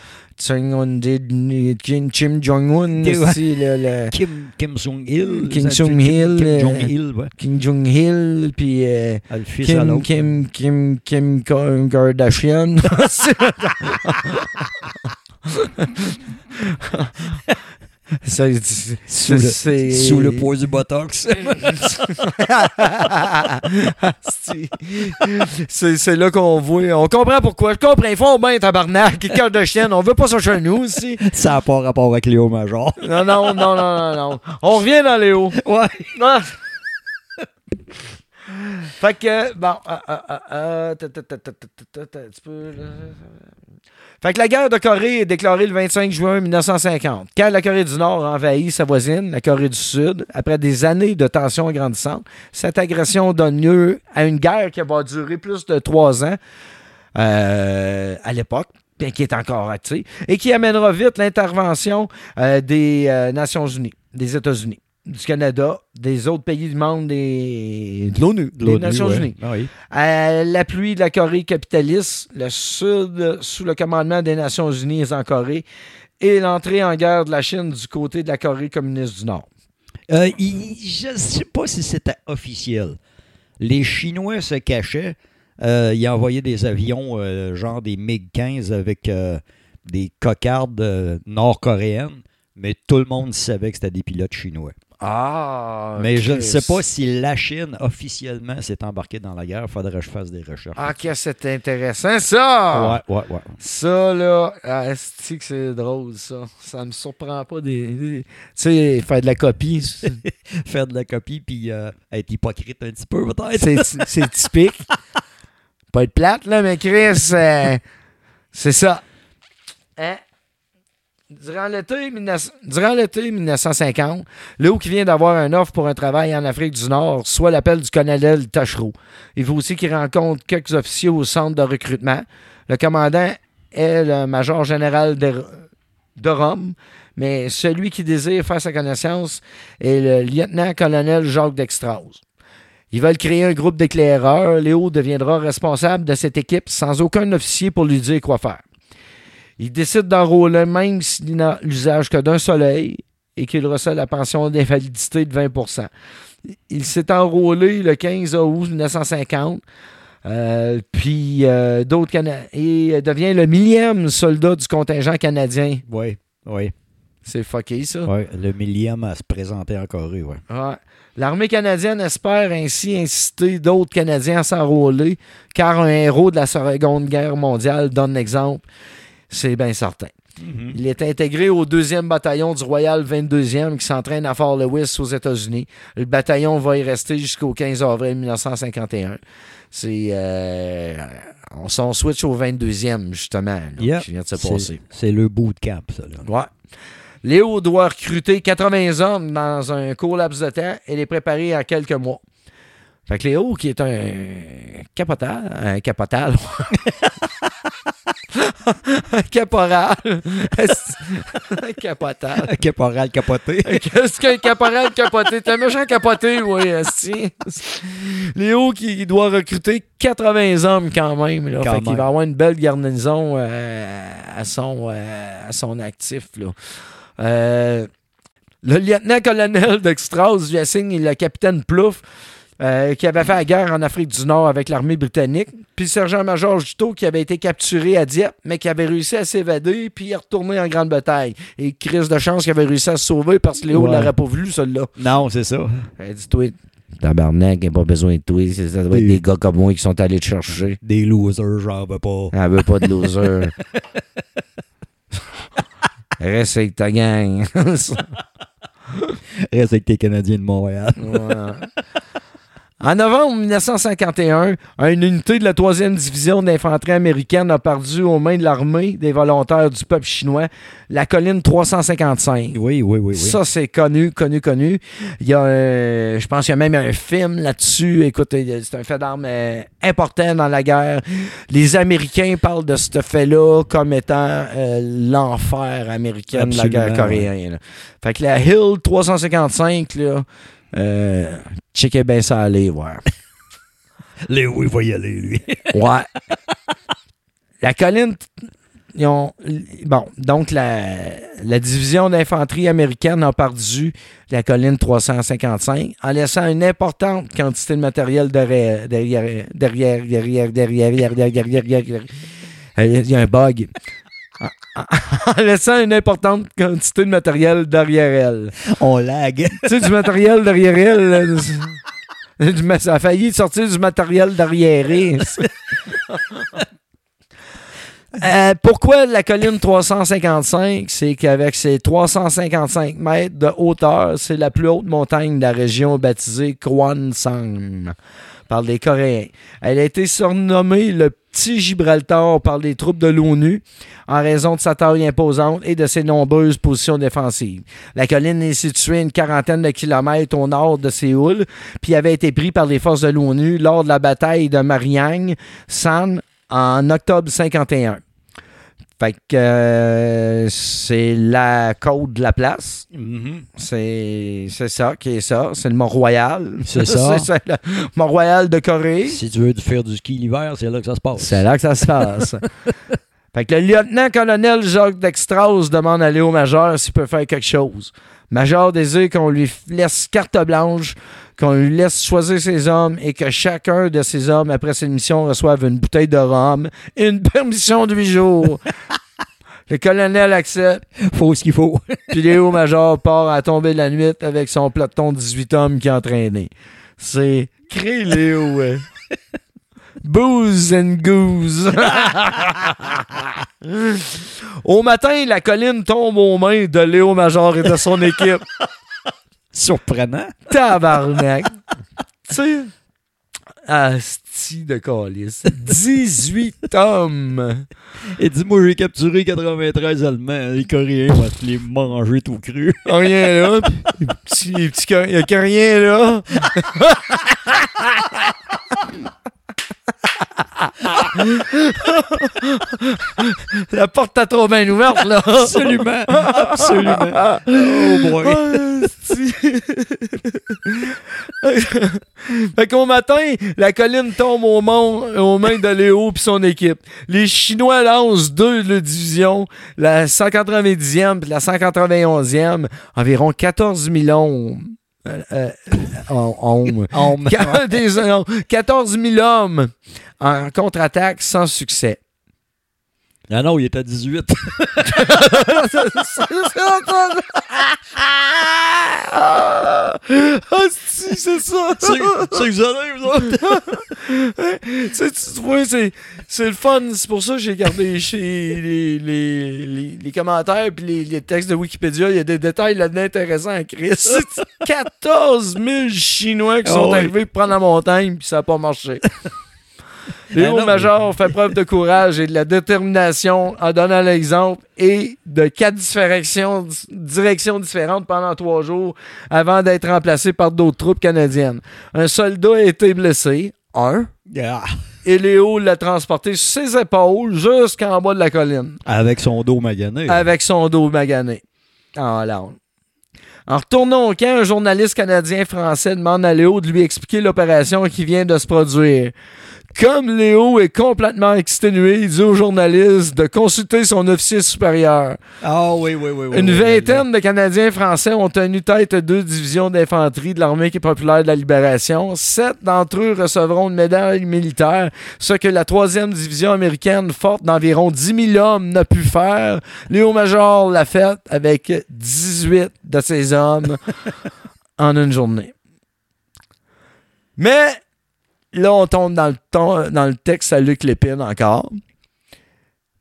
Kim Kim Jong-un, *laughs* le, Kim, Kim Jong-il. Kim Jong-il, Kim euh, Jong-il, ouais. Kim Jong-il, puis euh, Ah, Kim. Kim, Kim, Kim Ka- Kardashian. *laughs* *laughs* *laughs* Ça, Sous le- c'est- Sous le poids du Botox. *laughs* c'est là qu'on voit. On comprend pourquoi. Je comprends. Ils font bien, tabarnak. Cœur de chienne. On veut pas ça chez nous aussi. ça n'a pas rapport avec Léo Major. Non, non, non, non, non, non. On revient dans hauts. Ouais. Ah. fait que, bon, Fait que la guerre de Corée est déclarée le 25 juin 1950. Quand la Corée du Nord envahit sa voisine, la Corée du Sud, après des années de tensions grandissantes, cette agression donne lieu à une guerre qui va durer plus de trois ans euh, à l'époque, bien qui est encore active, et qui amènera vite l'intervention euh, des euh, Nations Unies, des États-Unis, du Canada, des autres pays du monde, des, de l'ONU, des Nations Unies. Ah oui. À l'appui de la Corée capitaliste, le Sud, sous le commandement des Nations Unies en Corée, et l'entrée en guerre de la Chine du côté de la Corée communiste du Nord. Euh, il- je ne sais pas si c'était officiel. Les Chinois se cachaient. Euh, ils envoyaient des avions, euh, genre des MiG-15 avec euh, des cocardes euh, nord-coréennes, mais tout le monde savait que c'était des pilotes chinois. Ah. Mais je ne sais pas si la Chine officiellement s'est embarquée dans la guerre. Il faudrait que je fasse des recherches. Ah, que c'est intéressant, ça! Ouais, ouais, ouais. Ça, là, ah, c'est que c'est drôle, ça? Ça me surprend pas des. des- Tu sais, faire de la copie, *laughs* Faire de la copie puis euh, être hypocrite un petit peu, peut-être. c'est c'est typique. *laughs* Pas être plate, là, mais Chris, euh, c'est ça. Hein? Durant l'été 19 durant l'été 1950, Léo qui vient d'avoir un offre pour un travail en Afrique du Nord, soit l'appel du colonel Tachereau. Il faut aussi qu'il rencontre quelques officiers au centre de recrutement. Le commandant est le major général de, de Rome, mais celui qui désire faire sa connaissance est le lieutenant-colonel Jacques Dextrose. Ils veulent créer un groupe d'éclaireurs. Léo deviendra responsable de cette équipe sans aucun officier pour lui dire quoi faire. Il décide d'enrôler même s'il n'a l'usage que d'un soleil et qu'il reçoit la pension d'invalidité de 20% Il s'est enrôlé le 15 août 1950. euh, puis euh, d'autres Cana- et devient le millième soldat du contingent canadien. Oui, oui. C'est fucké ça. Ouais, le millième à se présenter en Corée. Ouais. L'armée canadienne espère ainsi inciter d'autres Canadiens à s'enrôler, car un héros de la Seconde Guerre mondiale donne l'exemple. C'est bien certain. Il est intégré au 2e bataillon du Royal 22e qui s'entraîne à Fort Lewis aux États-Unis. Le bataillon va y rester jusqu'au 15 avril 1951. C'est. euh, on s'en switch au 22e, justement, là, Yep. qui vient de se C'est- passer. C'est le bootcamp, ça. Là. Ouais. Léo doit recruter 80 hommes dans un court laps de temps et les préparer en quelques mois. Fait que Léo, qui est un capotal, un capotal, *laughs* *laughs* *laughs* un caporal, un capotal. Caporal capoté. Qu'est-ce qu'un caporal capoté? T'es un méchant capoté, oui, esti. Léo qui doit recruter 80 hommes quand même. Là. Quand fait qu'il va avoir une belle garnison euh, à, son, euh, à son actif. Là. Euh, le lieutenant-colonel de Strauss lui assigne le capitaine Plouffe, euh, qui avait fait la guerre en Afrique du Nord avec l'armée britannique. Puis le sergent-major Juteau, qui avait été capturé à Dieppe, mais qui avait réussi à s'évader, puis est retourné en grande bataille. Et crise de chance qu'il avait réussi à se sauver parce que Léo Ouais. l'aurait pas voulu, celui-là. Non, c'est ça. Elle dit, toi, tabarnak, il n'y a pas besoin de toi. C'est- Ça doit être Oui. des gars comme moi qui sont allés te chercher. Des losers, j'en veux pas. Elle veut pas de loser. *laughs* Reste avec ta gang. Reste avec tes Canadiens de Montréal. Ouais. En novembre 1951, une unité de la 3e division d'infanterie américaine a perdu aux mains de l'armée des volontaires du peuple chinois la colline 355. Oui, oui, oui, oui. Ça, c'est connu, connu, connu. Il y a, euh, je pense qu'il y a même un film là-dessus. Écoute, euh, c'est un fait d'armes euh, important dans la guerre. Les Américains parlent de ce fait-là comme étant euh, l'enfer américain de la guerre coréenne. là. Fait que la Hill 355, là, euh, checkez bien ça aller, voir. Léo, il va y aller, lui. Ouais. la colline. ils ont- bon, donc la, la division d'infanterie américaine a perdu la colline 355 en laissant une importante quantité de matériel derrière, derrière, derrière, derrière, derrière, derrière, derrière, derrière. Euh, Il y a un bug. En- *laughs* laissant une importante quantité de matériel derrière elle. On lag. Tu sais, du matériel derrière elle. là, ça a failli sortir du matériel derrière elle. *laughs* Euh, pourquoi la colline 355? C'est qu'avec ses 355 mètres de hauteur, c'est la plus haute montagne de la région baptisée Kwansan par les Coréens. Elle a été surnommée le Petit Gibraltar par les troupes de l'ONU en raison de sa taille imposante et de ses nombreuses positions défensives. La colline est située à une quarantaine de kilomètres au nord de Séoul, puis avait été prise par les forces de l'ONU lors de la bataille de Mariang San en octobre 51. Fait que euh, c'est la côte de la place. Mhm. C'est c'est ça qui est ça. C'est le Mont-Royal. C'est *laughs* ça. c'est le Mont-Royal de Corée. Si tu veux faire du ski l'hiver, c'est là que ça se passe. C'est là que ça se passe. *laughs* fait que le lieutenant-colonel Jacques Dextrose demande à Léo Major s'il peut faire quelque chose. Major désire qu'on lui laisse carte blanche, qu'on lui laisse choisir ses hommes et que chacun de ses hommes, après cette mission, reçoive une bouteille de rhum et une *laughs* permission de huit jours. Le colonel accepte. Faut ce qu'il faut. *laughs* Puis Léo-Major part à tomber de la nuit avec son peloton de 18 hommes qui a entraîné. C'est crée Léo, ouais. *laughs* Booze and goose. Au matin, la colline tombe aux mains de Léo Major et de son équipe. Surprenant. Tabarnak. *laughs* tu sais, asti de calice. 18 *laughs* hommes. Et dis-moi, j'ai capturé 93 Allemands. Les Coréens vont te les manger tout cru. Rien là. *laughs* puis les petits- les petits cor- Il n'y a que rien là. *laughs* La porte t'a trop bien ouverte, là. Absolument. Absolument. Oh boy. Fait qu'au matin, la colline tombe aux, mains- aux mains de Léo et son équipe. Les Chinois lancent deux de divisions, la 190e et la 191e, environ 14 millions. Euh, euh, en- en- Homme. Qua- des- non, 14 000 hommes en contre-attaque sans succès. Ah non, il est à 18. *laughs* Ah, si, c'est ça. C'est que vous allez, vous autres. C'est- *laughs* tu vois, c'est, c'est le fun. C'est pour ça que j'ai gardé chez les, les, les, les commentaires puis les, les textes de Wikipédia. Il y a des détails là-dedans intéressants à Chris. *laughs* 14 000 Chinois qui Ah sont oui. arrivés pour prendre la montagne puis ça n'a pas marché. Léo Ah Major fait preuve de courage et de la détermination en donnant l'exemple et de quatre directions, directions différentes pendant trois jours avant d'être remplacé par d'autres troupes canadiennes. Un soldat a été blessé, un, Ah. et Léo l'a transporté sur ses épaules jusqu'en bas de la colline, Avec son dos magané. avec son dos magané. En Hollande. En retournant au camp, un journaliste canadien-français demande à Léo de lui expliquer l'opération qui vient de se produire. Comme Léo est complètement exténué, il dit au journaliste de consulter son officier supérieur. Ah oui, oui, oui. oui, Une oui, vingtaine de Canadiens français ont tenu tête à deux divisions d'infanterie de l'armée populaire de la libération. Sept d'entre eux recevront une médaille militaire, ce que la troisième division américaine, forte d'environ 10 000 hommes, n'a pu faire. Léo Major l'a fait avec 18 de ses hommes *laughs* en une journée. Mais là, on tombe dans le, ton- dans le texte à Luc Lépine encore.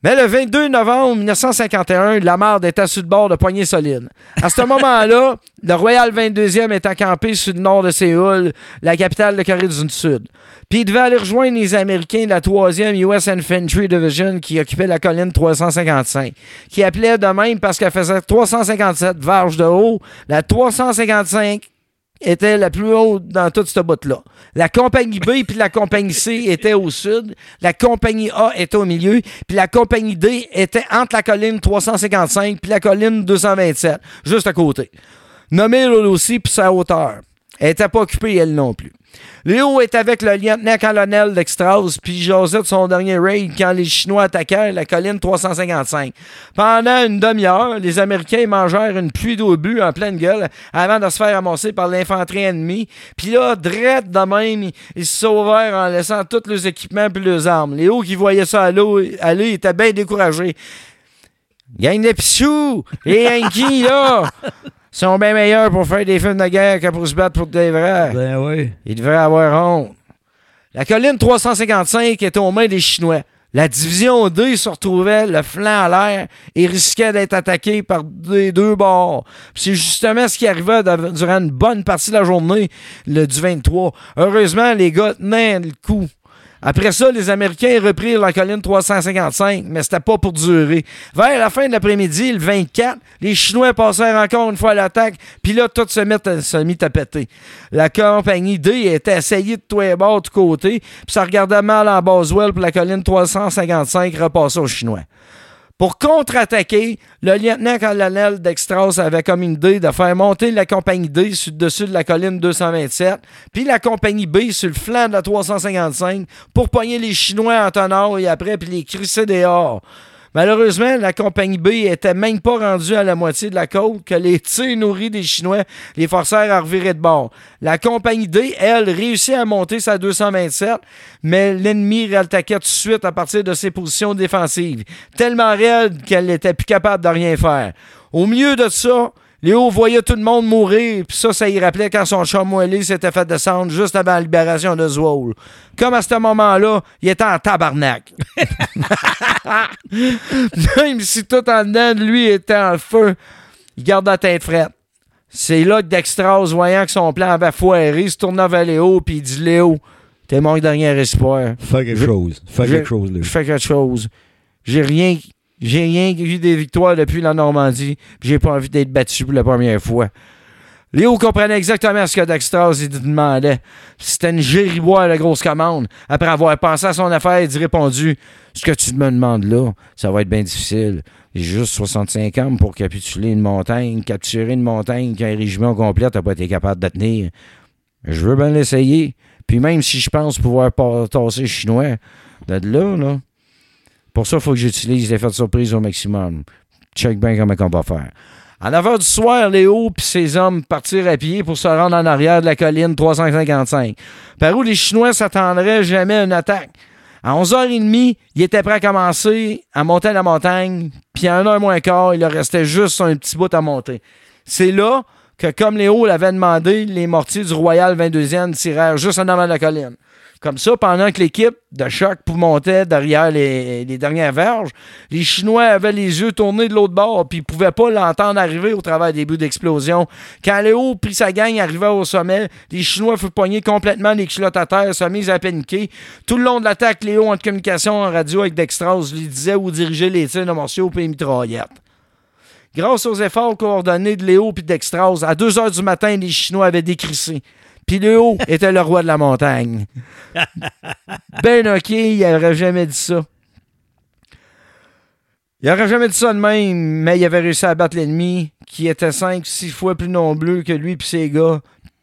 Mais le 22 novembre 1951, la marde était sur le bord de Poignée Solide. À ce *laughs* moment-là, le Royal 22e est campé sur le nord de Séoul, la capitale de Corée du Sud. Puis il devait aller rejoindre les Américains de la 3e US Infantry Division qui occupait la colline 355, qui appelait de même parce qu'elle faisait 357 varges de haut. La 355 était la plus haute dans toute cette bout-là. La compagnie B *laughs* puis la compagnie C étaient au sud, la compagnie A était au milieu, puis la compagnie D était entre la colline 355 puis la colline 227, juste à côté. Nommée elle aussi puis sa hauteur. Elle n'était pas occupée, elle non plus. Léo est avec le lieutenant-colonel d'Extras, puis de son dernier raid quand les Chinois attaquèrent la colline 355. Pendant une demi-heure, les Américains mangèrent une pluie d'obus en pleine gueule avant de se faire ramasser par l'infanterie ennemie. Puis là, drette de même, ils- se sauvèrent en laissant tous leurs équipements puis leurs armes. Léo, qui voyait ça aller, était bien découragé. Gagne de pissou! Les Yankees, là! *laughs* sont bien meilleurs pour faire des films de guerre que pour se battre pour des vrais. Ben oui. Il devrait avoir honte. La colline 355 était aux mains des Chinois. La division D se retrouvait le flanc à l'air et risquait d'être attaquée par des deux bords. C'est justement ce qui arriva dav- durant une bonne partie de la journée le, du 23. Heureusement, les gars tenaient le coup. Après ça, les Américains reprirent la colline 355, mais c'était pas pour durer. Vers la fin de l'après-midi, le 24, les Chinois passèrent encore une fois à l'attaque, puis là, tout se mit, à, se péter. La compagnie D était assaillie de tous les bords, de côté, puis ça regardait mal en Boswell, puis la colline 355 repassait aux Chinois. Pour contre-attaquer, le lieutenant-colonel d'Extras avait comme une idée de faire monter la compagnie D sur le dessus de la colline 227, puis la compagnie B sur le flanc de la 355 pour pogner les Chinois en tonneau et après, puis les crisser dehors. Malheureusement, la compagnie B était même pas rendue à la moitié de la côte que les tirs nourris des Chinois les forcèrent à revirer de bord. La compagnie D, elle, réussit à monter sa 227, mais l'ennemi réattaquait tout de suite à partir de ses positions défensives, tellement raide qu'elle n'était plus capable de rien faire. Au milieu de ça, Léo voyait tout le monde mourir, puis ça, ça y rappelait quand son chat moellé s'était fait descendre juste avant la libération de Zwoll. Comme à ce moment-là, il était en tabarnak. *laughs* Même si tout en dedans de lui était en feu, il garde la tête frette. C'est là que Dextras, voyant que son plan avait foiré, se tourna vers Léo, puis il dit Léo, t'es manque de rien espoir. Fais quelque chose. Fais quelque chose. Je fais quelque chose. J'ai rien. J'ai rien eu des victoires depuis la Normandie, j'ai pas envie d'être battu pour la première fois. Léo comprenait exactement ce que Dextras lui demandait. C'était une gériboire, la grosse commande. Après avoir pensé à son affaire, il dit répondu Ce que tu me demandes là, ça va être bien difficile. J'ai juste 65 ans pour capituler une montagne, capturer une montagne qu'un régiment complet n'a pas été capable de tenir. Je veux bien l'essayer. Puis même si je pense pouvoir tasser le chinois, de là, là. Pour ça, il faut que j'utilise l'effet de surprise au maximum. Check bien comment on va faire. À 9 h du soir, Léo et ses hommes partirent à pied pour se rendre en arrière de la colline 355, par où les Chinois s'attendraient jamais à une attaque? À 11h30, il était prêt à commencer à monter la montagne, puis à 1h moins quart, il leur restait juste un petit bout à monter. C'est là que, comme Léo l'avait demandé, les mortiers du Royal 22e tirèrent juste en avant de la colline. Comme ça, pendant que l'équipe de choc montait derrière les, dernières verges, les Chinois avaient les yeux tournés de l'autre bord puis ils pouvaient pas l'entendre arriver au travers des buts d'explosion. Quand Léo pris sa gang arriva au sommet, les Chinois furent poignés complètement les culottes à terre, se mis à paniquer. Tout le long de l'attaque, Léo, en communication en radio avec Dextras, lui disait où diriger les tirs de morceaux et les mitraillettes. Grâce aux efforts coordonnés de Léo et Dextras, à 2 heures du matin, les Chinois avaient décrissé. Puis Léo était le roi de la montagne. *laughs* Ben ok, il aurait jamais dit ça. Il aurait jamais dit ça de même, mais il avait réussi à battre l'ennemi, qui était 5 six fois plus nombreux que lui et ses gars.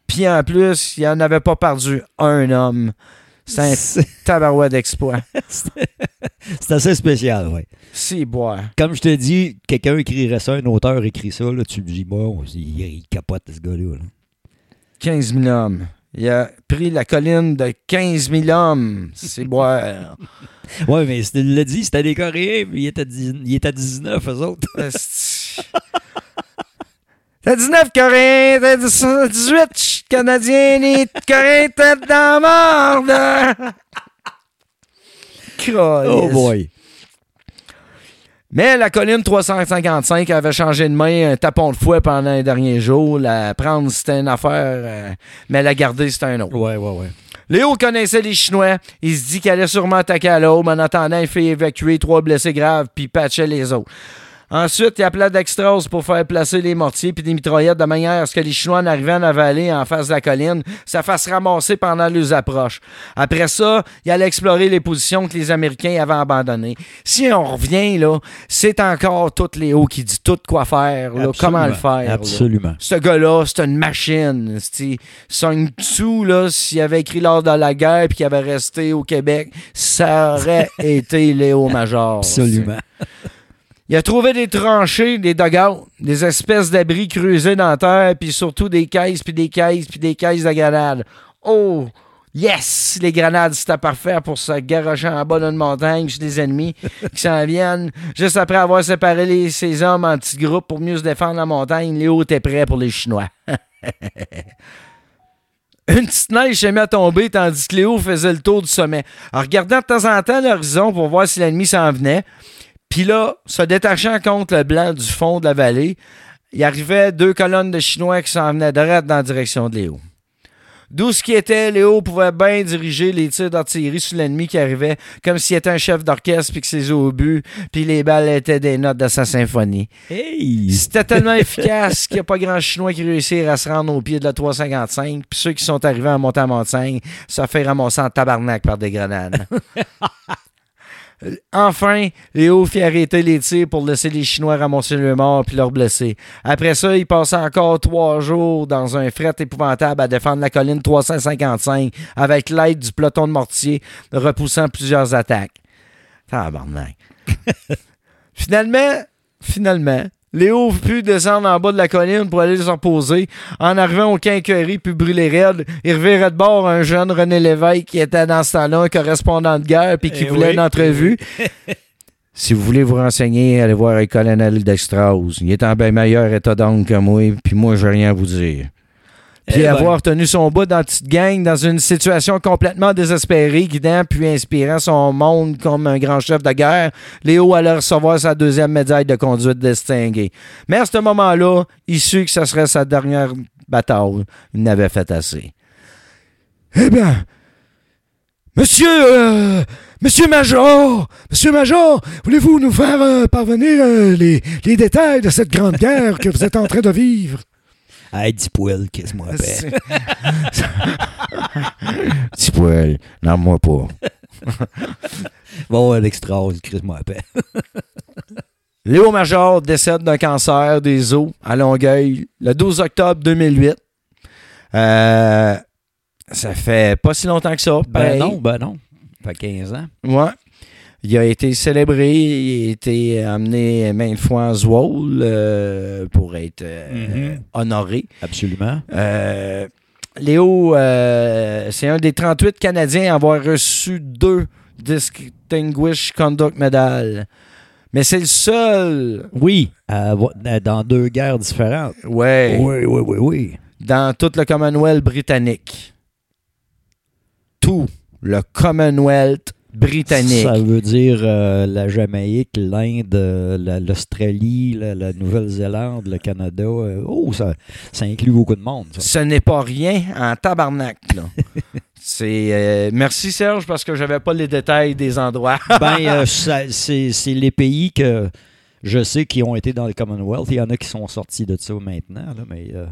Puis en plus, il en avait pas perdu un homme. C'est un tabarouette d'exploit. *laughs* c'est assez spécial, ouais. C'est boire. Comme je te dis, quelqu'un écrirait ça, un auteur écrit ça, là, tu te dis, bon, il, il capote ce gars-là. là. 15 000 hommes. Il a pris la colline de 15 000 hommes. C'est boire. *laughs* Ouais, mais il l'a dit, c'était des Coréens, puis il était, il était à 19, eux autres. *laughs* T'as 19 Coréens, t'as 18 Canadiens, les Coréens étaient dans la merde. Oh boy. Mais la colline 355 avait changé de main, un tapon de fouet pendant les derniers jours. La prendre, c'était une affaire, euh, mais la garder, c'était un autre. Ouais, ouais, ouais. Léo connaissait les Chinois. Il se dit qu'elle allait sûrement attaquer à l'aube. En attendant, il fait évacuer trois blessés graves puis patchait les autres. Ensuite, il appela Dextros pour faire placer les mortiers puis des mitraillettes de manière à ce que les Chinois en arrivant à vallée en face de la colline, ça fasse ramasser pendant leurs approches. Après ça, il allait explorer les positions que les Américains avaient abandonnées. Si on revient, là, c'est encore tout Léo qui dit tout quoi faire, là, comment le faire. là. Absolument. Ce gars-là, c'est une machine. Sun Tzu, là, s'il avait écrit lors de la guerre puis qu'il avait resté au Québec, ça aurait *laughs* été Léo Major. Absolument. Il a trouvé des tranchées, des dugouts, des espèces d'abris creusés dans la terre, puis surtout des caisses, puis des caisses, puis des caisses de grenades. Oh! Yes! Les grenades, c'était parfait pour se garrocher en bas d'une montagne chez des ennemis *laughs* qui s'en viennent. Juste après avoir séparé les, ses hommes en petits groupes pour mieux se défendre la montagne, Léo était prêt pour les Chinois. *laughs* Une petite neige s'est mise à tomber tandis que Léo faisait le tour du sommet. En regardant de temps en temps l'horizon pour voir si l'ennemi s'en venait, puis là, se détachant contre le blanc du fond de la vallée, il arrivait deux colonnes de Chinois qui s'en venaient dans la direction de Léo. D'où ce qui était, Léo pouvait bien diriger les tirs d'artillerie sur l'ennemi qui arrivait, comme s'il était un chef d'orchestre puis que ses obus, puis les balles étaient des notes de sa symphonie. Hey! C'était tellement efficace qu'il n'y a pas grand Chinois qui réussirent à se rendre au pied de la 355. Puis ceux qui sont arrivés à monter à montagne, ça fait ramasser en tabarnak par des grenades. *laughs* Enfin, Léo fit arrêter les tirs pour laisser les Chinois ramasser leurs morts puis leurs blessés. Après ça, il passait encore trois jours dans un fret épouvantable à défendre la colline 355 avec l'aide du peloton de mortier, repoussant plusieurs attaques. Tabarnak. *laughs* Finalement, finalement, Léo pu descendre en bas de la colline pour aller se reposer. En arrivant au quinquerie puis brûler raide, il revirait de bord un jeune René Lévesque qui était dans ce temps-là un correspondant de guerre puis qui Eh voulait oui. une entrevue. *laughs* si vous voulez vous renseigner, allez voir le colonel Dextrose. Il est en bien meilleur état d'âme que moi, puis moi, j'ai rien à vous dire. Puis Eh ben. avoir tenu son bout dans la petite gang dans une situation complètement désespérée, guidant puis inspirant son monde comme un grand chef de guerre, Léo allait recevoir sa deuxième médaille de conduite distinguée. Mais à ce moment-là, il sut que ce serait sa dernière bataille. Il n'avait fait assez. Eh bien, monsieur, euh, monsieur Major, monsieur Major, voulez-vous nous faire euh, parvenir euh, les, les détails de cette grande guerre que vous êtes en train de vivre? Hey, dis poil, qu'est-ce-moi *laughs* *laughs* paix. Petit poil, non, moi pas. *laughs* Bon, l'extra, qu'est-ce-moi paix. Léo Major décède d'un cancer des os à Longueuil le 12 octobre 2008. Euh, ça fait pas si longtemps que ça. Ben pareil. non, ben non. Ça fait 15 ans. Ouais. Il a été célébré, il a été amené maintes fois en Zwolle euh, pour être euh, Mhm. honoré. Absolument. Euh, Léo, c'est un des 38 Canadiens à avoir reçu deux Distinguished Conduct Medal. Mais c'est le seul, Oui, dans deux guerres différentes. ouais, Oui, oui, oui, oui. dans tout le Commonwealth britannique. Tout le Commonwealth britannique. Ça veut dire euh, la Jamaïque, l'Inde, euh, la- l'Australie, la, la Nouvelle-Zélande, le Canada. euh, oh, ça, ça inclut beaucoup de monde. ça. Ce n'est pas rien en tabarnak, là. *laughs* c'est. merci Serge parce que j'avais pas les détails des endroits. ben, *laughs* c'est c'est les pays que je sais qui ont été dans le Commonwealth. Il y en a qui sont sortis de ça maintenant, là, mais euh,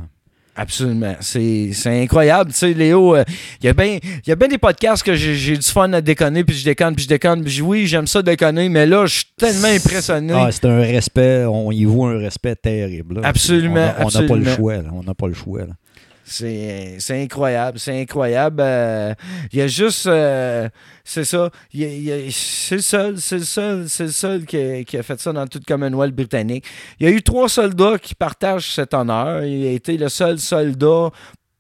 Absolument. C'est incroyable. Tu sais, Léo, euh, il y a bien bien des podcasts que j'ai du fun à déconner, puis je déconne, puis je déconne. Puis je- oui, j'aime ça déconner, mais là, je suis tellement impressionné. ah, c'est un respect, on y voit un respect terrible. là. Absolument, On n'a pas le choix. là. On n'a pas le choix. là. C'est incroyable, c'est incroyable. Euh, Il y a juste, euh, c'est ça, c'est le seul, c'est le seul, c'est le seul qui a, qui a fait ça dans tout le Commonwealth britannique. Il y a eu trois soldats qui partagent cet honneur. Il a été le seul soldat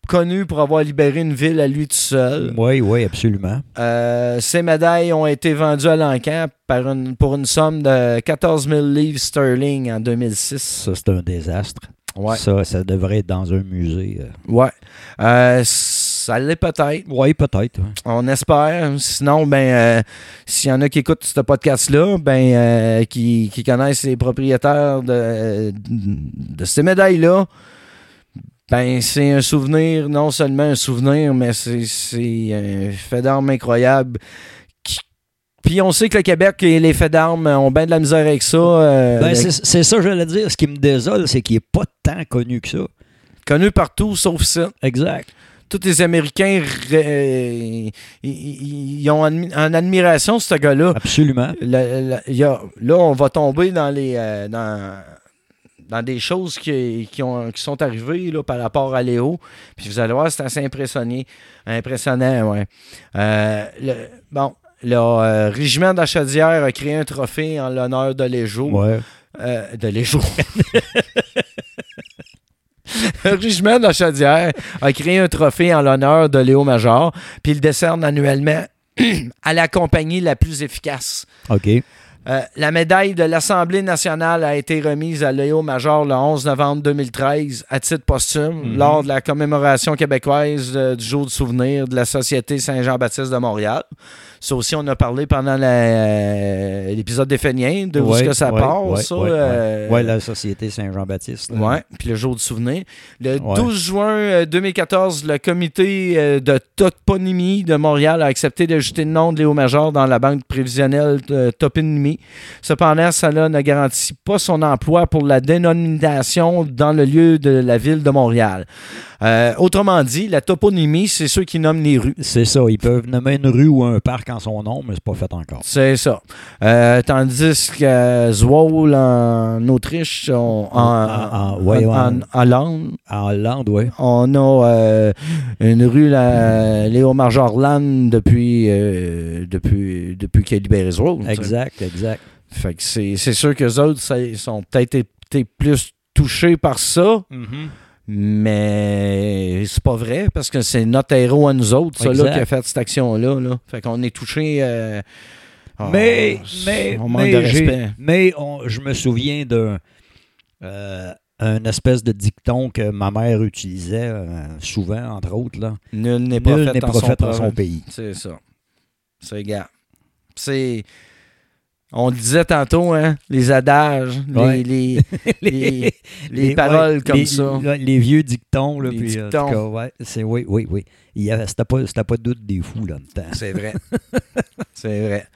connu pour avoir libéré une ville à lui tout seul. Oui, oui, absolument. Euh, ces médailles ont été vendues à l'encan par une- pour une somme de 14 000 livres sterling en 2006. Ça, c'est un désastre. Ouais. Ça, ça devrait être dans un musée. euh. Ouais. Euh, ça l'est peut-être. Oui, peut-être. ouais. On espère. Sinon, ben, euh, s'il y en a qui écoutent ce podcast-là, ben, euh, qui, qui connaissent les propriétaires de, de ces médailles-là, ben, c'est un souvenir, non seulement un souvenir, mais c'est un fait d'armes incroyable. Puis on sait que le Québec et les faits d'armes ont bien de la misère avec ça. euh, Ben, c'est ça, j'allais dire. Ce qui me désole, c'est qu'il n'est pas tant connu que ça. connu partout, sauf ça. Exact. tous les Américains, euh, ils, ils- ils ont admi- en admiration ce gars-là. Absolument. La- la- il y a- là, on va tomber dans les euh, dans, dans des choses qui, qui, ont, qui sont arrivées là, par rapport à Léo. Puis vous allez voir, c'est assez impressionné, impressionnant. Ouais. Euh, le- bon, le euh, régiment d'Achadière a créé un trophée en l'honneur de Léjo. Ouais. Euh, de Léjo. Le *laughs* *laughs* régiment de la Chaudière a créé un trophée en l'honneur de Léo Major, puis il le décerne annuellement *clears throat* à la compagnie la plus efficace. OK. Euh, la médaille de l'Assemblée nationale a été remise à Léo Major le 11 novembre 2013 à titre posthume Mhm. lors de la commémoration québécoise euh, du jour de souvenir de la Société Saint-Jean-Baptiste de Montréal. Ça aussi, on a parlé pendant euh, l'épisode des Féniens de où est-ce que ça part, ça. ouais, euh, la Société Saint-Jean-Baptiste. Ouais, puis le jour du souvenir. Le Ouais. 12 juin euh, 2014, le comité euh, de toponymie de Montréal a accepté d'ajouter le nom de Léo Major dans la banque prévisionnelle de toponymie. Cependant, cela ne garantit pas son emploi pour la dénomination dans le lieu de la ville de Montréal. Euh, autrement dit, la toponymie, c'est ceux qui nomment les rues. C'est ça. Ils peuvent nommer une rue ou un parc en son nom, mais c'est pas fait encore. C'est ça. Euh, tandis qu'à Zwolle, en Autriche, on- en, En- en- ouais, en- en- en Hollande, En Hollande, oui. On a euh, une rue, la Léo Marjorland, depuis, euh, depuis, depuis qu'il a libéré Zwolle. Exact, exact. Fait que c'est c'est sûr qu'eux autres, ça, ils sont peut-être été plus touchés par ça, mais c'est pas vrai parce que c'est notre héros à nous autres, ça, là, qui a fait cette action-là. Là. Fait qu'on est touchés. euh, Mais, oh, mais, on manque mais, de j'ai- respect. mais on- je me souviens d'un euh, un espèce de dicton que ma mère utilisait euh, souvent, entre autres. Là. Nul n'est Nul prophète, n'est en, prophète son pays. C'est ça. C'est gars. C'est. On le disait tantôt, hein, les adages, les- Ouais. les, *laughs* les, les paroles ouais, comme les- ça. Les vieux dictons. Là, Les puis, dictons. cas, ouais, c'est, oui, oui, oui. Il y avait- C'était pas, c'était pas de doute des fous là, dedans. C'est vrai. *laughs* C'est vrai.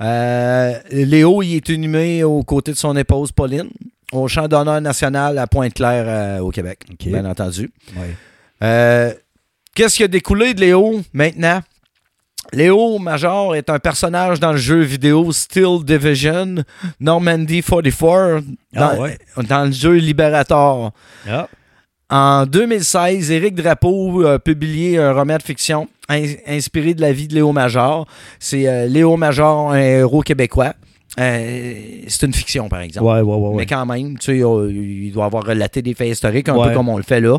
Euh, Léo, il est inhumé aux côtés de son épouse Pauline, au champ d'honneur national à Pointe-Claire, euh, au Québec, bien entendu. Euh, Qu'est-ce qui a découlé de Léo maintenant? Léo Major est un personnage dans le jeu vidéo Steel Division Normandy 44 dans, Ah ouais. dans le jeu Liberator. Ah. En 2016, Éric Drapeau a publié un roman de fiction in- inspiré de la vie de Léo Major. C'est euh, Léo Major, un héros québécois. Euh, c'est une fiction, par exemple. Ouais, ouais. Mais quand même, tu sais, euh, il doit avoir relaté des faits historiques, un peu comme on le fait là.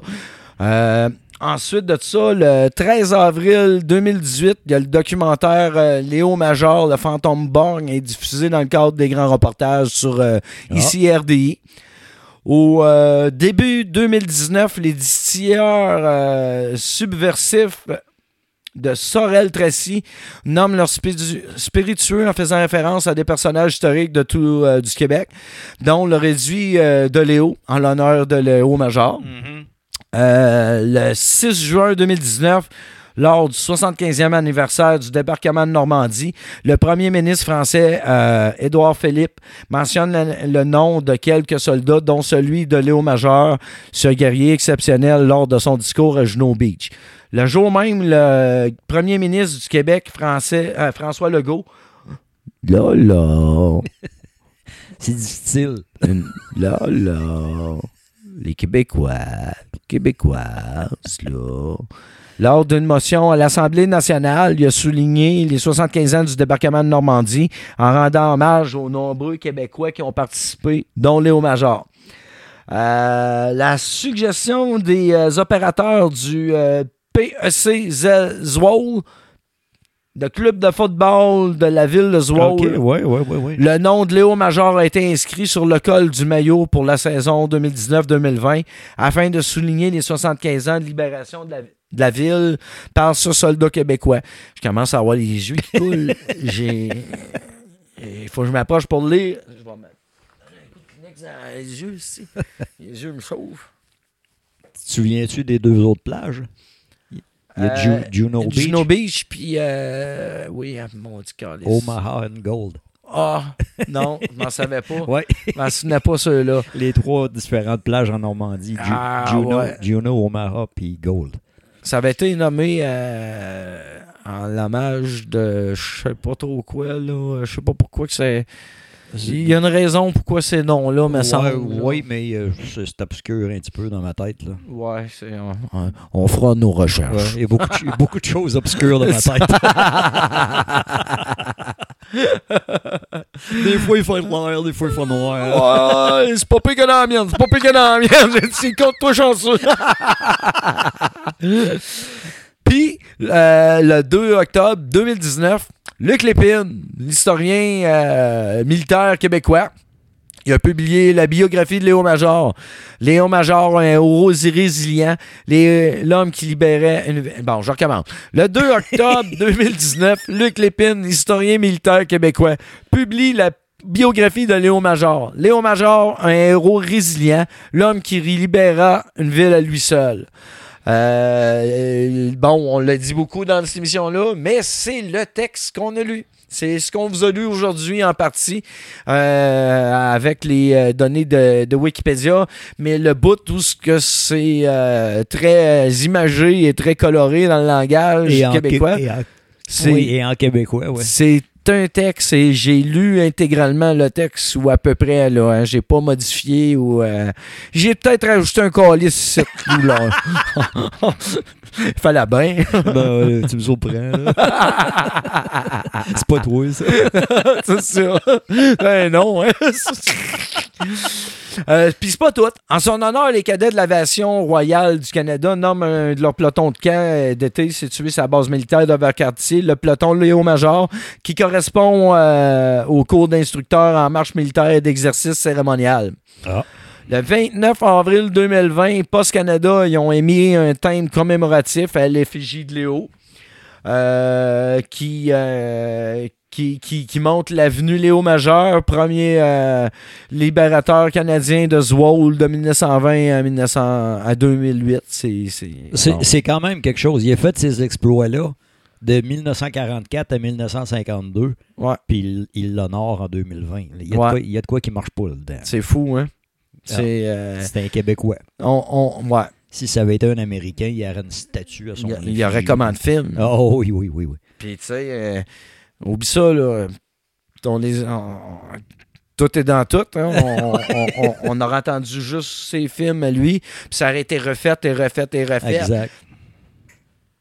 Euh, ensuite de ça, le 13 avril 2018, il y a le documentaire euh, Léo Major, le fantôme borgne, est diffusé dans le cadre des grands reportages sur euh, Ah. ici RDI. Au euh, début 2019, les distilleurs euh, subversifs de Sorel-Tracy nomment leur spiritu- spiritueux en faisant référence à des personnages historiques de tout du Québec, dont le réduit de Léo en l'honneur de Léo Major. Euh, le 6 juin 2019, lors du 75e anniversaire du débarquement de Normandie, le premier ministre français, euh, Édouard Philippe, mentionne le, le nom de quelques soldats, dont celui de Léo Major, ce guerrier exceptionnel lors de son discours à Juno Beach. Le jour même, le premier ministre du Québec, français, euh, François Legault, là, là, *laughs* C'est difficile. là, là, les Québécois, Québécoises, là. Lors d'une motion à l'Assemblée nationale, il a souligné les 75 ans du débarquement de Normandie en rendant hommage aux nombreux Québécois qui ont participé, dont Léo Major. Euh, la suggestion des euh, opérateurs du euh, PEC Zwolle, le club de football de la ville de Zwolle, OK, ouais, ouais, ouais, ouais. le nom de Léo Major a été inscrit sur le col du maillot pour la saison 2019-2020 afin de souligner les 75 ans de libération de la, de la ville par ce soldat québécois. Je commence à avoir les yeux qui coulent. *laughs* J'ai... Il faut que je m'approche pour le lire. Je vais mettre dans les yeux ici. Les yeux me chauffent. Tu te souviens-tu des deux autres plages? Il y a Ju- Euh, Juno Beach, Juno Beach, puis... euh, oui, ah, mon Dieu. Omaha and Gold. Ah, non, je m'en savais pas. *laughs* Ouais. Je m'en souvenais pas, ceux-là. Les trois différentes plages en Normandie. Ah, Juno, ouais. Juno, Omaha, puis Gold. Ça avait été nommé euh, en l'hommage de je sais pas trop quoi, là. Je sais pas pourquoi que c'est. Il y a une raison pourquoi ces noms-là, me ouais, semble. oui, mais euh, c'est obscur un petit peu dans ma tête. Là. Ouais, c'est. On, fera nos recherches. Ouais, il y a beaucoup de, beaucoup de choses obscures dans ma *laughs* tête. *laughs* des fois, il fait noir, des fois, il fait noir. Ouais, c'est pas pire que dans la mienne, c'est pas pire que dans la mienne. J'ai dit, c'est contre toi chanceux. *laughs* Puis, euh, le 2 octobre 2019, Luc Lépine, l'historien euh, militaire québécois, il a publié la biographie de Léo Major. Léo Major, un héros résilient, les- l'homme qui libérait... Une... Bon, je recommence. Le 2 *laughs* octobre 2019, Luc Lépine, historien militaire québécois, publie la biographie de Léo Major. Léo Major, un héros résilient, l'homme qui libéra une ville à lui seul. Euh, bon, on l'a dit beaucoup dans cette émission-là, mais c'est le texte qu'on a lu. C'est ce qu'on vous a lu aujourd'hui en partie euh, avec les euh, données de, de Wikipédia, mais le bout où ce que c'est euh, très imagé et très coloré dans le langage Et en, québécois, et en- c'est oui, et en québécois, ouais. c'est un texte et j'ai lu intégralement le texte ou à peu près là. Hein, j'ai pas modifié ou euh, j'ai peut-être rajouté un calice *laughs* ou là. *laughs* *laughs* Il fallait bien. *laughs* Ben, tu me surprends. *laughs* C'est pas toi, ça. c'est ça. Ben non, hein. Euh, Puis c'est pas tout. En son honneur, les cadets de l'aviation royale du Canada nomment un de leurs pelotons de camp euh, d'été situé sur la base militaire de Vacartier, le peloton Léo-Major, qui correspond euh, au cours d'instructeurs en marche militaire et d'exercice cérémonial. Ah. Le 29 avril 2020, Post Canada, ils ont émis un thème commémoratif à l'effigie de Léo. euh, qui, euh, qui, qui, qui montre l'avenue Léo Majeur, premier euh, libérateur canadien de Zwolle de 1920 à, 1900 à 2008. C'est, quand même quelque chose. Il a fait ces exploits-là de 1944 à 1952, Ouais, puis il- l'honore en 2020. Il y, a de quoi, il y a de quoi qui marche pas là-dedans. c'est fou, hein? C'est. euh, C'est un Québécois. on, on, ouais. Si ça avait été un Américain, il y aurait une statue à son Il y, aurait comment de film. Oh oui, oui, oui, oui. Puis, tu sais, euh, oublie ça, là. On tout est dans tout. hein. On, on- on- aurait entendu juste ses films à lui, puis ça aurait été refait et refait et refait. Exact.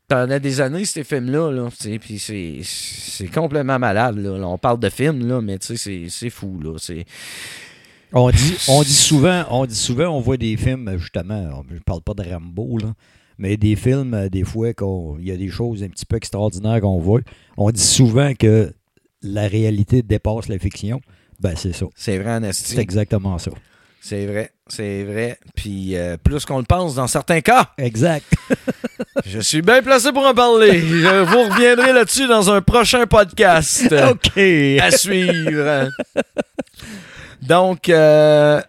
Pendant des années, ces films-là, là, puis c'est, complètement malade. Là. On parle de films, là, mais tu sais, c'est, c'est fou. Là. On dit, on dit souvent, on dit souvent, on voit des films, justement, je parle pas de Rambo, là, mais des films, euh, des fois, qu'on- il y a des choses un petit peu extraordinaires qu'on voit. On dit souvent que la réalité dépasse la fiction. Ben, c'est ça. c'est vrai. C'est exactement ça. C'est vrai, c'est vrai. Puis euh, plus qu'on le pense dans certains cas. Exact. *laughs* Je suis bien placé pour en parler. Je vous reviendrai là-dessus dans un prochain podcast. *laughs* OK. à suivre. *laughs* Donc, euh,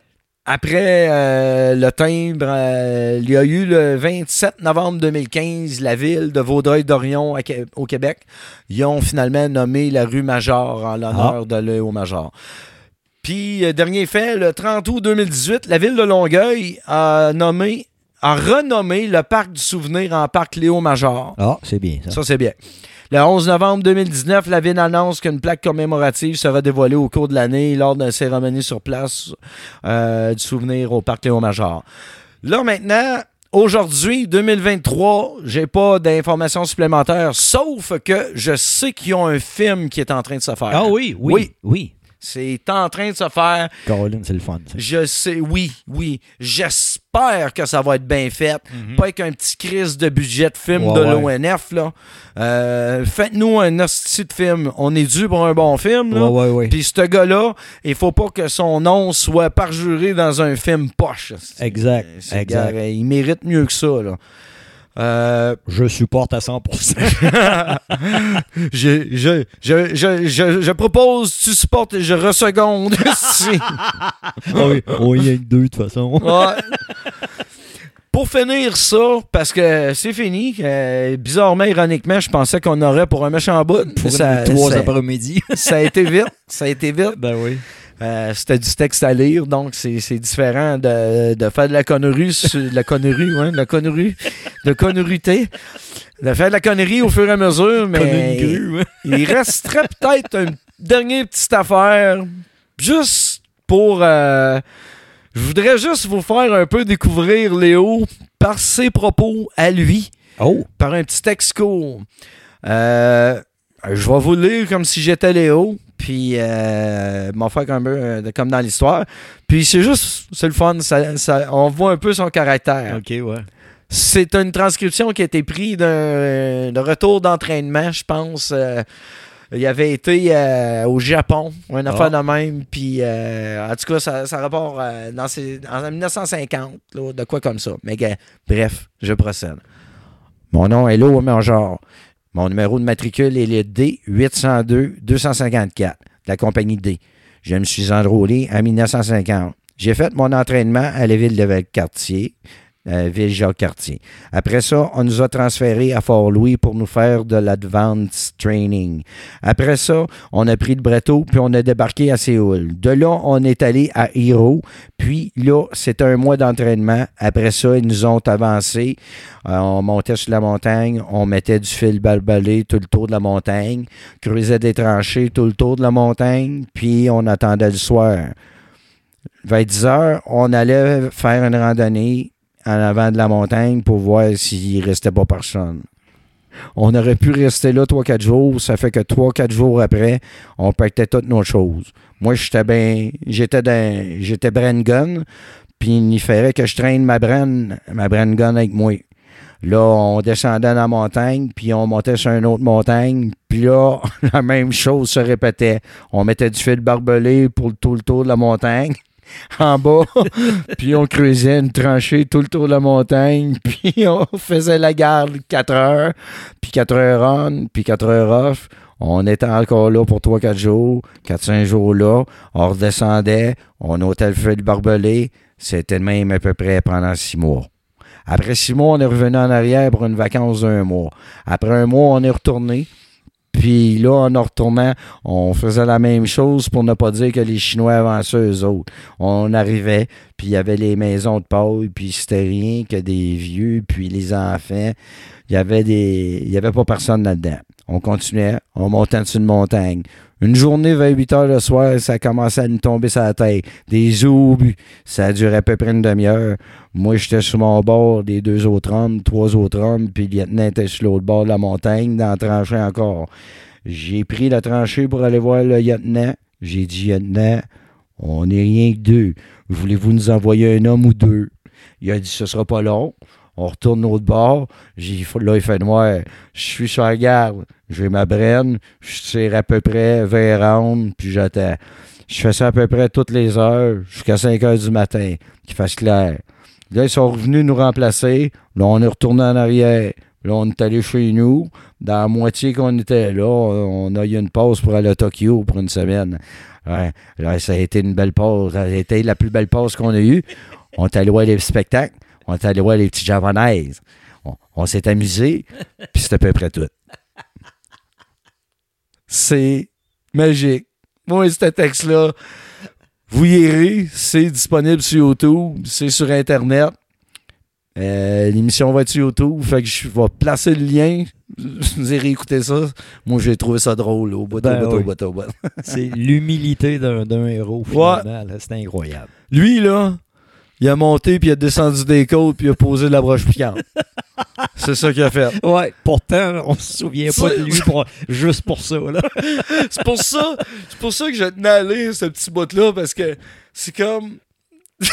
après euh, le timbre, euh, il y a eu le 27 novembre 2015, la ville de Vaudreuil-Dorion au Québec. Ils ont finalement nommé la rue Major en l'honneur de Léo Major. Puis, euh, dernier fait, le 30 août 2018, la ville de Longueuil a nommé, a renommé le parc du souvenir en parc Léo Major. Ah, c'est bien ça. Ça, c'est bien. Le 11 novembre 2019, la ville annonce qu'une plaque commémorative sera dévoilée au cours de l'année lors d'une cérémonie sur place euh, du souvenir au Parc Léo-Major. Là, maintenant, aujourd'hui, 2023, j'ai pas d'informations supplémentaires, sauf que je sais qu'ils ont un film qui est en train de se faire. Ah oui, oui, Oui. oui. C'est en train de se faire. Caroline, c'est le fun. ça. Je sais, oui, oui. J'espère que ça va être bien fait. Pas avec un petit crise de budget de film Ouais, de ouais. l'ONF, là. Euh, Faites-nous un hostie de film. On est dû pour un bon film, là. Ouais, ouais, ouais. Puis ce gars-là, il faut pas que son nom soit parjuré dans un film poche. Exact, C'est- exact. gars, il mérite mieux que ça, là. Euh, Je supporte à 100%. *laughs* je, je, je, je, je, je propose, tu supportes et je resseconde. *laughs* Si. Ah oui, on y a que deux de toute façon. Ouais. Pour finir ça, parce que c'est fini, euh, bizarrement, ironiquement, je pensais qu'on aurait pour un méchant bout. Pour ça, une trois après-midi. ça a été vite. Ça a été vite. ben oui. Euh, C'était du texte à lire, donc c'est différent de, de faire de la connerie, sur- de la connerie, de la connerie, de conneruté, de faire de la connerie au fur et à mesure, mais il resterait peut-être une dernière petite affaire, juste pour... euh, je voudrais juste vous faire un peu découvrir Léo par ses propos à lui, Oh, par un petit texte court. Euh, je vais vous lire comme si j'étais Léo, puis euh, m'en faire comme, euh, comme dans l'histoire. Puis c'est juste, c'est le fun, ça- ça- on voit un peu son caractère. OK, ouais. C'est une transcription qui a été prise d'un retour d'entraînement, je pense. euh, il avait été euh, au Japon, une affaire de même. Puis, euh, en tout cas, ça, ça rapporte euh, dans en 1950, là, de quoi comme ça. Mais bref, je procède. Mon nom est Léo Major. Mon numéro de matricule est le D802-254 de la compagnie D. Je me suis enrôlé en 1950. J'ai fait mon entraînement à la ville de Valcartier, euh, ville Jacques-Cartier. Après ça, on nous a transférés à Fort-Louis pour nous faire de l'advanced training. Après ça, on a pris le breteau puis on a débarqué à Séoul. De là, on est allé à Hiro. Puis là, c'était un mois d'entraînement. Après ça, ils nous ont avancé. Euh, on montait sur la montagne, on mettait du fil balbalé tout le tour de la montagne, creusait des tranchées tout le tour de la montagne, puis on attendait le soir. Vers 10 heures, on allait faire une randonnée en avant de la montagne pour voir s'il restait pas personne. On aurait pu rester là 3-4 jours. Ça fait que 3-4 jours après, on pactait toutes nos choses. Moi, j'étais bien. J'étais dans. J'étais brand gun. Puis il fallait que je traîne ma brand, ma brand gun avec moi. Là, on descendait dans la montagne, puis on montait sur une autre montagne. Puis là, *laughs* la même chose se répétait. On mettait du fil barbelé pour tout le tour de la montagne *laughs* en bas. *laughs* puis on creusait une tranchée tout le tour de la montagne. *laughs* Puis on faisait la garde 4 heures, puis 4 heures on, puis 4 heures off. On était encore là pour 3-4 jours, 4-5 jours là. On redescendait, on ôtait le feu de barbelé. C'était même à peu près pendant 6 mois. Après 6 mois, on est revenu en arrière pour une vacance d'un mois. Après un mois, on est retourné. Puis là, en retournant, on faisait la même chose pour ne pas dire que les Chinois avançaient eux autres. On arrivait, puis il y avait les maisons de paille, puis c'était rien que des vieux, puis les enfants. Il y avait des. Y avait pas personne là-dedans. On continuait, on montait dessus une montagne. Une journée vers 8 heures le soir, ça commençait à nous tomber sur la tête. Des obus. Ça duré à peu près une demi-heure. Moi, j'étais sur mon bord, des deux autres hommes, trois autres hommes, puis le lieutenant était sur l'autre bord de la montagne, dans la tranchée encore. J'ai pris la tranchée pour aller voir le lieutenant. J'ai dit, lieutenant, on n'est rien que deux. Voulez-vous nous envoyer un homme ou deux? Il a dit, ce sera pas long. On retourne l'autre bord. Là, il fait noir. Je suis sur la garde. J'ai ma brenne. Je tire à peu près 20 rounds, puis j'attends. Je fais ça à peu près toutes les heures, jusqu'à 5 heures du matin, qu'il fasse clair. Là, ils sont revenus nous remplacer. Là, on est retourné en arrière. Là, on est allé chez nous. Dans la moitié qu'on était là, on a eu une pause pour aller à Tokyo pour une semaine. Là, ça a été une belle pause. Ça a été la plus belle pause qu'on a eue. On est allé voir les spectacles. On est allé voir les petites japonaises. On, on s'est amusé, *laughs* puis c'est à peu près tout. C'est magique. Moi, ce texte-là, vous y irez. C'est disponible sur YouTube. C'est sur Internet. Euh, L'émission va être sur YouTube. Fait que je vais placer le lien. Vous irez écouter ça. Moi, j'ai trouvé ça drôle. Au bout, Ben au bout, oui. au bout, au bout. C'est l'humilité d'un héros, finalement. là. C'est incroyable. Lui, là, il a monté, puis il a descendu des côtes, puis il a posé de la broche piquante. *laughs* C'est ça qu'il a fait. Ouais, pourtant, on se souvient pas de lui pour- juste pour ça. Là. *laughs* C'est pour ça, c'est pour ça que je tenais à lire ce petit bout-là, parce que c'est comme. *laughs*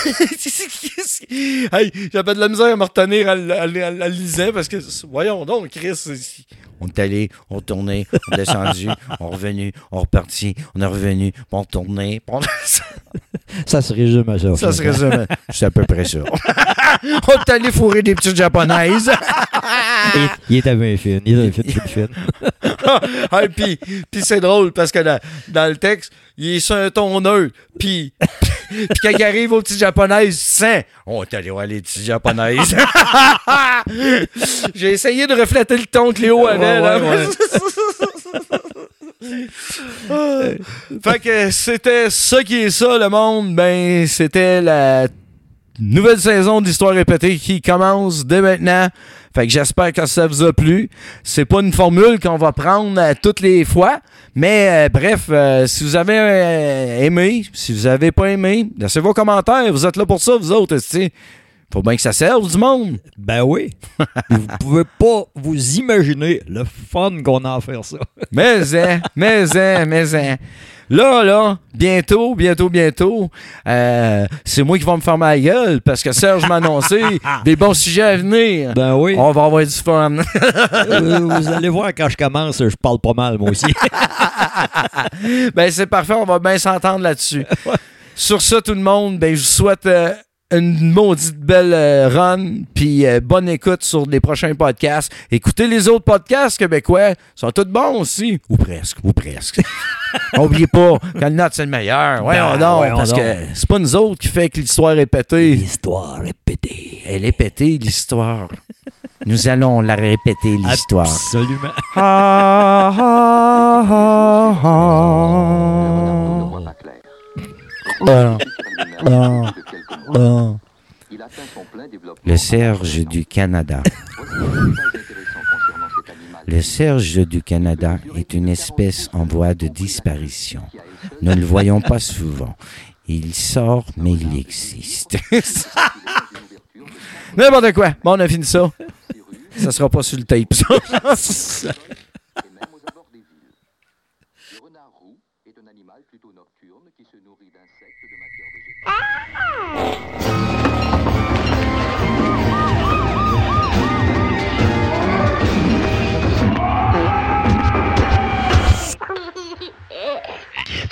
hey, j'avais de la misère à me retenir à, à parce que, voyons donc, Chris. c'est- On est allé, on tourné, on est descendu, on est revenu, on est reparti, on est revenu, on puis on- Ça se résume à ça. Ça se résume. *laughs* C'est à peu près ça. on est allé fourrer des petites japonaises. Il, il est à 20 films. Il est à 20 films. Ah, puis, puis c'est drôle parce que dans, dans le texte, il est sur un ton neutre. Puis, *laughs* puis quand il arrive aux petites japonaises, sens, on est allé voir les petites japonaises. *laughs* J'ai essayé de refléter le ton que Léo avait. Ouais, là. ouais. *laughs* fait que c'était ça qui est ça, le monde. Ben, c'était la nouvelle saison d'Histoire répétée qui commence dès maintenant. Fait que j'espère que ça vous a plu. C'est pas une formule qu'on va prendre euh, toutes les fois. Mais euh, bref, euh, si vous avez euh, aimé, si vous avez pas aimé, laissez vos commentaires. Vous êtes là pour ça, vous autres. esti. Faut bien que ça serve du monde. Ben oui. *laughs* vous pouvez pas vous imaginer le fun qu'on a à faire ça. *laughs* Mais hein, mais hein, mais hein. Là, là, bientôt, bientôt, bientôt, euh, c'est moi qui vais me fermer la gueule parce que Serge m'a annoncé *laughs* des bons sujets à venir. Ben oui. On va avoir du fun. Euh, vous allez voir quand je commence, je parle pas mal moi aussi. ben, c'est parfait, on va bien s'entendre là-dessus. Sur ça, tout le monde, ben, je vous souhaite euh, une maudite belle euh, run, puis euh, bonne écoute sur les prochains podcasts. Écoutez les autres podcasts québécois, ils sont tous bons aussi. Ou presque, ou presque. *laughs* N'oubliez pas, quand le note, c'est le meilleur. Ouais, Ben, non, parce que c'est pas nous autres qui fait que l'histoire est pétée. L'histoire est pétée. Elle est pétée, l'histoire. Nous allons la répéter, l'histoire. Absolument. Ah, ah, ah, Le Serge du Canada. Le Serge du Canada est une espèce en voie de disparition. Nous ne le voyons pas souvent. Il sort, mais il existe. *laughs* N'importe quoi. Bon, on a fini ça. Ça sera pas sur le tape, ça. *laughs*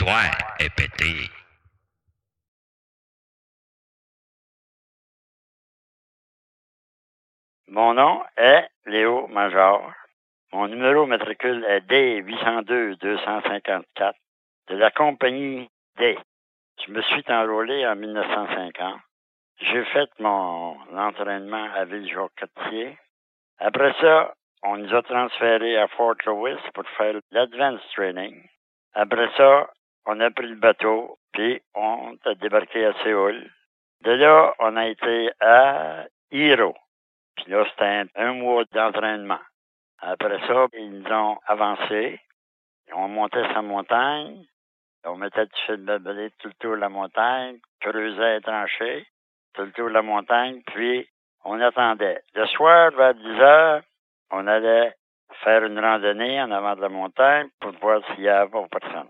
Est. Mon nom est Léo Major. Mon numéro matricule est D802-254 de la compagnie D. Je me suis enrôlé en 1950. J'ai fait mon entraînement à Villejour-Cartier. Après ça, on nous a transférés à Fort Lewis pour faire l'Advanced Training. Après ça, on a pris le bateau, puis on a débarqué à Séoul. De là, on a été à Hiro. Puis là, c'était un, mois d'entraînement. Après ça, ils nous ont avancé. On montait sa montagne. On mettait du fil de balai tout le tour de la montagne, creusait les tranchées, tout le tour de la montagne, puis on attendait. Le soir, vers 10 heures, on allait faire une randonnée en avant de la montagne pour voir s'il y avait personne.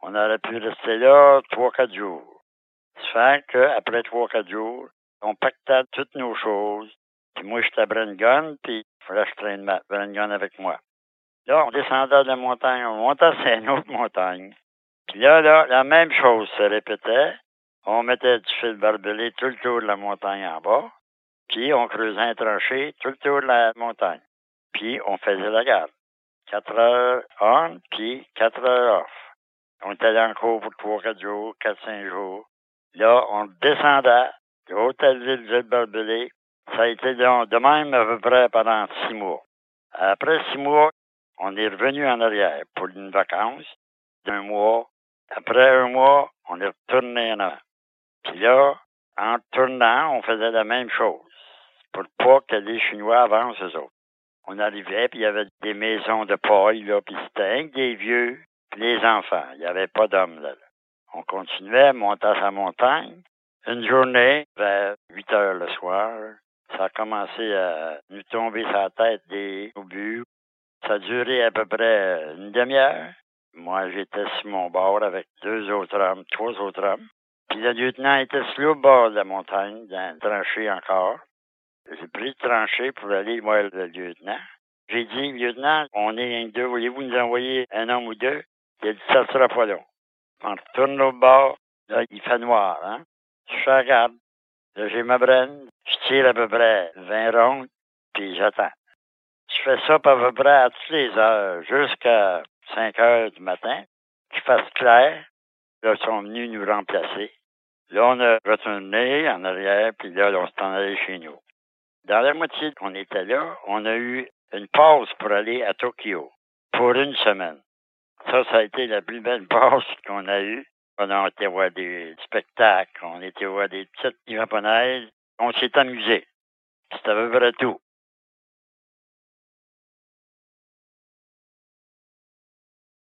On aurait pu rester là trois, quatre jours. Ça fait qu'après trois, quatre jours, on pactait toutes nos choses. Puis moi, j'étais à Brengun, puis il fallait que je traîne ma Brengun avec moi. Là, on descendait de la montagne, on montait sur une autre montagne. Puis là, là, la même chose se répétait. On mettait du fil barbelé tout le tour de la montagne en bas. Puis on creusait un tranché tout le tour de la montagne. Puis on faisait la garde. Quatre heures on, puis quatre heures off. On était dans le cours pour trois, quatre jours, quatre, cinq jours. Là, on descendait de Hôtel-Ville, Ville-Barbelé. Ça a été de, même à peu près pendant six mois. Après six mois, on est revenu en arrière pour une vacance d'un mois. Après un mois, on est retourné en avant. Puis là, en tournant, on faisait la même chose pour pas que les Chinois avancent eux autres. On arrivait, puis il y avait des maisons de paille, là, puis c'était des vieux, les enfants. Il n'y avait pas d'hommes, là. On continuait, monter à sa montagne. Une journée, vers 8 heures le soir, ça a commencé à nous tomber la tête des obus. Ça a duré à peu près une demi-heure. Moi, j'étais sur mon bord avec deux autres hommes, trois autres hommes. Puis le lieutenant était sur le bord de la montagne, dans le tranché encore. J'ai pris le tranché pour aller voir le lieutenant. J'ai dit, lieutenant, on est un deux, voulez-vous nous envoyer un homme ou deux? Il a dit, ça sera pas long. On retourne au bord, là, il fait noir, hein? Je regarde. Là, j'ai ma brenne. Je tire à peu près 20 rondes, puis j'attends. Je fais ça à peu près à toutes les heures, jusqu'à 5 heures du matin, qu'il fasse clair. Là, ils sont venus nous remplacer. Là, on a retourné en arrière, puis là, on s'est en allé chez nous. Dans la moitié qu'on était là, on a eu une pause pour aller à Tokyo pour une semaine. Ça, ça a été la plus belle pause qu'on a eue. On a été voir des spectacles, on a été voir des petites japonaises. On s'est amusé. C'était à peu près tout.